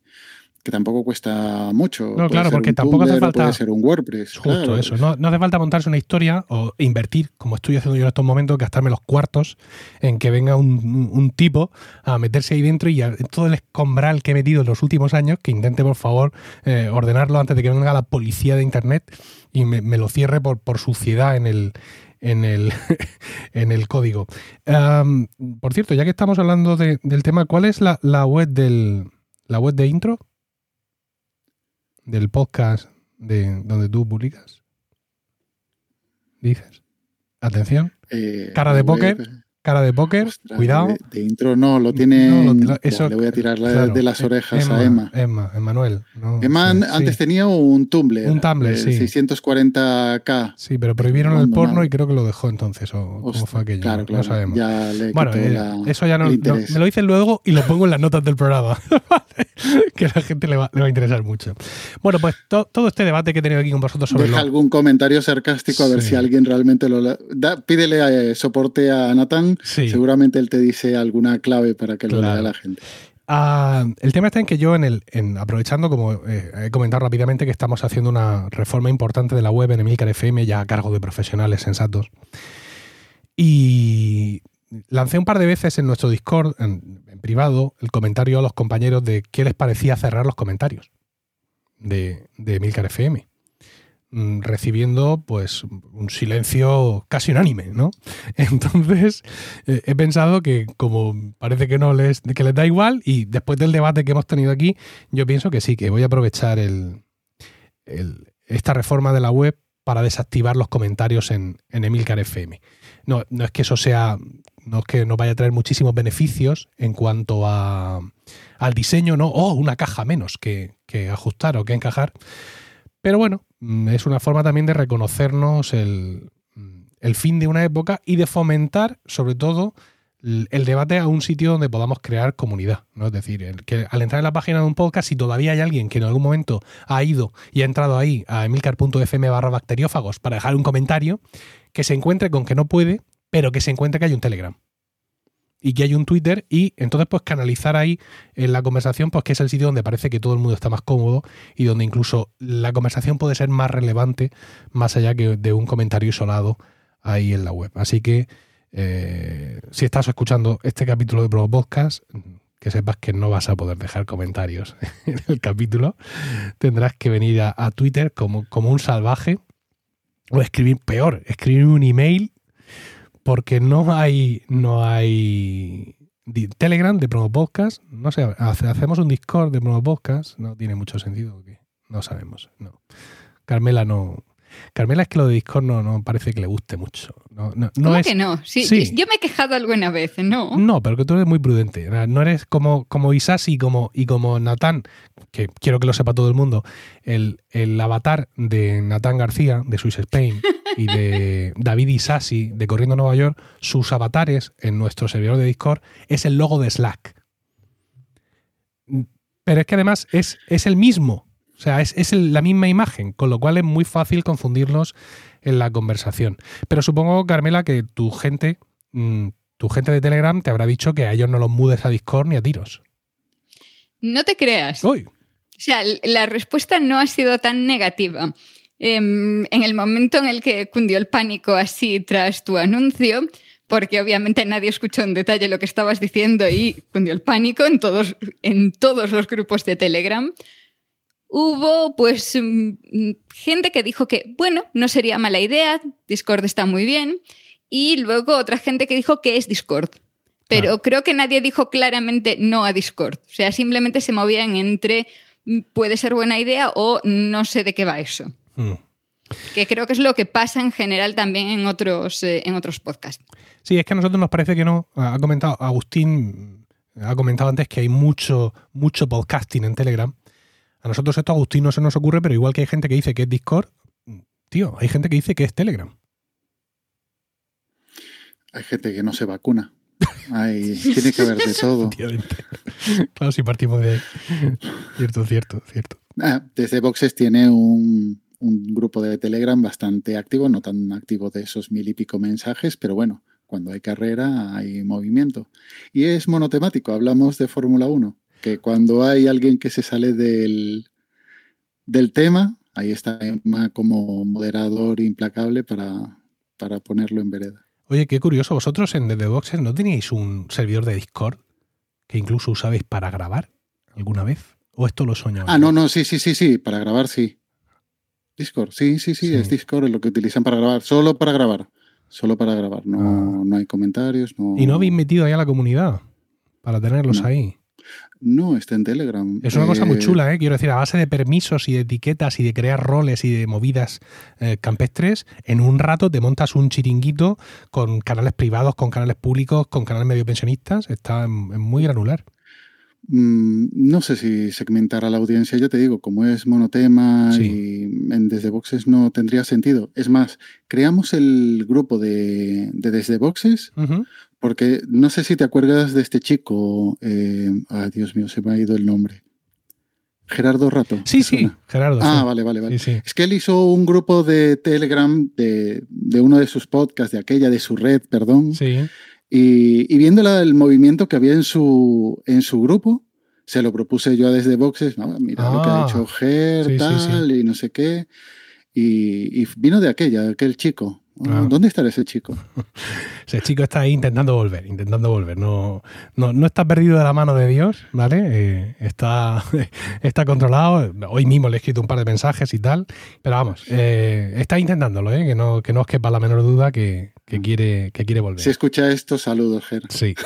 que tampoco cuesta mucho. No, claro, porque tampoco hace falta. Puede ser un WordPress. Justo eso. No, hace falta montarse una historia o invertir, como estoy haciendo yo en estos momentos, gastarme los cuartos en que venga un, tipo a meterse ahí dentro y todo el escombral que he metido en los últimos años, que intente, por favor, eh, ordenarlo antes de que venga la policía de Internet y me, lo cierre por, por suciedad en el, en el, en el código. Por cierto, ya que estamos hablando de- del tema, ¿cuál es la, la web del la web de intro? Del podcast de donde tú publicas. Dices. Atención, Eh, Cara de póker, cara de póker, Ostras, cuidado. De, de intro no, lo tiene. No, lo- en- lo- eso- le voy a tirar la- claro, de las eh, orejas a Emma. Emma, Emmanuel. no, Emma sí, antes tenía un Tumblr. Un Tumblr, sí. 640k. Sí, pero prohibieron el porno y creo que lo dejó entonces. O cómo Ostras, fue aquello. Claro, no claro. sabemos. Ya le Bueno, eh, la- eso ya no, no- me lo dicen luego y lo pongo en las notas del programa, que a la gente le va, le va a interesar mucho. Bueno, pues to- todo este debate que he tenido aquí con vosotros sobre Deja lo- algún comentario sarcástico a ver Sí. si alguien realmente lo. da- pídele eh, soporte a Nathan. Sí. Seguramente él te dice alguna clave para que lo lea la gente. Ah, el tema está en que yo, en el, en, aprovechando, como eh, he comentado rápidamente, que estamos haciendo una reforma importante de la web en Emilcar FM, ya a cargo de profesionales sensatos. Y lancé un par de veces en nuestro Discord, en, en privado, el comentario a los compañeros de qué les parecía cerrar los comentarios de, de Emilcar FM. Mm, Recibiendo, pues, un silencio casi unánime, ¿no? Entonces, eh, he pensado que como parece que no les, que les da igual y después del debate que hemos tenido aquí, yo pienso que sí, que voy a aprovechar el, esta reforma de la web para desactivar los comentarios en, en Emilcar FM. No, no es que eso sea, no es que nos vaya a traer muchísimos beneficios en cuanto a, al diseño, ¿no? Oh, una caja menos que ajustar o que encajar. Pero bueno, mm, es una forma también de reconocernos el, el fin de una época y de fomentar, sobre todo, el debate a un sitio donde podamos crear comunidad. ¿no? Es decir, que al entrar en la página de un podcast, si todavía hay alguien que en algún momento ha ido y ha entrado ahí a emilcar.fm barra bacteriófagos para dejar un comentario, que se encuentre con que no puede, pero que se encuentre que hay un Telegram. Y que hay un Twitter y entonces pues canalizar ahí en la conversación pues que es el sitio donde parece que todo el mundo está más cómodo y donde incluso la conversación puede ser más relevante más allá que de un comentario isolado ahí en la web. Así que eh, si estás escuchando este capítulo de Pro Podcast, que sepas que no vas a poder dejar comentarios en el capítulo. Tendrás que venir a, a Twitter como, como un salvaje o escribir peor, escribir un email porque no hay no hay Telegram de Promo Podcast, no sé, hace- hacemos un Discord de Promo Podcast, no tiene mucho sentido, no sabemos, no. Carmela no Carmela es que lo de Discord no, no parece que le guste mucho. No, no, no ¿Cómo es, que no? Sí, Sí. Yo me he quejado alguna vez, ¿no? no, pero que tú eres muy prudente. No eres como, como Isasi y como, y como Natán, que quiero que lo sepa todo el mundo. El, el avatar de Natán García, de Swiss Spain, y de David Isasi, de Corriendo Nueva York, sus avatares en nuestro servidor de Discord es el logo de Slack. Pero es que además es, es el mismo. O sea, es, es la misma imagen, con lo cual es muy fácil confundirlos en la conversación. Pero supongo, Carmela, que tu gente, mm, tu gente de Telegram te habrá dicho que a ellos no los mudes a Discord ni a tiros. No te creas. ¡Uy! O sea, la respuesta no ha sido tan negativa. Em, en el momento en el que cundió el pánico así tras tu anuncio, porque obviamente nadie escuchó en detalle lo que estabas diciendo y cundió el pánico en todos, en todos los grupos de Telegram, hubo pues mm, gente que dijo que, bueno, no sería mala idea, Discord está muy bien, y luego otra gente que dijo que es Discord. Pero Claro. creo que nadie dijo claramente no a Discord. O sea, simplemente se movían entre mm, puede ser buena idea o no sé de qué va eso. Mm. Que creo que es lo que pasa en general también en otros, eh, en otros podcasts. Sí, es que a nosotros nos parece que no. Ha comentado, Agustín ha comentado antes que hay mucho, mucho podcasting en Telegram. A nosotros esto, Agustín, no se nos ocurre, pero igual que hay gente que dice que es Discord, tío, hay gente que dice que es Telegram. Hay gente que no se vacuna. Tiene que haber de todo. Claro, si partimos de. Cierto, cierto, cierto. Ah, desde Boxes tiene un, un grupo de Telegram bastante activo, no tan activo de esos mil y pico mensajes, pero bueno, cuando hay carrera hay movimiento. Y es monotemático, hablamos de Fórmula 1, que cuando hay alguien que se sale del, del tema, ahí está Emma como moderador implacable para, para ponerlo en vereda. Oye, qué curioso, vosotros en The Boxes no teníais un servidor de Discord que incluso usabais para grabar alguna vez. ¿O esto lo soñaba? Ah, no, no, sí, sí, sí, sí, para grabar sí. Discord, sí, sí, sí, Sí. es Discord es lo que utilizan para grabar, solo para grabar. solo para grabar. No, no hay comentarios. No... ¿Y no habéis metido ahí a la comunidad para tenerlos No. ahí? No, está en Telegram. Es una cosa muy Eh, chula, ¿eh? quiero decir, a base de permisos y de etiquetas y de crear roles y de movidas eh, campestres, en un rato te montas un chiringuito con canales privados, con canales públicos, con canales medio pensionistas. Está muy granular. Mm, no sé si segmentar a la audiencia, ya te digo, como es monotema Sí. y en Desde Boxes no tendría sentido. Es más, creamos el grupo de, de Desde Boxes. Porque no sé si te acuerdas de este chico. eh, ay, Dios mío, se me ha ido el nombre. Gerardo Rato. Sí, ¿te sí, suena? Gerardo. Ah, sí. vale, vale, vale. Sí, sí. Es que él hizo un grupo de Telegram de, de uno de sus podcasts, de aquella, de su red, perdón. Sí. Y, y viendo el movimiento que había en su, en su grupo, se lo propuse yo a desde Boxes. "Ah, mira lo que ha Ah, hecho Ger, tal, y no sé qué. Y, y vino de aquella, de aquel chico. Ah, Ah. ¿Dónde estará ese chico? Ese chico está ahí intentando volver, intentando volver. No, no, no está perdido de la mano de Dios, ¿vale? Eh, está, está controlado. Hoy mismo le he escrito un par de mensajes y tal. Pero vamos, eh, está intentándolo, ¿eh? Que no, que no os quepa la menor duda que, que quiere, que quiere volver. Si escucha esto, saludos, Ger. Sí.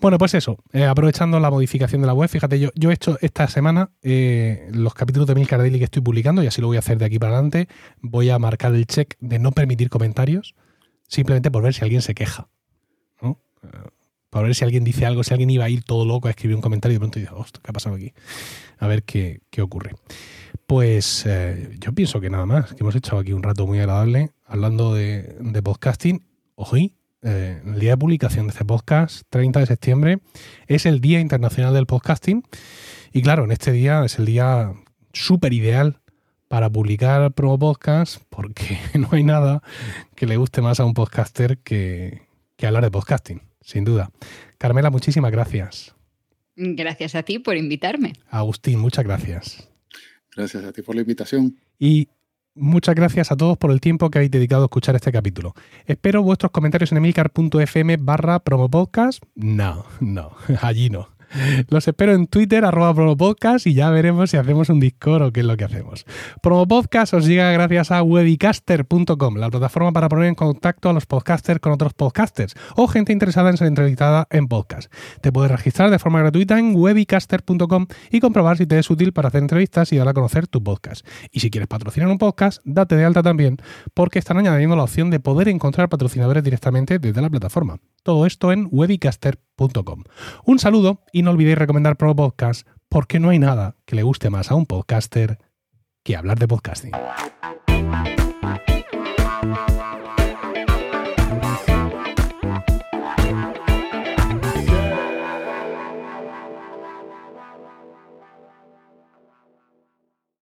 Bueno, pues eso, eh, aprovechando la modificación de la web, fíjate, yo, yo he hecho esta semana eh, los capítulos de Milcar Daily que estoy publicando, y así lo voy a hacer de aquí para adelante. Voy a marcar el check de no permitir comentarios, simplemente por ver si alguien se queja. ¿no? Eh, Por ver si alguien dice algo, si alguien iba a ir todo loco a escribir un comentario y de pronto dice, hostia, ¿qué ha pasado aquí? A ver qué, qué ocurre. Pues yo pienso que nada más, que hemos echado aquí un rato muy agradable hablando de, de podcasting. Hoy, eh, el día de publicación de este podcast, 30 de septiembre, es el Día Internacional del Podcasting. Y claro, en este día es el día súper ideal para publicar promo podcast porque no hay nada que le guste más a un podcaster que, que hablar de podcasting, sin duda. Carmela, muchísimas gracias. Gracias a ti por invitarme. Agustín, muchas gracias. Gracias a ti por la invitación. Y muchas gracias a todos por el tiempo que habéis dedicado a escuchar este capítulo. Espero vuestros comentarios en emilcar.fm barra promopodcast. No, no, allí no. Los espero en Twitter, arroba promopodcast, y ya veremos si hacemos un Discord o qué es lo que hacemos. Promopodcast os llega gracias a webicaster.com, la plataforma para poner en contacto a los podcasters con otros podcasters o gente interesada en ser entrevistada en podcast. Te puedes registrar de forma gratuita en webicaster.com y comprobar si te es útil para hacer entrevistas y dar a conocer tu podcast. Y si quieres patrocinar un podcast, date de alta también, porque están añadiendo la opción de poder encontrar patrocinadores directamente desde la plataforma. Todo esto en webicaster.com. Un saludo y no olvidéis recomendar Pro Podcast, porque no hay nada que le guste más a un podcaster que hablar de podcasting.